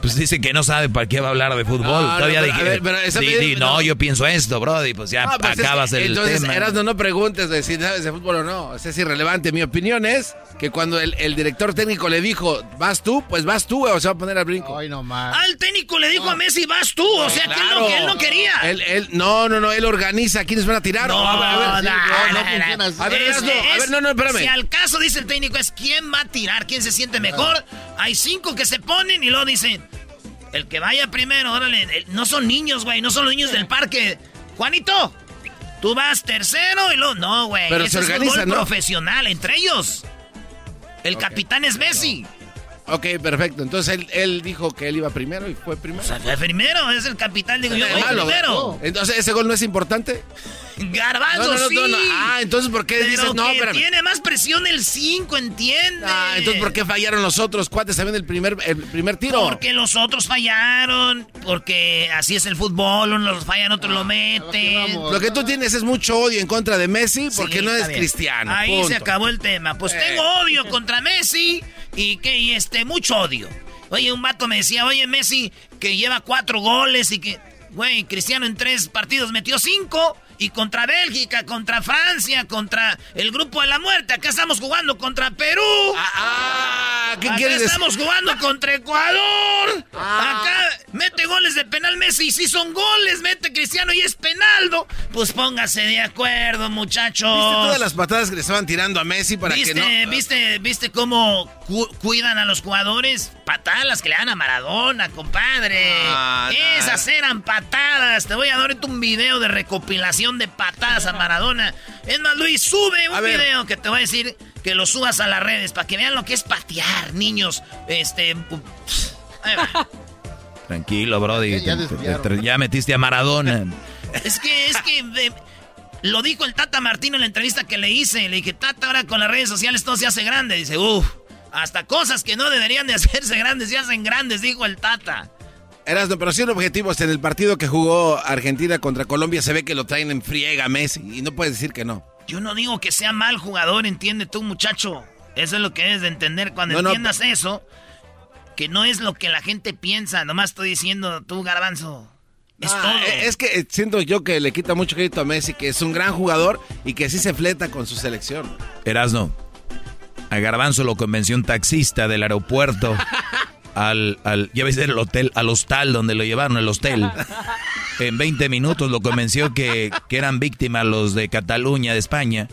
Pues dice que no sabe para qué va a hablar de fútbol. No, no, Todavía pero, dije, ver, pero di, no, no. yo pienso esto, Brody. Pues ya Ah, pues es acabas que- el entonces, tema. Erasmo, no preguntes de si sabes de fútbol o no. O sea, es irrelevante. Mi opinión es que cuando el, el director técnico le dijo, vas tú, pues vas tú, o se va a poner al brinco. Ay, no más. Al técnico le dijo a Messi, vas tú. O sea, que, él no, que él no quería. Él, él- no, no, no, él organiza quiénes van a tirar. No, a ver, no, no, no no, Es- es- no, no, espérame. Si al caso dice el técnico es quién va a tirar, quién se siente mejor. Hay cinco que se ponen y luego dicen, el que vaya primero, órale. no son niños, güey, no son los niños del parque. Juanito, tú vas tercero y luego, no, güey. Pero ese se es organiza, fútbol ¿no? profesional, entre ellos. El capitán es Messi. Ok, perfecto. Entonces él, él dijo que él iba primero y fue primero. Fue primero, es el capitán, digo yo, Nada voy malo, primero. Entonces, ¿ese gol no es importante? Garbanzo, No, no, sí. Ah, entonces, ¿por qué Pero dices no? que Espérame. tiene más presión el 5, ¿entiendes? Ah, entonces, ¿por qué fallaron los otros cuates también el primer, el primer tiro? Porque los otros fallaron, porque así es el fútbol, unos los fallan, otros lo meten. Lo que tú tienes es mucho odio en contra de Messi porque Sí, no bien. cristiano. Ahí punto. se acabó el tema. Pues Eh. tengo odio contra Messi y que y este mucho odio. Oye, un vato me decía, oye Messi, que lleva cuatro goles y que, güey, Cristiano en tres partidos metió cinco. Y contra Bélgica, contra Francia, contra el grupo de la muerte. Acá estamos jugando contra Perú. Ah, ¿qué Acá quieres decir? estamos jugando contra Ecuador. Ah. Acá mete goles de penal Messi. Sí son goles, mete Cristiano y es penaldo. Pues póngase de acuerdo, muchachos. ¿Viste todas las patadas que le estaban tirando a Messi para ¿Viste, que no? viste, viste cómo cu- cuidan a los jugadores? Patadas que le dan a Maradona, compadre. Ah, Esas eran patadas. Te voy a dar un video de recopilación de patadas a Maradona. Es más, Luis, sube un video que te voy a decir que lo subas a las redes para que vean lo que es patear, niños. Este. ahí va. Tranquilo, Brody. Ya- ya te- te- desviaron. te- ya metiste a Maradona. Es que, es que lo dijo el Tata Martino en la entrevista que le hice. Le dije, Tata, ahora con las redes sociales todo se hace grande. Dice, uff, hasta cosas que no deberían de hacerse grandes se hacen grandes, dijo el Tata. Eras, no, pero sí objetivos. En el partido que jugó Argentina contra Colombia se ve que lo traen en friega a Messi y no puedes decir que no. Yo no digo que sea mal jugador, entiende tú, muchacho. Eso es lo que debes de entender cuando No, no, entiendas eso. Que no es lo que la gente piensa. Nomás estoy diciendo tú, garbanzo. Es Ah, todo. Es que eh, siento yo que le quita mucho crédito a Messi, que es un gran jugador y que sí se fleta con su selección. Erasno, a Garbanzo lo convenció un taxista del aeropuerto al, al ya ves el hotel, al hostal donde lo llevaron, el hostel. En 20 minutos lo convenció que, que eran víctimas los de Cataluña, de España.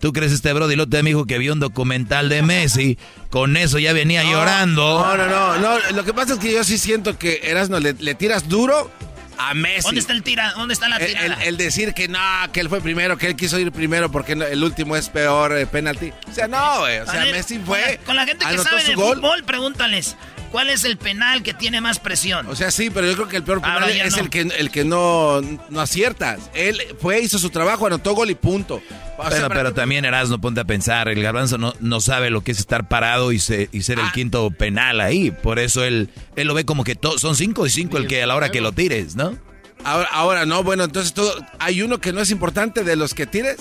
¿Tú crees este Brody? Lo te dijo que vio un documental de Messi. Con eso ya venía llorando. No, no, no, no. Lo que pasa es que yo sí siento que Erasno le, le tiras duro a Messi. ¿Dónde está el tira? ¿Dónde está la El, tirada? el- el decir que no, que él fue primero, que él quiso ir primero porque no- el último es peor eh, penalti. O sea, no, güey. O sea, ver, Messi con fue. la- Con la gente que sabe de fútbol, pregúntales. ¿Cuál es el penal que tiene más presión? O sea, sí, pero yo creo que el peor penal Ahora es no. el que, el que no, no aciertas. Él fue, hizo su trabajo, anotó gol y punto. O sea, Pero, pero también Erasmo, ponte a pensar, el garbanzo no, no sabe lo que es estar parado y, se- y ser el Ah. quinto penal ahí. Por eso él, él lo ve como que to- son cinco y cinco el que a la hora que lo tires, ¿no? Ahora, ahora no, bueno, entonces todo, hay uno que no es importante de los que tires.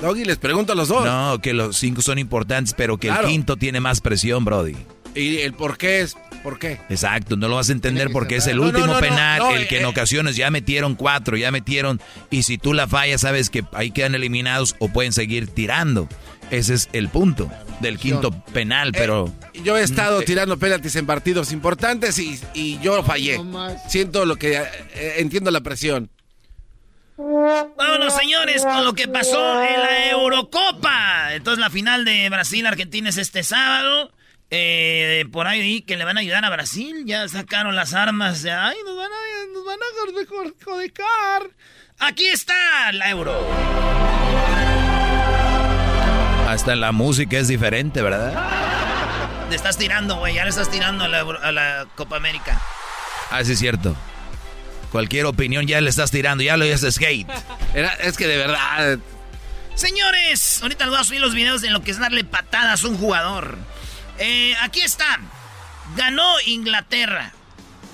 Doggy, les pregunto a los dos. No, que los cinco son importantes, pero que Claro. el quinto tiene más presión, Brody. Y el por qué es, ¿por qué? Exacto, no lo vas a entender porque es el último no, no, penal, no, el que eh, en ocasiones ya metieron cuatro, ya metieron, y si tú la fallas, sabes que ahí quedan eliminados o pueden seguir tirando. Ese es el punto del quinto penal, pero... Yo he estado Eh, tirando penaltis en partidos importantes y, y yo fallé. Siento lo que eh, entiendo la presión. Vámonos, señores, con lo que pasó en la Eurocopa. Entonces, la final de Brasil-Argentina es este sábado. Eh, por ahí que le van a ayudar a Brasil. Ya sacaron las armas. Ya, Ay, nos van a, nos van a jodecar. Aquí está la Euro. Hasta la música es diferente, ¿verdad? Le estás tirando, güey. Ya le estás tirando a la, Euro- a la Copa América. Ah, sí es cierto. Cualquier opinión ya le estás tirando, ya lo haces hate. es que de verdad... Señores, ahorita les voy a subir los videos de lo que es darle patadas a un jugador. Eh, aquí está. Ganó Inglaterra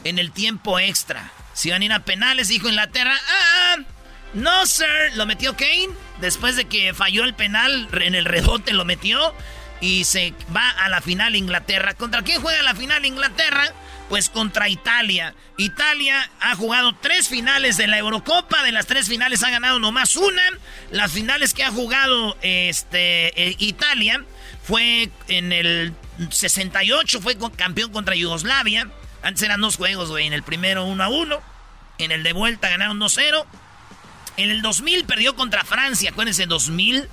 en el tiempo extra. Si van a ir a penales, dijo Inglaterra. Ah, no, sir. Lo metió Kane. Después de que falló el penal, en el rebote lo metió. Y se va a la final Inglaterra. ¿Contra quién juega la final Inglaterra? Pues contra Italia. Italia ha jugado tres finales de la Eurocopa. De las tres finales ha ganado nomás una. Las finales que ha jugado este, eh, Italia fue en el 68, fue campeón contra Yugoslavia. Antes eran dos juegos, güey. En el primero 1 a 1. En el de vuelta ganaron 2-0. En el 2000 perdió contra Francia. Acuérdense, 2000.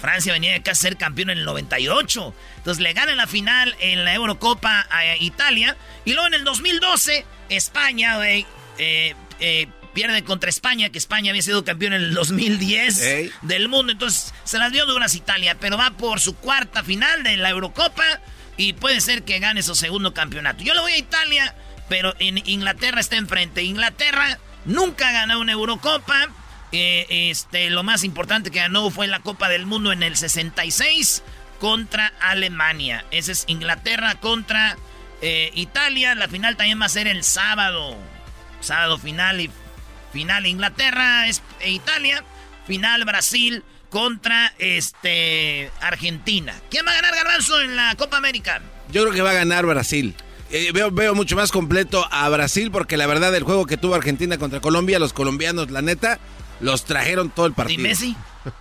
Francia venía de casi ser campeón en el 98. Entonces le ganan la final en la Eurocopa a Italia. Y luego en el 2012, España, güey, eh, eh, pierde contra España, que España había sido campeón en el 2010 Ey. del mundo. Entonces se las dio duras Italia, pero va por su cuarta final de la Eurocopa y puede ser que gane su segundo campeonato. Yo le voy a Italia, pero en Inglaterra está enfrente. Inglaterra nunca ha ganado una Eurocopa. Eh, este, lo más importante que ganó fue la Copa del Mundo en el 66 contra Alemania. Ese es Inglaterra contra eh, Italia. La final también va a ser el sábado. Sábado final y final Inglaterra e Italia. Final Brasil contra este Argentina. ¿Quién va a ganar Garbanzo en la Copa América? Yo creo que va a ganar Brasil. Eh, veo, veo mucho más completo a Brasil porque la verdad el juego que tuvo Argentina contra Colombia, los colombianos, la neta, los trajeron todo el partido. ¿Y Messi?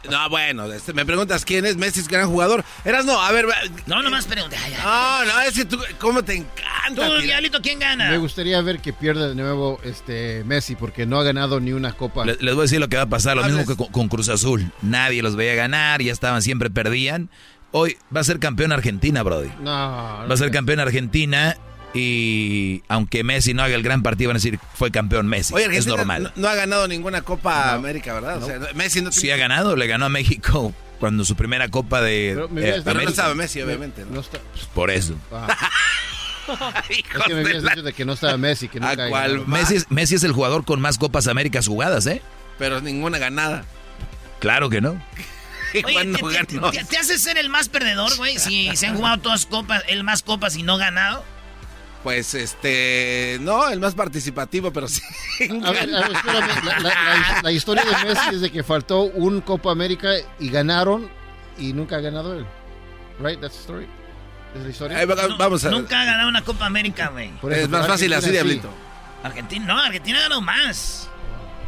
No, bueno, este, me preguntas quién es Messi, es gran jugador. Eras no, a ver. No, nomás pregunta. Ay, ay. No, no, es que tú, ¿cómo te encanta? Tú? Diablito, ¿quién gana? Me gustaría ver que pierda de nuevo este Messi porque no ha ganado ni una copa. Le- Les voy a decir lo que va a pasar, lo Hables. mismo que con, con Cruz Azul. Nadie los veía ganar, ya estaban, siempre perdían. Hoy va a ser campeón Argentina, Brody. No, Va a ser campeón Argentina y aunque Messi no haga el gran partido, van a decir fue campeón Messi. Oye, es normal. No, no ha ganado ninguna Copa América, ¿verdad? O sea, Messi no Sí ha ganado, le ganó a México cuando su primera copa de Pero me eh, Pero no América. estaba Messi, obviamente. ¿no? No está. Pues por eso. Es que me habías dicho de que no estaba Messi, que nunca ganado. Messi, es- Messi es el jugador con más Copas Américas jugadas, ¿eh? Pero ninguna ganada. Claro que no. Oye, ¿Cuándo te, te- te- te hace ser el más perdedor, güey. Si se han jugado todas copas, el más copas y no ganado. Pues este, no, el más participativo, pero sí. A ver, a ver, espérame, la, la- la- la historia de Messi es de que faltó un Copa América y ganaron y nunca ha ganado él. Right? That's the story. ¿Es la historia? Vamos a Nunca ha ganado una Copa América, güey. Es más fácil así. Diablito. Argentina, no, Argentina ganó más.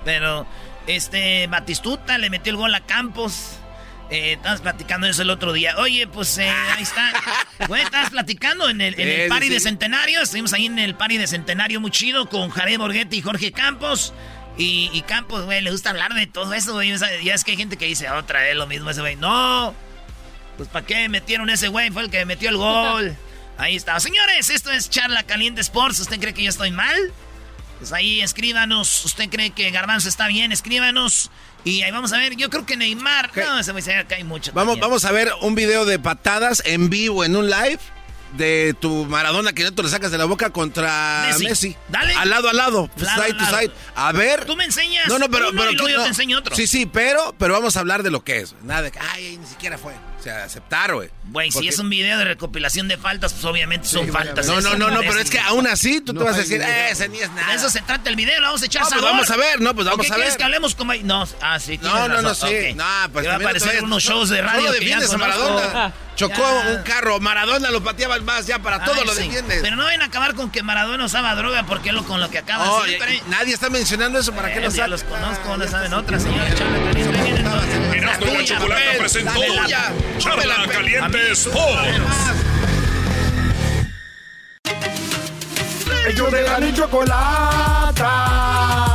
Pero, este, Batistuta le metió el gol a Campos. Eh, estabas platicando eso el otro día. Oye, pues eh, ahí está. Güey, estabas platicando en el, en el party sí, de. Centenario. Estuvimos ahí en el party de Centenario muy chido con Jared Borghetti y Jorge Campos. Y, y Campos, güey, le gusta hablar de todo eso, güey. Ya es que hay gente que dice otra vez lo mismo ese güey. No, pues ¿para qué metieron ese güey? Fue el que metió el gol. Ahí está. Señores, esto es Charla Caliente Sports. ¿Usted cree que yo estoy mal? Pues ahí escríbanos. ¿Usted cree que Garbanzo está bien? Escríbanos. Y ahí vamos a ver. Yo creo que Neymar. No, ese güey se cae mucho. Vamos, también. vamos a ver un video de patadas en vivo en un live de tu Maradona que no te lo sacas de la boca contra Messi. Messi. Dale. Al lado, al lado. Lado, side to side. A ver. Tú me enseñas No, no, pero, uno pero y luego aquí yo no. te enseño otro. Sí, sí, pero, pero vamos a hablar de lo que es. Nada de que, ay, ni siquiera fue. Sea, aceptar, güey. Güey, si Porque- es un video de recopilación de faltas, pues obviamente son Sí, faltas. No, no, no, no, pero es que aún así tú No te vas a decir, video. eh, ese ni es nada. De eso se trata el video, lo vamos a echar No, pues sabor. vamos a ver, no, pues ¿O vamos qué a quieres ver. que hablemos como... No, ah, sí, No, no, no, sí. No, pues Te va a no aparecer unos shows de no radio lo ya defiendes a. Maradona. Chocó Ya. un carro, Maradona lo pateaba más, ya para todo Ay, lo sí. defiendes. Pero no ven a acabar con que Maradona usaba droga porque lo con lo que acaba No, siempre. nadie está mencionando eso, ¿para qué Eh, lo ya sabes? los conozco, no saben otra, señora Charla Caliente. Viene entonces. Erasmo y la Chocolata presentó Charla Caliente Sports. Ellos de la ni chocolata.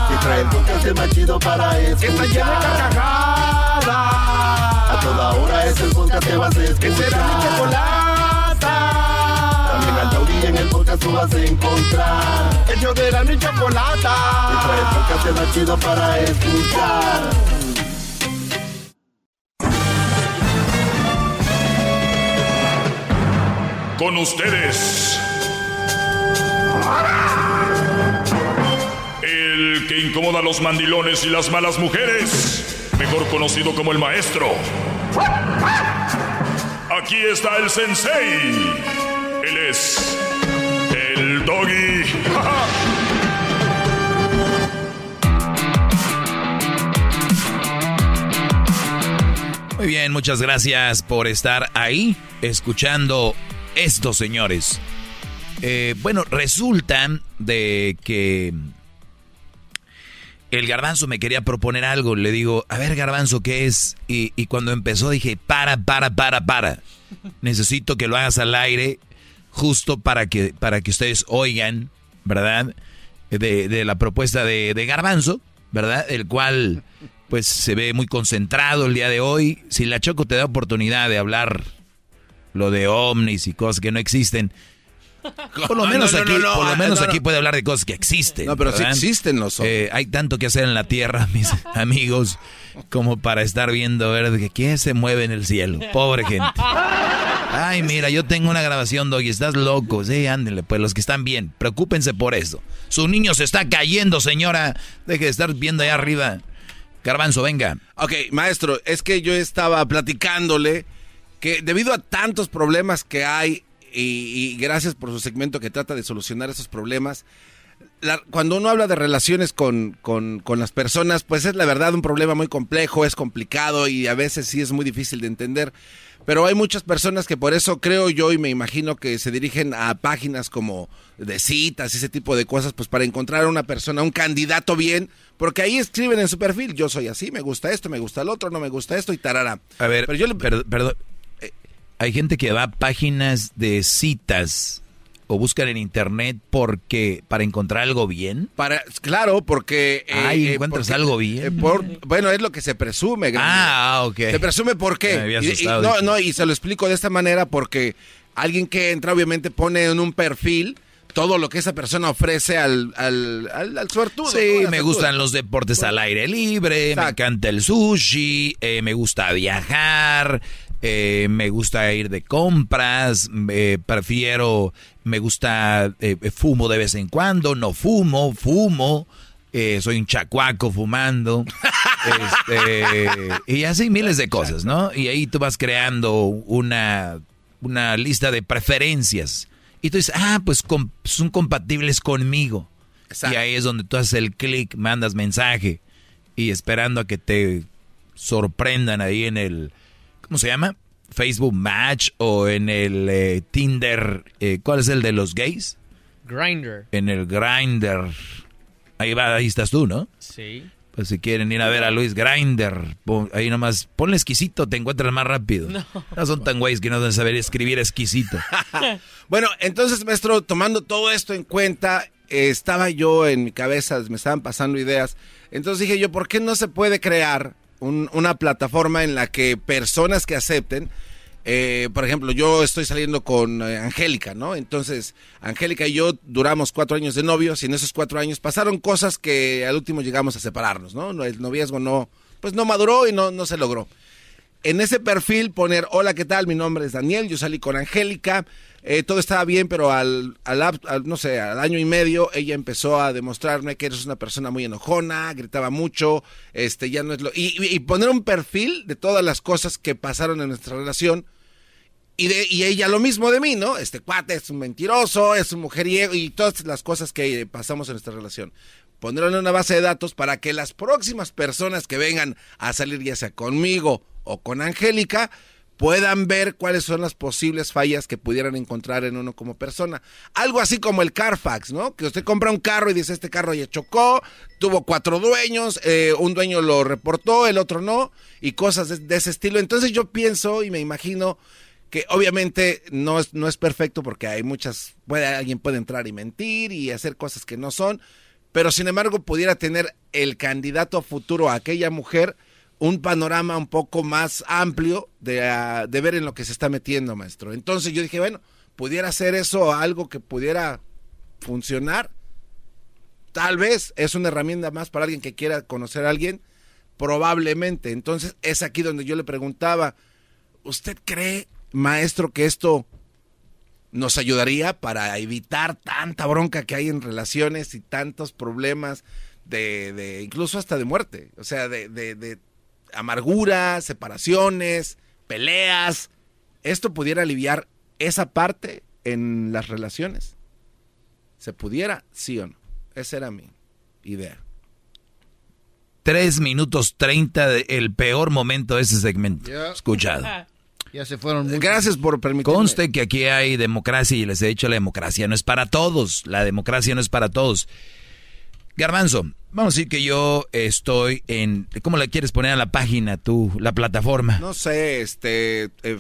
Que trae el podcast más chido para escuchar. Que está llena de carcajadas. A toda hora es el podcast que vas a escuchar. Que será mi chocolata. También al taurí en el podcast tú vas a encontrar. Ellos de la ni chocolata. Que trae el podcast más chido para escuchar. Con ustedes. El que incomoda a los mandilones y las malas mujeres. Mejor conocido como el maestro. Aquí está el sensei. Él es. El doggy. Muy bien, muchas gracias por estar ahí escuchando esto, señores. Eh, bueno, resulta de que el garbanzo me quería proponer algo. Le digo, a ver, garbanzo, ¿qué es? Y, cuando empezó dije, para, para, para, para. Necesito que lo hagas al aire justo para que, para que ustedes oigan, ¿verdad? De, de la propuesta de, de garbanzo, ¿verdad? El cual, pues, se ve muy concentrado el día de hoy. Si la Choco te da oportunidad de hablar lo de ovnis y cosas que no existen, por lo No, menos no, no, aquí, no, no, por lo menos no, no. aquí puede hablar de cosas que existen. No, pero sí ¿verdad? existen los Eh, hay tanto que hacer en la tierra, mis amigos, como para estar viendo a ver de que quién se mueve en el cielo. Pobre gente. Ay, mira, yo tengo una grabación, Doggy, estás loco. Sí, ándenle, pues los que están bien, preocúpense por eso. Su niño se está cayendo, señora. Deje de estar viendo allá arriba. Garbanzo, venga. Ok, maestro, es que yo estaba platicándole que debido a tantos problemas que hay y, y gracias por su segmento que trata de solucionar esos problemas, la- cuando uno habla de relaciones con, con- con las personas, pues es la verdad un problema muy complejo, es complicado y a veces sí es muy difícil de entender. Pero hay muchas personas que por eso creo yo y me imagino que se dirigen a páginas como de citas y ese tipo de cosas, pues para encontrar a una persona, un candidato bien, porque ahí escriben en su perfil, yo soy así, me gusta esto, me gusta el otro, no me gusta esto y tarara. A ver, Pero yo le- per- perdón. Hay gente que va a páginas de citas o buscan en internet porque para encontrar algo bien. Para, claro, porque... eh, Ay, eh, encuentras porque- algo bien. eh, por- bueno, es lo que se presume. Grande. Ah, ok. Se presume por Me qué. Y- y, no, no, y se lo explico de esta manera porque alguien que entra obviamente pone en un perfil todo lo que esa persona ofrece al, al, al, al suertudo. Sí, me gustan los deportes al aire libre, me encanta el sushi, eh, me gusta viajar, eh, me gusta ir de compras, eh, prefiero, me gusta, eh, fumo de vez en cuando, no fumo, fumo, eh, soy un chacuaco fumando, este, y así miles de cosas, ¿no? Y ahí tú vas creando una, una lista de preferencias. Y tú dices, ah, pues com- son compatibles conmigo. Y ahí es donde tú haces el clic, mandas mensaje y esperando a que te sorprendan ahí en el, ¿cómo se llama? Facebook Match o en el eh, Tinder, eh, ¿cuál es el de los gays? Grinder. En el Grinder. Ahí va, ahí estás tú, ¿no? Sí. Pues si quieren ir a ver a Luis Grinder, ahí nomás, ponle exquisito, te encuentras más rápido. No. No son tan güeyes que no deben saber escribir exquisito. Bueno, entonces, maestro, tomando todo esto en cuenta, eh, estaba yo en mi cabeza, me estaban pasando ideas. Entonces dije yo, ¿por qué no se puede crear un- una plataforma en la que personas que acepten, eh, por ejemplo, yo estoy saliendo con eh, Angélica, ¿no? Entonces, Angélica y yo duramos cuatro años de novios y en esos cuatro años pasaron cosas que al último llegamos a separarnos, ¿no? No, El noviazgo no, pues no maduró y no, no se logró. en ese perfil poner, hola, ¿qué tal? Mi nombre es Daniel, yo salí con Angélica, eh, todo estaba bien, pero al, al, al, no sé, al año y medio ella empezó a demostrarme que eres una persona muy enojona, gritaba mucho, este, ya no es lo... Y, y- poner un perfil de todas las cosas que pasaron en nuestra relación. Y, de, y ella lo mismo de mí, ¿no? Este cuate es un mentiroso, es un mujeriego y todas las cosas que pasamos en nuestra relación. Ponerlo en una base de datos para que las próximas personas que vengan a salir, ya sea conmigo o con Angélica, puedan ver cuáles son las posibles fallas que pudieran encontrar en uno como persona. Algo así como el Carfax, ¿no? Que usted compra un carro y dice, este carro ya chocó, tuvo cuatro dueños, eh, un dueño lo reportó, el otro no, y cosas de, ese estilo. Entonces yo pienso y me imagino que obviamente no es, no es perfecto porque hay muchas, puede, alguien puede entrar y mentir y hacer cosas que no son, pero sin embargo pudiera tener el candidato futuro a aquella mujer un panorama un poco más amplio de, ah, de ver en lo que se está metiendo, maestro. Entonces yo dije, bueno, pudiera ser eso algo que pudiera funcionar. Tal vez es una herramienta más para alguien que quiera conocer a alguien, probablemente. Entonces es aquí donde yo le preguntaba, ¿usted cree, maestro, que esto nos ayudaría para evitar tanta bronca que hay en relaciones y tantos problemas de, de incluso hasta de muerte? O sea, de, de, de amargura, separaciones, peleas. ¿Esto pudiera aliviar esa parte en las relaciones? ¿Se pudiera? Sí o no. Esa era mi idea. Tres minutos treinta, de- el peor momento de ese segmento. Escuchado. Ya se fueron muchos. Gracias por permitirme. Conste que aquí hay democracia y les he dicho la democracia no es para todos. La democracia no es para todos. Garbanzo, vamos a decir que yo estoy en... ¿Cómo le quieres poner a la página tú, la plataforma? No sé, este... eh,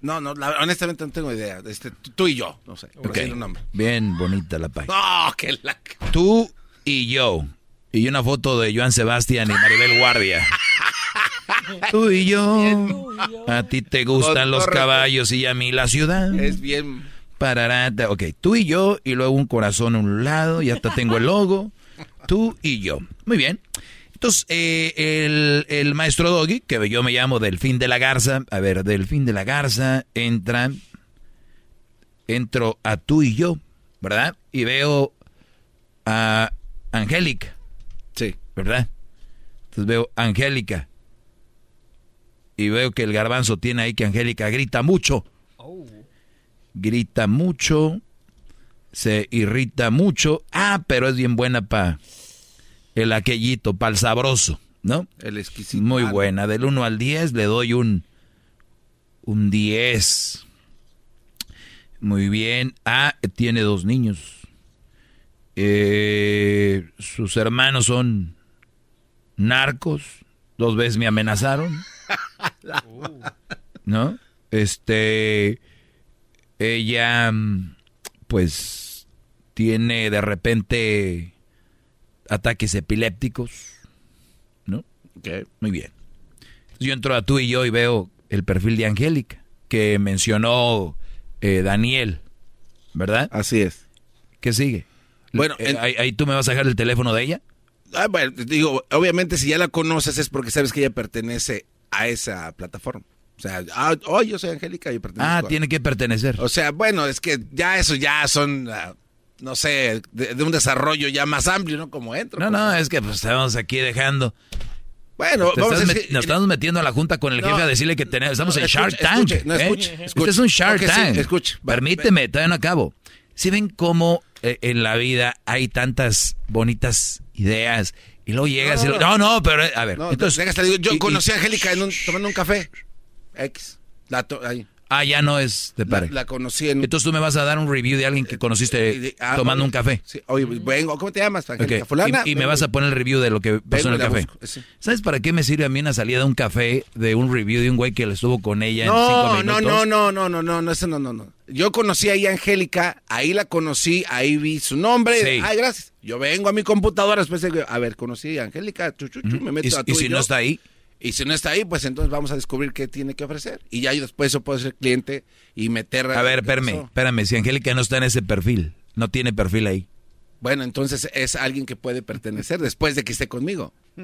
no, no, la- honestamente no tengo idea. Este, tú, tú y yo, no sé. por Ok, decir un nombre. Bien bonita la página. No, que la... Tú y yo. Y una foto de Joan Sebastián y Maribel Guardia. Tú y yo. A ti te gustan los caballos y a mí la ciudad. Es bien... Pararata. Ok, tú y yo, y luego un corazón a un lado, y hasta tengo el logo. Tú y yo. Muy bien. Entonces, eh, el, el maestro Doggy, que yo me llamo Delfín de la Garza, a ver, Delfín de la Garza, entra, entro a tú y yo, ¿verdad? Y veo a Angélica. Sí. ¿Verdad? Entonces veo Angélica. Y veo que el garbanzo tiene ahí que Angélica grita mucho. Grita mucho. Se irrita mucho. Ah, pero es bien buena para el aquellito, para el sabroso, ¿no? El exquisito. Muy buena. Del 1 al 10 le doy un, un 10. Muy bien. Ah, tiene dos niños. Eh, sus hermanos son narcos. Dos veces me amenazaron. ¿No? Este. Ella, pues, tiene de repente ataques epilépticos. ¿No? Muy bien. Yo entro a tú y yo y veo el perfil de Angélica, que mencionó eh, Daniel, ¿verdad? Así es. ¿Qué sigue? Bueno, Eh, en- ahí, ahí tú me vas a dejar el teléfono de ella. Ah, bueno, digo, obviamente si ya la conoces es porque sabes que ella pertenece a esa plataforma. O sea, ah, oh, yo soy Angélica y pertenezco. Ah, a- tiene que pertenecer. O sea, bueno, es que ya eso ya son, ah, no sé, de, de un desarrollo ya más amplio, ¿no? Como entro. No, no, es que pues, estamos aquí dejando. Bueno, Te vamos a decir- nos estamos metiendo a la junta con el No. jefe a decirle que tenemos, estamos No, en escuche, Shark Tank. escuche, no, ¿eh? escuche, Este escuche. es un Shark Ok, sí, Tank. escuche. Va, Permíteme, todavía no acabo. Si ven cómo eh, en la vida hay tantas bonitas ideas y luego llegas y... lo- No, no, pero... eh, A ver, entonces... digo, yo y- y- conocí a Angélica en un- tomando un café. X. La, to- ahí. Ah, ya no es de pareja. la conocí en... Entonces tú me vas a dar un review de alguien que conociste Ah, tomando oye, un café. Sí, oye, vengo, ¿cómo te llamas? Angélica Fulana. Y, y me vas a poner el review de lo que pasó en el y café. busco, sí. ¿Sabes para qué me sirve a mí una salida de un café, de un review de un güey que le estuvo con ella en cinco No, minutos? no, no, no, no, no, no, no, eso no, no, no. Yo conocí ahí a Angélica, ahí la conocí, ahí vi su nombre. Sí. Ay, gracias. Yo vengo a mi computadora después de, a ver, conocí a Angélica, chu, chu, chu, me meto ¿Y, a y tú si yo. no está ahí? Y si no está ahí, pues entonces vamos a descubrir qué tiene que ofrecer. Y ya después yo puedo ser cliente y meter... A ver, ¿qué espérame, pasó? espérame. Si Angélica no está en ese perfil, no tiene perfil ahí. Bueno, entonces es alguien que puede pertenecer después de que esté conmigo.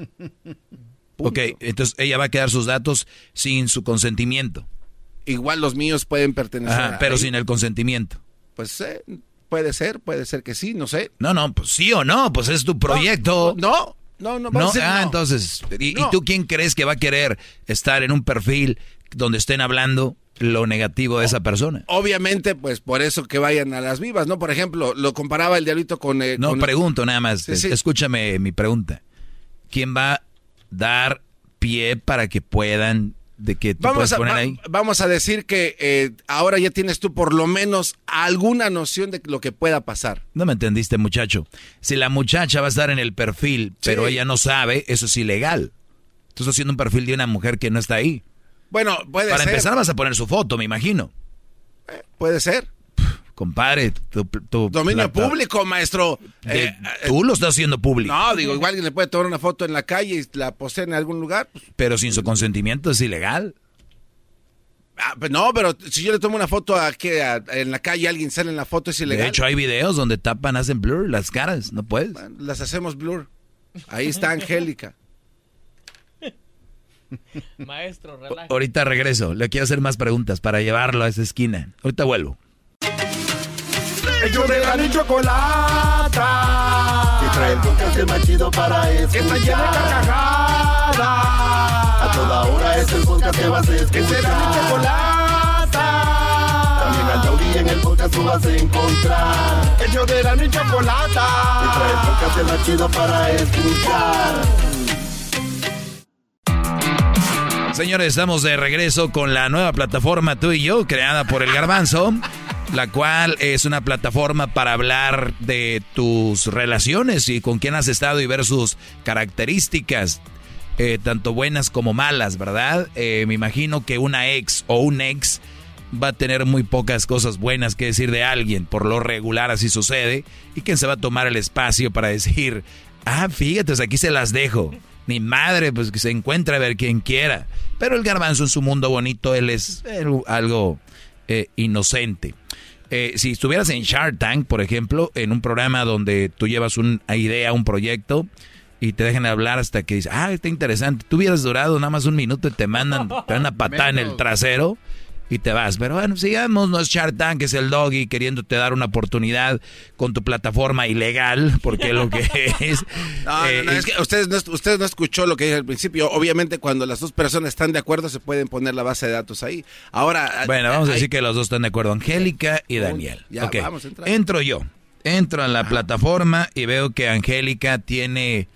Ok, entonces ella va a quedar sus datos sin su consentimiento. Igual los míos pueden pertenecer. Ajá, pero ahí. sin el consentimiento. Pues eh, puede ser, puede ser que sí, no sé. No, no, pues sí o no, pues es tu proyecto. No, no, no. va a No, ser ah, no. entonces, ¿y, y No. tú quién crees que va a querer estar en un perfil donde estén hablando lo negativo de esa persona? Obviamente, pues por eso que vayan a las vivas, ¿no? Por ejemplo, lo comparaba el diablito con... eh, No, con- pregunto nada más. Sí, sí. Escúchame mi pregunta. ¿Quién va a dar pie para que puedan, de que tú Vamos a, poner va- ahí? vamos a decir que eh, ahora ya tienes tú por lo menos alguna noción de lo que pueda pasar. No me entendiste, muchacho. Si la muchacha va a estar en el perfil, pero ella no sabe, eso es ilegal. Tú estás haciendo un perfil de una mujer que no está ahí. Bueno, puede Para ser. empezar vas a poner su foto, me imagino. Puede ser. Compadre, tu, tu Dominio plata- público, maestro. de- Eh, tú lo estás haciendo público. no, digo, igual alguien le puede tomar una foto en la calle y la posee en algún lugar. pues, Pero sin su consentimiento es ilegal. ah, pues no, pero si yo le tomo una foto a- en la calle, alguien sale en la foto, es ilegal. De hecho, hay videos donde tapan, hacen blur las caras. No puedes. Las hacemos blur. Ahí está Angélica. Maestro, relaja. Ahorita regreso. Le quiero hacer más preguntas para llevarlo a esa esquina. Ahorita vuelvo. Ellos de la y chocolata. Que trae el podcast el más chido para escuchar. Que está llena de carcajadas. A toda hora es el podcast que vas a escuchar. Que será mi chocolata. También al taurí en el podcast tú vas a encontrar. Ellos de la y chocolata. Que trae el podcast el más chido para escuchar. Señores, estamos de regreso con la nueva plataforma Tú y Yo, creada por el Garbanzo, la cual es una plataforma para hablar de tus relaciones y con quién has estado y ver sus características, eh, tanto buenas como malas, ¿verdad? Eh, me imagino que una ex o un ex va a tener muy pocas cosas buenas que decir de alguien, por lo regular así sucede, y quién se va a tomar el espacio para decir, ah, fíjate, pues aquí se las dejo. Ni madre, pues que se encuentre a ver quien quiera. Pero el garbanzo en su mundo bonito, él es eh, algo inocente. Eh, si estuvieras en Shark Tank, por ejemplo, en un programa donde tú llevas una idea, un proyecto, y te dejan hablar hasta que dices, ah, está interesante. Tú hubieras durado nada más un minuto y te mandan, te dan una patada en el trasero y te vas. Pero bueno, sigamos, no es Shark Tank, es el doggy queriéndote dar una oportunidad con tu plataforma ilegal, porque lo que es. No, Eh, no, no, es que ustedes no, ustedes no escuchó lo que dije al principio. Obviamente, cuando las dos personas están de acuerdo, se pueden poner la base de datos ahí. Ahora. Bueno, vamos a decir que los dos están de acuerdo, Angélica y Daniel. Ya, Ok, vamos a entrar. Entro yo, entro a la plataforma y veo que Angélica tiene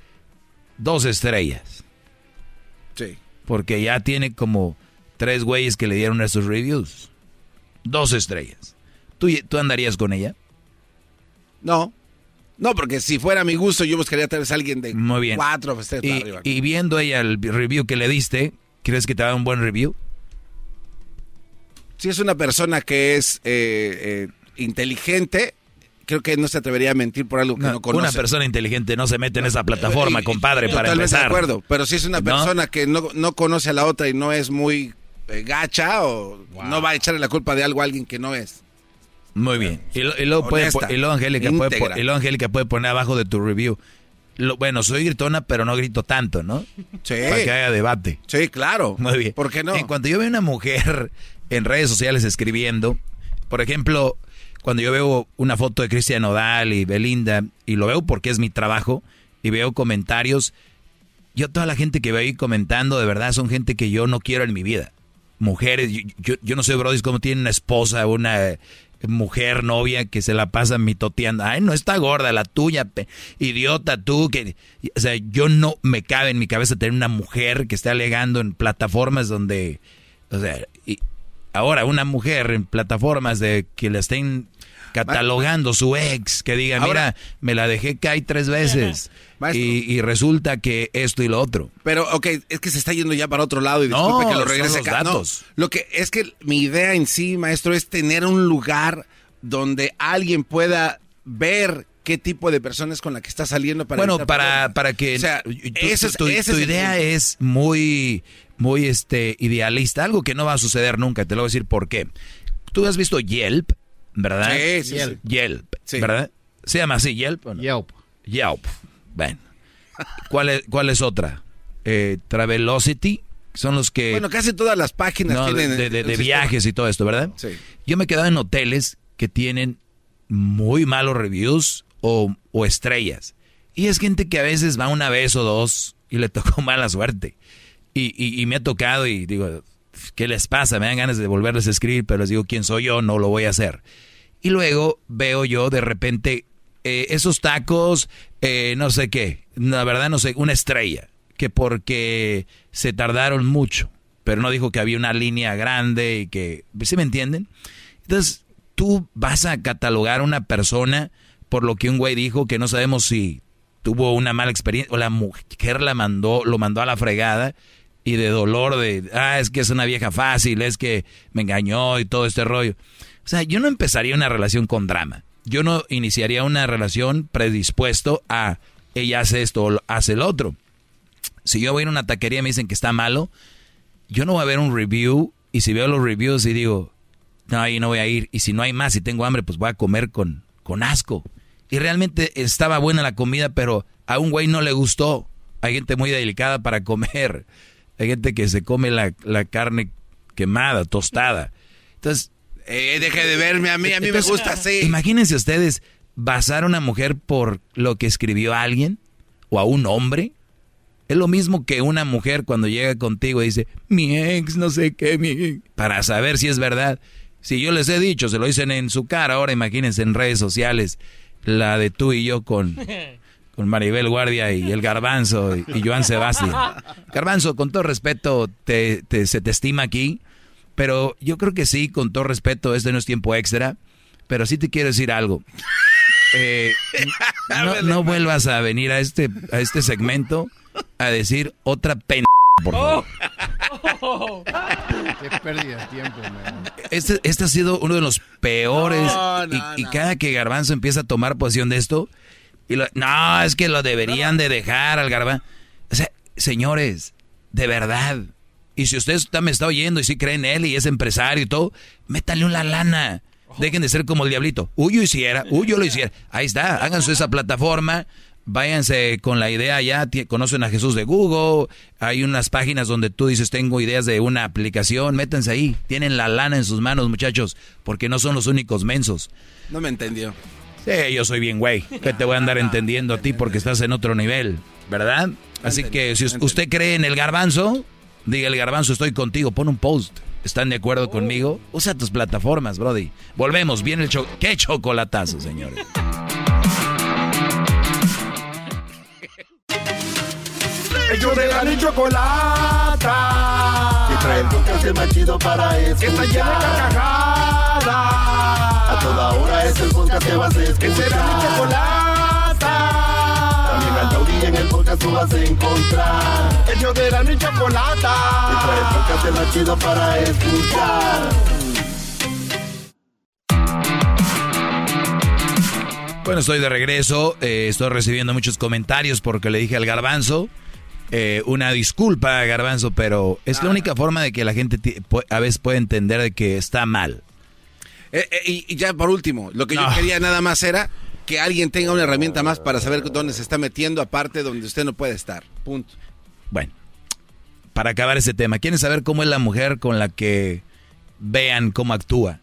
dos estrellas. Sí. Porque ya tiene como tres güeyes que le dieron esos reviews. Dos estrellas. ¿Tú, ¿Tú andarías con ella? No. No, porque si fuera a mi gusto, yo buscaría tal vez a alguien de Muy bien. cuatro estrellas Y, arriba. y viendo ella el review que le diste, ¿crees que te da un buen review? Si es una persona que es eh, eh, inteligente, creo que no se atrevería a mentir por algo que no, conoce. una persona inteligente no se mete en esa plataforma, Y- y- compadre, para empezar. de acuerdo, pero si es una ¿No? persona que no, no conoce a la otra y no es muy gacha o no va a echarle la culpa de algo a alguien que no es. Muy bien. Y, lo- y luego, puede, y luego Angélica puede, y luego Angélica puede poner abajo de tu review. Lo- bueno, soy gritona, pero no grito tanto, ¿no? Sí. Para que haya debate. Sí, claro. Muy bien. ¿Por qué no? En cuanto yo veo una mujer en redes sociales escribiendo, por ejemplo, cuando yo veo una foto de Cristian Nodal y Belinda, y lo veo porque es mi trabajo, y veo comentarios, yo toda la gente que veo ahí comentando, de verdad, son gente que yo no quiero en mi vida. Mujeres, yo, yo, yo no sé, Brody, cómo tiene una esposa, una mujer, novia, que se la pasa mitoteando. Ay, no está gorda, la tuya, pe- idiota tú. que O sea, yo no me cabe en mi cabeza tener una mujer que esté alegando en plataformas donde... O sea, y ahora una mujer en plataformas de que la estén catalogando su ex, que diga, Ahora- mira, me la dejé caer tres veces. Y, y resulta que esto y lo otro. Pero, ok, es que se está yendo ya para otro lado y No, disculpe que lo regrese los acá. No, datos. lo que es que mi idea en sí, maestro, es tener un lugar donde alguien pueda ver qué tipo de personas con la que está saliendo para bueno, para, problemas. para que O sea, tu, ese es- tu- ese tu es el idea es muy, muy este, idealista, algo que no va a suceder nunca, te lo voy a decir por qué. Tú has visto Yelp, ¿verdad? Sí, sí, Yelp, sí. Yelp, Sí. ¿verdad? ¿Se llama así Yelp? o no? Yelp. Yelp. Bueno. ¿Cuál es, ¿Cuál es otra? eh, Travelocity, son los que... Bueno, casi todas las páginas No, tienen... de, viajes y todo esto, ¿verdad? Sí. Yo me he quedado en hoteles que tienen muy malos reviews o, o estrellas. Y es gente que a veces va una vez o dos y le tocó mala suerte. Y, y- y me ha tocado y digo, ¿qué les pasa? Me dan ganas de volverles a escribir, pero les digo, ¿quién soy yo? No lo voy a hacer. Y luego veo yo de repente eh, esos tacos, eh, no sé qué, la verdad no sé, una estrella, que porque se tardaron mucho, pero no dijo que había una línea grande y que, ¿sí me entienden? Entonces, tú vas a catalogar a una persona por lo que un güey dijo que no sabemos si tuvo una mala experiencia o la mujer la mandó, lo mandó a la fregada y de dolor de, ah, es que es una vieja fácil, es que me engañó y todo este rollo. O sea, yo no empezaría una relación con drama. Yo no iniciaría una relación predispuesto a ella hace esto o hace el otro. Si yo voy a una taquería y me dicen que está malo, yo no voy a ver un review y si veo los reviews y digo, no, ahí no voy a ir. Y si no hay más y tengo hambre, pues voy a comer con, con asco. Y realmente estaba buena la comida, pero a un güey no le gustó. Hay gente muy delicada para comer. Hay gente que se come la, la carne quemada, tostada. Entonces... Eh, deje de verme a mí, a mí entonces, me gusta así. Imagínense ustedes basar a una mujer por lo que escribió a alguien o a un hombre. Es lo mismo que una mujer cuando llega contigo y dice, mi ex, no sé qué, mi... Para saber si es verdad. Si yo les he dicho, se lo dicen en su cara, ahora imagínense en redes sociales, la de tú y yo con, con Maribel Guardia y el Garbanzo y, y Joan Sebastián. Garbanzo, con todo respeto, te, te- se te estima aquí, pero yo creo que sí, con todo respeto, este no es tiempo extra, pero sí te quiero decir algo. Eh, no, no vuelvas a venir a este, a este segmento a decir otra pen... Por favor. Qué pérdida de tiempo, man. Este, este ha sido uno de los peores. No, no, y, y cada que Garbanzo empieza a tomar posición de esto, y lo- no, es que lo deberían de dejar al Garbanzo. O sea, señores, de verdad. Y si usted está, me está oyendo y si cree en él y es empresario y todo, métale una lana. Dejen de ser como el diablito. Uy, yo hiciera, uy, yo lo hiciera. Ahí está, háganse esa plataforma. Váyanse con la idea ya, conocen a Jesús de Google, hay unas páginas donde tú dices tengo ideas de una aplicación, métanse ahí, tienen la lana en sus manos muchachos, porque no son los únicos mensos. No me entendió. Sí, yo soy bien güey, que te voy a andar entendiendo a ti porque estás en otro nivel, ¿verdad? Así que si us- usted cree en el garbanzo, diga el garbanzo estoy contigo, pon un post. ¿Están de acuerdo conmigo? Usa tus plataformas, Brody. Volvemos, viene el cho ¡Qué chocolatazo, señores! Ellos de la ni chocolata. Que trae el podcast más chido para escuchar. Que está llena de carcajadas. A toda hora es el podcast que vas a escuchar. Que será mi chocolata. Taurí en el podcast tú vas a encontrar. Ellos de la ni chocolata. Que trae el podcast más chido para escuchar. Bueno, estoy de regreso. eh, estoy recibiendo muchos comentarios porque le dije al garbanzo. eh, una disculpa, garbanzo, pero es la única forma de que la gente a veces puede entender de que está mal. Eh, eh, y, y ya por último, lo que yo quería nada más era que alguien tenga una herramienta más para saber dónde se está metiendo, aparte donde usted no puede estar. Punto. Bueno, para acabar ese tema, ¿quieren saber cómo es la mujer con la que vean cómo actúa?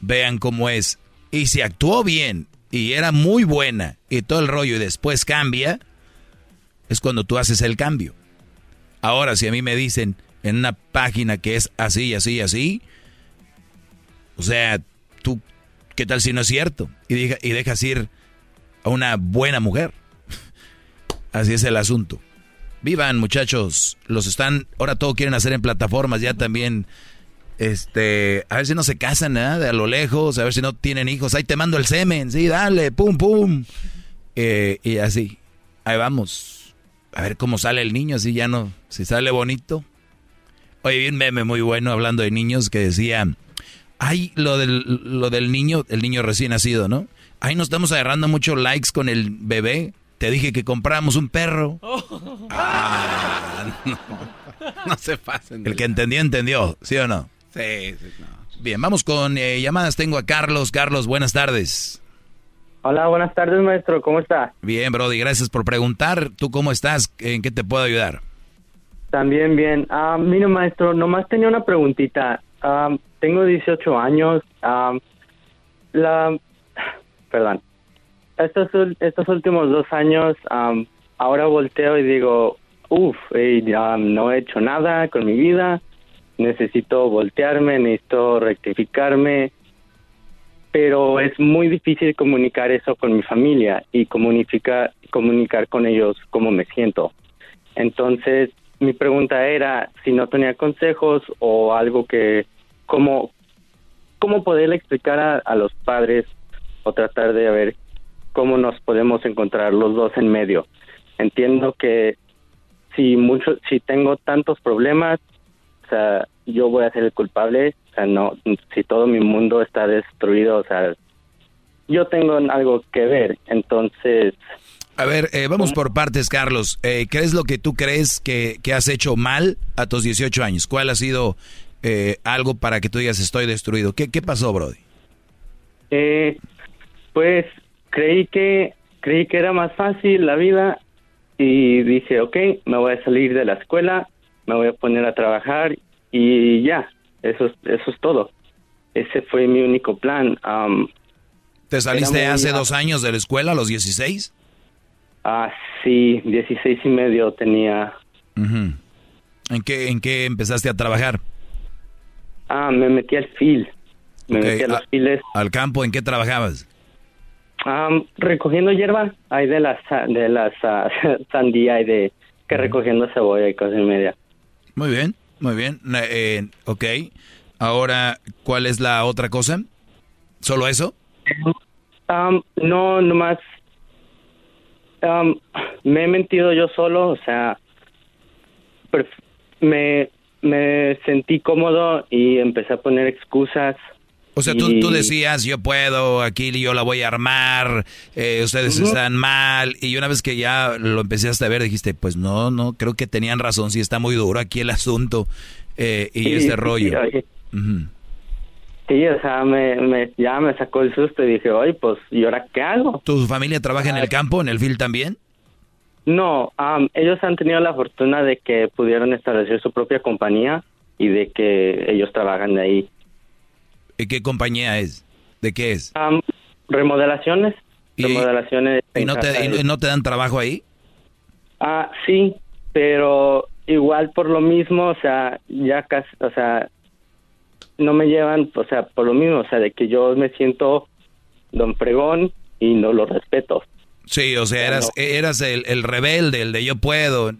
Vean cómo es. Y si actuó bien y era muy buena y todo el rollo y después cambia, es cuando tú haces el cambio. Ahora, si a mí me dicen en una página que es así, así, así, o sea, ¿qué tal si no es cierto? Y, deja- y dejas ir a una buena mujer. Así es el asunto. Vivan, muchachos. Los están, ahora todo quieren hacer en plataformas, ya también. Este, a ver si no se casan, ¿eh? De a lo lejos, a ver si no tienen hijos. Ahí te mando el semen, sí, dale, pum, pum. Eh, y así, ahí vamos. A ver cómo sale el niño, así ya no, si sale bonito. Oye, vi un meme muy bueno hablando de niños que decía, ay, lo del, lo del niño, el niño recién nacido, ¿no? Ahí nos estamos agarrando muchos likes con el bebé. Te dije que compramos un perro. Ah, no, no se pasen. El que entendió, entendió, ¿sí o no? Sí, sí, no. Bien, vamos con eh, llamadas. Tengo a Carlos. Carlos, buenas tardes. Hola, buenas tardes, maestro. ¿Cómo está? Bien, Brody, gracias por preguntar. ¿Tú cómo estás? ¿En qué te puedo ayudar? También bien. Ah, mire, maestro, nomás tenía una preguntita. Ah, tengo 18 años. Ah, la, perdón. Estos, estos últimos dos años, am, ahora volteo y digo, uff, no he hecho nada con mi vida. Necesito voltearme, necesito rectificarme. Pero es muy difícil comunicar eso con mi familia y comunicar, comunicar con ellos cómo me siento. Entonces, mi pregunta era si no tenía consejos o algo que, cómo, cómo poderle explicar a, a los padres o tratar de ver cómo nos podemos encontrar los dos en medio. Entiendo que si mucho, si tengo tantos problemas, o sea, yo voy a ser el culpable, o sea, no, si todo mi mundo está destruido, o sea, yo tengo algo que ver, entonces A ver, eh, vamos por partes, Carlos. Eh, ¿Qué es lo que tú crees que, que has hecho mal a tus 18 años? ¿Cuál ha sido eh, algo para que tú digas estoy destruido? ¿Qué, qué pasó, Brody? Eh, pues creí que creí que era más fácil la vida y dije, ok, me voy a salir de la escuela, me voy a poner a trabajar y ya, eso es, eso es todo. Ese fue mi único plan. Am, ¿Te saliste hace dos años de la escuela, a los 16? Ah, sí, 16 y medio tenía. ¿En, qué, ¿En qué empezaste a trabajar? Ah, me metí al fil. Me metí a los files. ¿Al campo en qué trabajabas? Am, recogiendo hierba, hay de las de las ah, sandía y de que recogiendo cebolla y cosas y media. Muy bien, muy bien. Eh, ok. Ahora, ¿cuál es la otra cosa? ¿Solo eso? Am, no, nomás am, me he mentido yo solo, o sea, me, me sentí cómodo y empecé a poner excusas. O sea, tú, y- tú decías, yo puedo, aquí yo la voy a armar, eh, ustedes están mal. Y una vez que ya lo empezaste a ver, dijiste, pues no, no, creo que tenían razón, sí está muy duro aquí el asunto eh, y Sí, este sí, rollo. oye. Sí, o sea, me, me- ya me sacó el susto y dije, oye, pues, ¿y ahora qué hago? ¿Tu familia trabaja en el campo, en el field también? No, am, ellos han tenido la fortuna de que pudieron establecer su propia compañía y de que ellos trabajan de ahí. ¿Y qué compañía es? ¿De qué es? Am, remodelaciones, Y- remodelaciones. ¿Y te, no te dan trabajo ahí? Ah, sí, pero igual por lo mismo, o sea, ya casi, o sea, no me llevan, o sea, por lo mismo, o sea, de que yo me siento don fregón y no lo respeto. Sí, o sea, eras, eras el, el rebelde, el de yo puedo.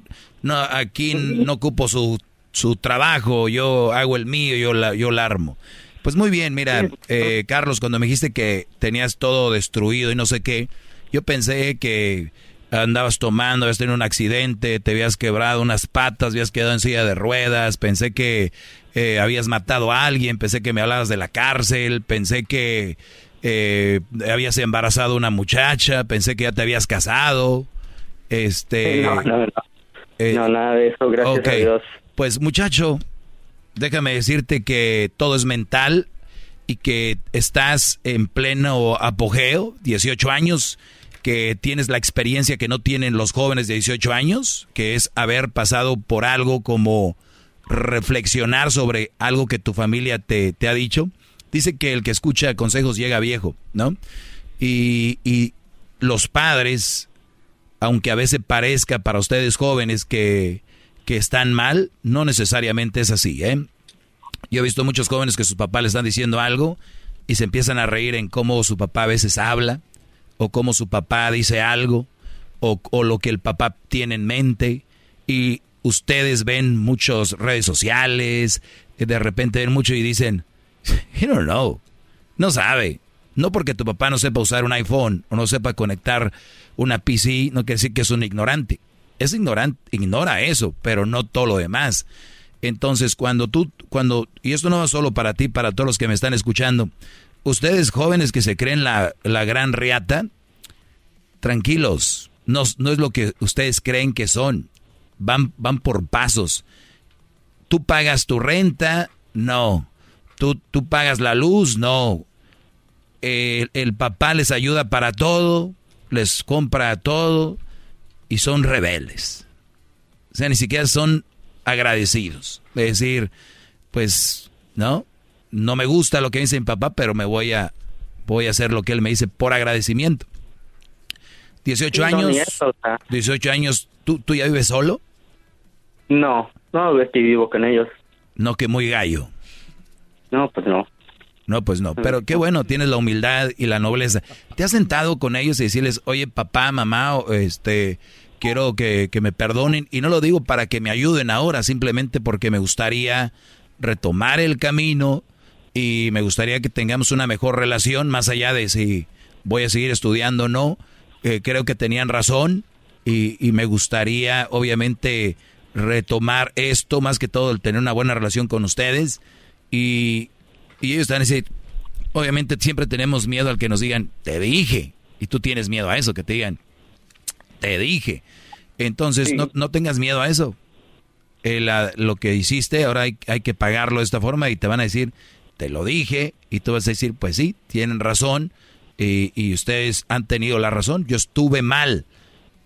No, aquí no ocupo su, su trabajo, yo hago el mío, yo la, yo la armo. Pues muy bien, mira, eh, Carlos, cuando me dijiste que tenías todo destruido y no sé qué, yo pensé que andabas tomando, habías tenido un accidente, te habías quebrado unas patas, habías quedado en silla de ruedas, pensé que eh, habías matado a alguien, pensé que me hablabas de la cárcel, pensé que eh, habías embarazado a una muchacha, pensé que ya te habías casado, este... no, no, no. eh, no, nada de eso, gracias a Dios. Pues muchacho, déjame decirte que todo es mental y que estás en pleno apogeo, 18 años, que tienes la experiencia que no tienen los jóvenes de 18 años, que es haber pasado por algo como reflexionar sobre algo que tu familia te, te ha dicho. Dice que el que escucha consejos llega viejo, ¿no? Y, y los padres, aunque a veces parezca para ustedes jóvenes que, que están mal, no necesariamente es así, ¿eh? Yo he visto muchos jóvenes que sus papás le están diciendo algo y se empiezan a reír en cómo su papá a veces habla, o cómo su papá dice algo, o, lo que el papá tiene en mente, y ustedes ven muchas redes sociales, de repente ven mucho y dicen, you don't know, no sabe. No porque tu papá no sepa usar un iPhone o no sepa conectar una PC, no quiere decir que es un ignorante. Es ignorante, ignora eso, pero no todo lo demás. Entonces, cuando tú, cuando, y esto no va solo para ti, para todos los que me están escuchando, ustedes jóvenes que se creen la, la gran riata, tranquilos, no, no es lo que ustedes creen que son, van, van por pasos. Tú pagas tu renta, no. Tú, tú pagas la luz, no. eh, el papá les ayuda para todo, les compra todo y son rebeldes. O sea, ni siquiera son agradecidos. Es decir, pues, ¿no? No me gusta lo que dice mi papá, pero me voy a, voy a hacer lo que él me dice por agradecimiento. 18 Sí, no, años. eso, o sea. 18 años, ¿tú, ¿tú ya vives solo? No, no estoy vivo con ellos. No, que muy gallo. No, pues no. No, pues no. Pero qué bueno, tienes la humildad y la nobleza. ¿Te has sentado con ellos y decirles, oye, papá, mamá, este, quiero que, que me perdonen? Y no lo digo para que me ayuden ahora, simplemente porque me gustaría retomar el camino y me gustaría que tengamos una mejor relación, más allá de si voy a seguir estudiando o no. Eh, creo que tenían razón y, y me gustaría, obviamente, retomar esto, más que todo, el tener una buena relación con ustedes. Y, y ellos están a decir, obviamente siempre tenemos miedo al que nos digan, te dije. Y tú tienes miedo a eso, que te digan, te dije. Entonces, no, no tengas miedo a eso. Eh, la- lo que hiciste, ahora hay, hay que pagarlo de esta forma y te van a decir, te lo dije. Y tú vas a decir, pues sí, tienen razón. Y, y ustedes han tenido la razón. Yo estuve mal.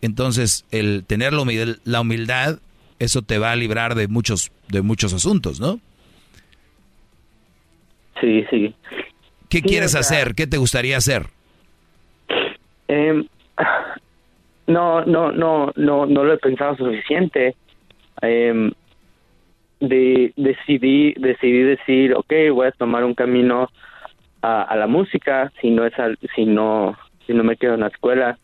Entonces, el tener la humildad, la humildad, eso te va a librar de muchos, de muchos asuntos, ¿no? Sí, sí. ¿Qué Sí, quieres o sea- hacer? ¿Qué te gustaría hacer? Em, no, no, no, no, no lo he pensado suficiente. Em, de, decidí, decidí decir, ok, voy a tomar un camino a, a la música, si no es, al- si no, si no me quedo en la escuela.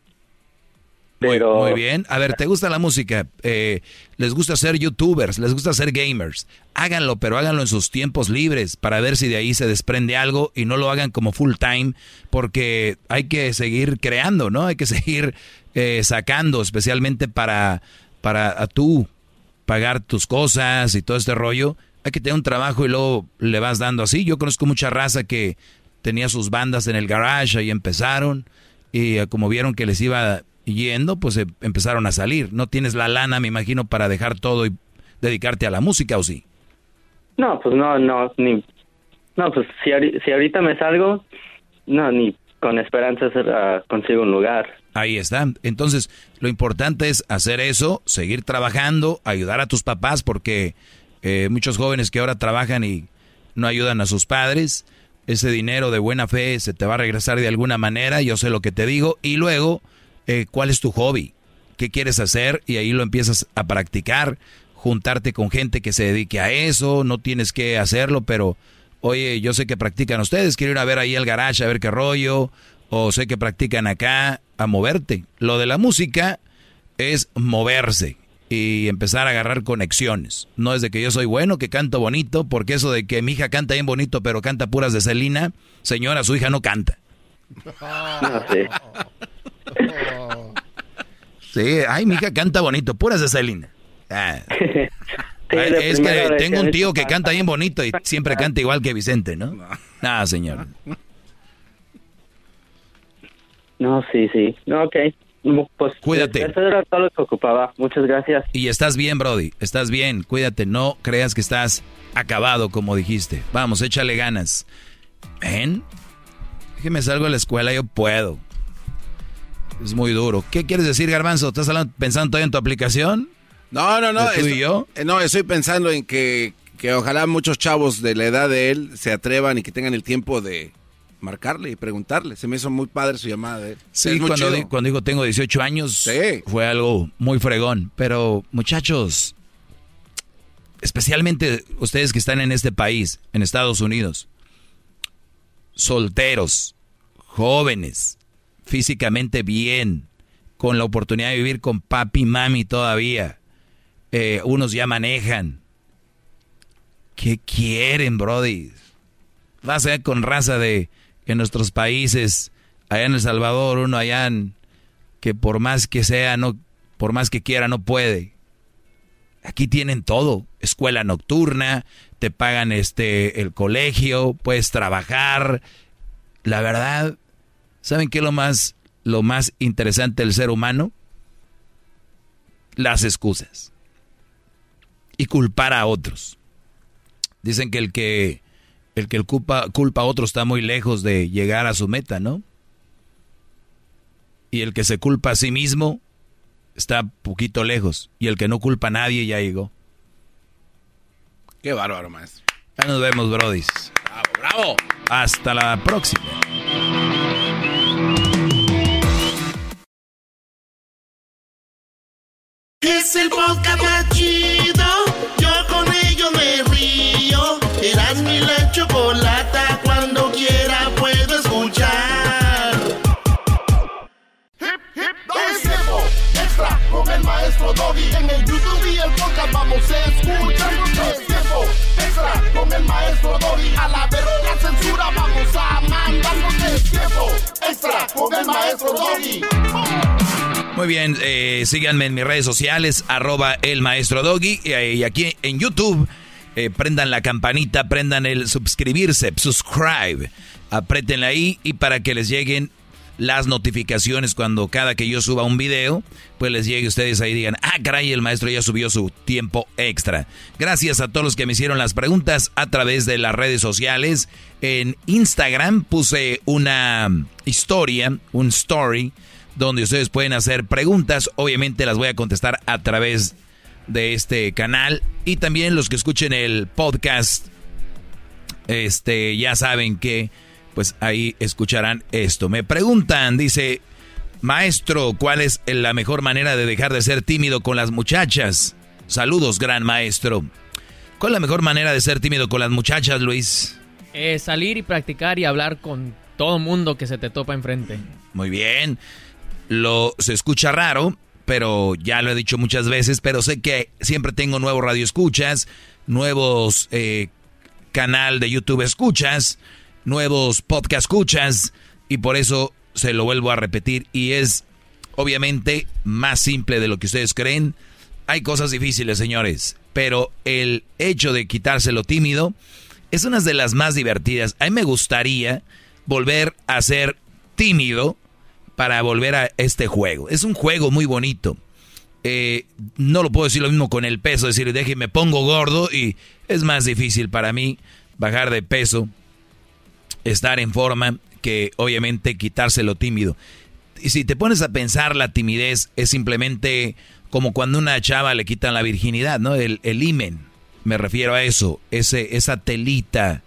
Pero Muy bien. A ver, ¿te gusta la música? Eh, ¿Les gusta ser youtubers? ¿Les gusta ser gamers? Háganlo, pero háganlo en sus tiempos libres para ver si de ahí se desprende algo y no lo hagan como full time porque hay que seguir creando, ¿no? Hay que seguir eh, sacando, especialmente para, para a tú pagar tus cosas y todo este rollo. Hay que tener un trabajo y luego le vas dando así. Yo conozco mucha raza que tenía sus bandas en el garage, ahí empezaron y eh, como vieron que les iba yendo, pues eh, empezaron a salir. No tienes la lana, me imagino, para dejar todo y dedicarte a la música, ¿o sí? no, pues no, no, ni, no, pues si, si ahorita me salgo, no, ni con esperanzas ah, consigo un lugar. Ahí está. Entonces, lo importante es hacer eso, seguir trabajando, ayudar a tus papás, porque eh, muchos jóvenes que ahora trabajan y no ayudan a sus padres, ese dinero de buena fe se te va a regresar de alguna manera, yo sé lo que te digo, y luego, eh, ¿cuál es tu hobby? ¿Qué quieres hacer? Y ahí lo empiezas a practicar, juntarte con gente que se dedique a eso, no tienes que hacerlo, pero oye, yo sé que practican ustedes, quiero ir a ver ahí el garage, a ver qué rollo, o sé que practican acá, a moverte. Lo de la música es moverse y empezar a agarrar conexiones. No es de que yo soy bueno, que canto bonito, porque eso de que mi hija canta bien bonito, pero canta puras de Celina, señora, su hija no canta. No. Sí, ay, mi hija canta bonito, puras de Celina. Ah. Ay, es que tengo un tío que canta bien bonito y siempre canta igual que Vicente, ¿no? Nada, señor. No, sí, sí. No, ok. Pues, Cuídate. Eso era todo lo que ocupaba. Muchas gracias. Y estás bien, Brody, estás bien, cuídate, no creas que estás acabado, como dijiste. Vamos, échale ganas. ¿Ven? Déjeme salgo de la escuela, yo puedo. Es muy duro. ¿Qué quieres decir, Garbanzo? ¿Estás hablando- pensando todavía en tu aplicación? No, no, no. ¿De tú y esto- yo? eh, No, estoy pensando en que, que ojalá muchos chavos de la edad de él se atrevan y que tengan el tiempo de marcarle y preguntarle. Se me hizo muy padre su llamada de él. Sí, cuando, di- cuando digo tengo 18 años, fue algo muy fregón. Pero, muchachos, especialmente ustedes que están en este país, en Estados Unidos, solteros, jóvenes, físicamente bien, con la oportunidad de vivir con papi y mami todavía. Eh, unos ya manejan. ¿Qué quieren, Brody? Vas a ver con raza de en nuestros países, allá en El Salvador, uno allá que por más que sea, no, por más que quiera, no puede. Aquí tienen todo, escuela nocturna, te pagan este el colegio, puedes trabajar. La verdad, ¿saben qué es lo más lo más interesante del ser humano? Las excusas. Y culpar a otros. Dicen que el que El que culpa, culpa a otro está muy lejos de llegar a su meta, ¿no? Y el que se culpa a sí mismo está poquito lejos. Y el que no culpa a nadie ya llegó. Qué bárbaro, maestro. Ya nos vemos, brodis. Bravo, bravo. Hasta la próxima. Es el podcast más chido. El maestro Doggy. En el YouTube y el podcast vamos a escuchar. Es tiempo extra con el maestro Doggy. A la verga censura vamos a mandar. Es tiempo extra con el maestro Doggy. Muy bien, eh, síganme en mis redes sociales, arroba el maestro Doggy. eh, y aquí en YouTube, eh, prendan la campanita, prendan el suscribirse, subscribe. Apriétenle ahí y para que les lleguen las notificaciones cuando cada que yo suba un video, pues les llegue a ustedes ahí y digan, ah, caray, el maestro ya subió su tiempo extra. Gracias a todos los que me hicieron las preguntas a través de las redes sociales. En Instagram puse una historia, un story, donde ustedes pueden hacer preguntas. Obviamente las voy a contestar a través de este canal. Y también los que escuchen el podcast, este, ya saben que pues ahí escucharán esto. Me preguntan, dice, maestro, ¿cuál es la mejor manera de dejar de ser tímido con las muchachas? Saludos, gran maestro. ¿Cuál es la mejor manera de ser tímido con las muchachas, Luis? Eh, salir y practicar y hablar con todo mundo que se te topa enfrente. Muy bien. Lo se escucha raro, pero ya lo he dicho muchas veces, pero sé que siempre tengo nuevos radioescuchas, nuevos eh, canal de YouTube escuchas, nuevos podcast escuchas, y por eso se lo vuelvo a repetir. Y es obviamente más simple de lo que ustedes creen. Hay cosas difíciles, señores, pero el hecho de quitárselo tímido es una de las más divertidas. A mí me gustaría volver a ser tímido para volver a este juego. Es un juego muy bonito. Eh, no lo puedo decir lo mismo con el peso, decir, déjeme, pongo gordo y es más difícil para mí bajar de peso, estar en forma, que obviamente quitárselo tímido. Y si te pones a pensar, la timidez es simplemente como cuando una chava le quitan la virginidad, ¿no? El, el imen, me refiero a eso, ese, esa telita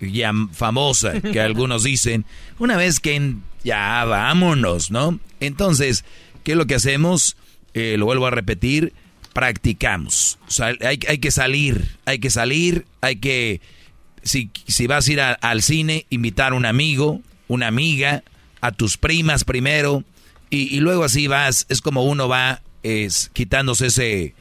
ya famosa que algunos dicen, una vez que ya vámonos, ¿no? Entonces, ¿qué es lo que hacemos? Eh, lo vuelvo a repetir, practicamos. Hay, hay, que salir, hay que salir, hay que, si, si vas a ir a, al cine, invitar a un amigo, una amiga, a tus primas primero, y, y luego así vas, es como uno va es, quitándose ese,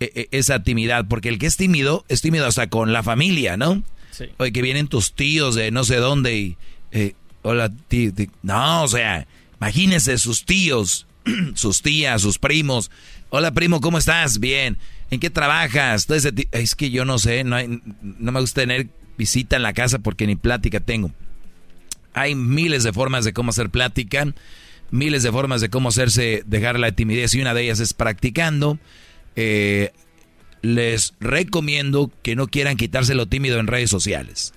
e, esa timidez, porque el que es tímido, es tímido hasta con la familia, ¿no? Sí. Oye, que vienen tus tíos de no sé dónde y, eh, hola, tío, tío. No, o sea, imagínense sus tíos, sus tías, sus primos. Hola, primo, ¿cómo estás? Bien. ¿En qué trabajas? Todo ese es que yo no sé, no, hay, no me gusta tener visita en la casa porque ni plática tengo. Hay miles de formas de cómo hacer plática, miles de formas de cómo hacerse, dejar la timidez y una de ellas es practicando. Eh, les recomiendo que no quieran quitarse lo tímido en redes sociales.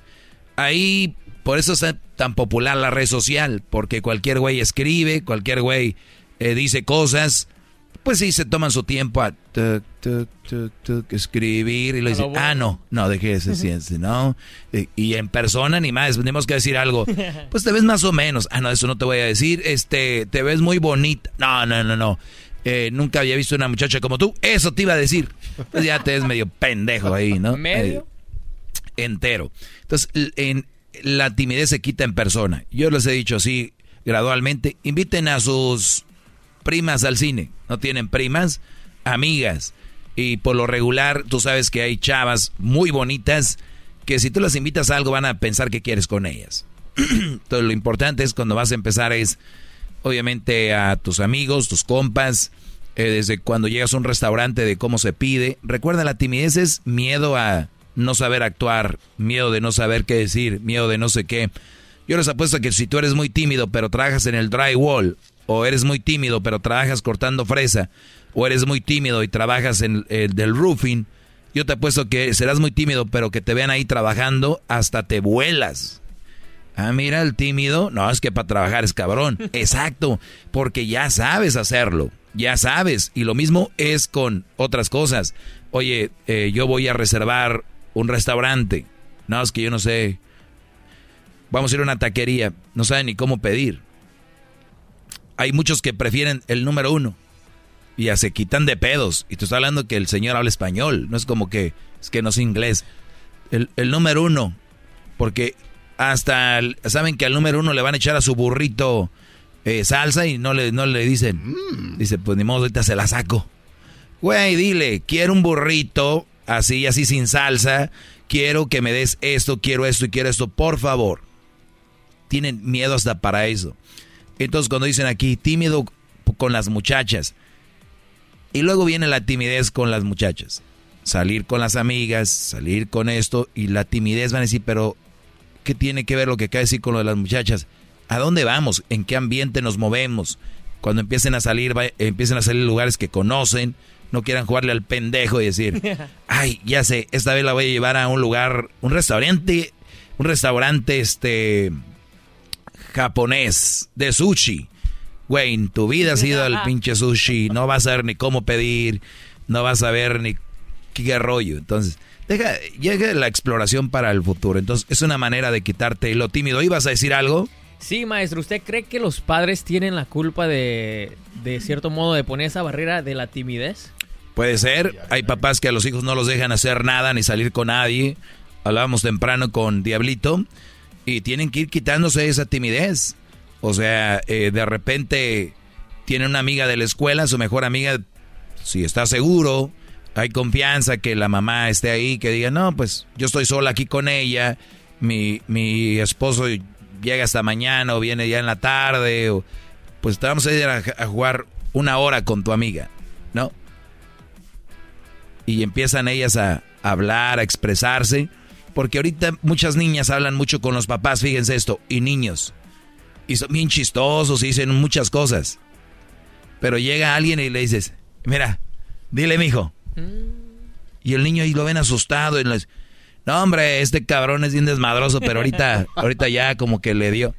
Ahí, por eso es tan popular la red social, porque cualquier güey escribe, cualquier güey eh, dice cosas, pues sí, se toman su tiempo a tuc, tuc, tuc, tuc, escribir y le dicen, ah, no, no, deje ese ciencia, ¿no? Y, y, en persona ni más, tenemos que decir algo, pues te ves más o menos, ah, no, eso no te voy a decir, este, te ves muy bonita, no, no, no, no. Eh, nunca había visto una muchacha como tú. Eso te iba a decir. Pues ya te ves medio pendejo ahí, ¿no? ¿Medio? Eh, entero. Entonces, en, la timidez se quita en persona. Yo les he dicho así gradualmente. Inviten a sus primas al cine. ¿No tienen primas? Amigas. Y por lo regular, tú sabes que hay chavas muy bonitas que si tú las invitas a algo van a pensar que quieres con ellas. Entonces, lo importante es cuando vas a empezar es obviamente a tus amigos, tus compas, eh, desde cuando llegas a un restaurante de cómo se pide. Recuerda, la timidez es miedo a no saber actuar, miedo de no saber qué decir, miedo de no sé qué. Yo les apuesto que si tú eres muy tímido pero trabajas en el drywall, o eres muy tímido pero trabajas cortando fresa, o eres muy tímido y trabajas en el del roofing, yo te apuesto que serás muy tímido, pero que te vean ahí trabajando, hasta te vuelas. Ah, mira, el tímido. No, es que para trabajar es cabrón. Exacto, porque ya sabes hacerlo. Ya sabes. Y lo mismo es con otras cosas. Oye, eh, yo voy a reservar un restaurante. No, es que yo no sé. Vamos a ir a una taquería. No saben ni cómo pedir. Hay muchos que prefieren el número uno. Y ya se quitan de pedos. Y te estoy hablando que el señor habla español. No es como que es que no sé inglés. El, el número uno. Porque hasta saben que al número uno le van a echar a su burrito eh, salsa y no le, no le dicen. Mm. Dice, pues ni modo, ahorita se la saco. Güey, dile, quiero un burrito así, así sin salsa. Quiero que me des esto, quiero esto y quiero esto, por favor. Tienen miedo hasta para eso. Entonces cuando dicen aquí, tímido con las muchachas. Y luego viene la timidez con las muchachas. Salir con las amigas, salir con esto y la timidez van a decir, pero ¿qué tiene que ver lo que acaba de decir con lo de las muchachas? ¿A dónde vamos? ¿En qué ambiente nos movemos? Cuando empiecen a salir, empiecen a salir lugares que conocen, no quieran jugarle al pendejo y decir, ay, ya sé, esta vez la voy a llevar a un lugar, un restaurante, un restaurante este japonés de sushi. Güey, en tu vida has ido al pinche sushi, no vas a ver ni cómo pedir, no vas a ver ni qué rollo. Entonces, Deja, llega la exploración para el futuro. Entonces, es una manera de quitarte lo tímido. ¿Ibas a decir algo? Sí, maestro. ¿Usted cree que los padres tienen la culpa de, de cierto modo, de poner esa barrera de la timidez? Puede ser. Hay papás que a los hijos no los dejan hacer nada ni salir con nadie. Hablábamos temprano con Diablito. Y tienen que ir quitándose esa timidez. O sea, eh, de repente tiene una amiga de la escuela, su mejor amiga, si está seguro, hay confianza que la mamá esté ahí, que diga, no, pues yo estoy sola aquí con ella, mi, mi esposo llega hasta mañana o viene ya en la tarde, o, pues vamos a ir a, jugar una hora con tu amiga, ¿no? Y empiezan ellas a, hablar, a expresarse, porque ahorita muchas niñas hablan mucho con los papás, fíjense esto, y niños, y son bien chistosos y dicen muchas cosas. Pero llega alguien y le dices, mira, dile, mijo, y el niño ahí lo ven asustado. Y les, no, hombre, este cabrón es bien desmadroso, pero ahorita, ahorita ya como que le dio.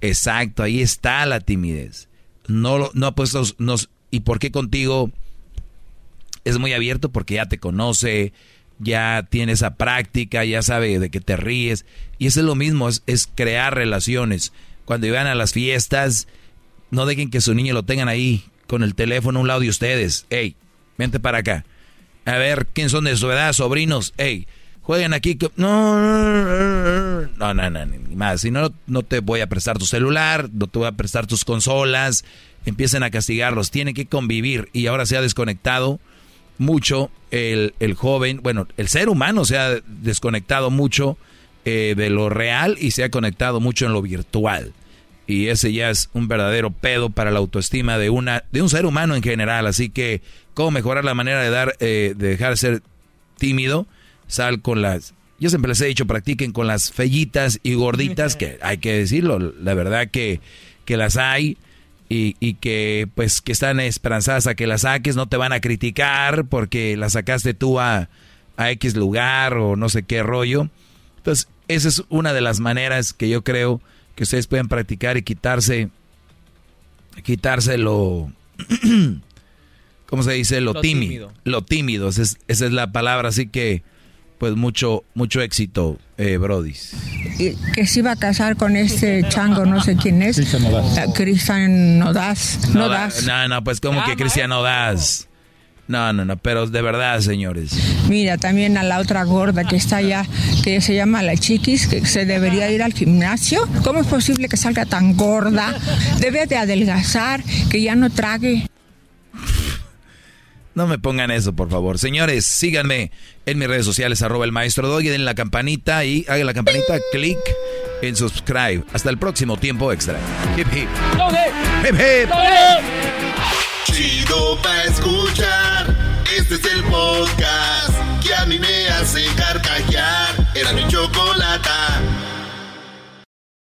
Exacto, ahí está la timidez. No, no ha puesto. Nos, ¿Y por qué contigo es muy abierto? Porque ya te conoce, ya tiene esa práctica, ya sabe de que te ríes. Y eso es lo mismo, es, es crear relaciones. Cuando iban a las fiestas, no dejen que su niño lo tengan ahí con el teléfono a un lado de ustedes. Hey, vente para acá a ver, ¿quién son de su edad, sobrinos? Ey, jueguen aquí. No, no, no, no, ni más. Si no, no te voy a prestar tu celular, no te voy a prestar tus consolas. Empiecen a castigarlos. Tienen que convivir. Y ahora se ha desconectado mucho el, el joven. Bueno, el ser humano se ha desconectado mucho eh, de lo real y se ha conectado mucho en lo virtual. Y ese ya es un verdadero pedo para la autoestima de, una, de un ser humano en general. Así que cómo mejorar la manera de dar, eh, de dejar de ser tímido, sal con las, yo siempre les he dicho, practiquen con las fellitas y gorditas, que hay que decirlo, la verdad que, que las hay y, y, que pues que están esperanzadas a que las saques, no te van a criticar porque la sacaste tú a, a X lugar o no sé qué rollo. Entonces, esa es una de las maneras que yo creo que ustedes pueden practicar y quitarse, quitarse lo... ¿cómo se dice? Lo, tímido. Lo tímido, esa es, la palabra, así que pues mucho mucho éxito, eh, Brody. Que se iba a casar con este chango, no sé quién es. Cristian Nodaz. Nodaz. No, no, pues como que Cristian Nodaz. No, no, no, pero de verdad, señores. Mira, también a la otra gorda que está allá, que se llama la chiquis, que se debería ir al gimnasio. ¿Cómo es posible que salga tan gorda? Debe de adelgazar, que ya no trague. No me pongan eso, por favor. Señores, síganme en mis redes sociales, arroba el maestro Doggy, den la campanita y hagan la campanita, clic en subscribe. Hasta el próximo tiempo extra. Hip hip. Hip hip. Chido pa' escuchar. Este es el podcast que a mí me hace carcajear. Era mi chocolate.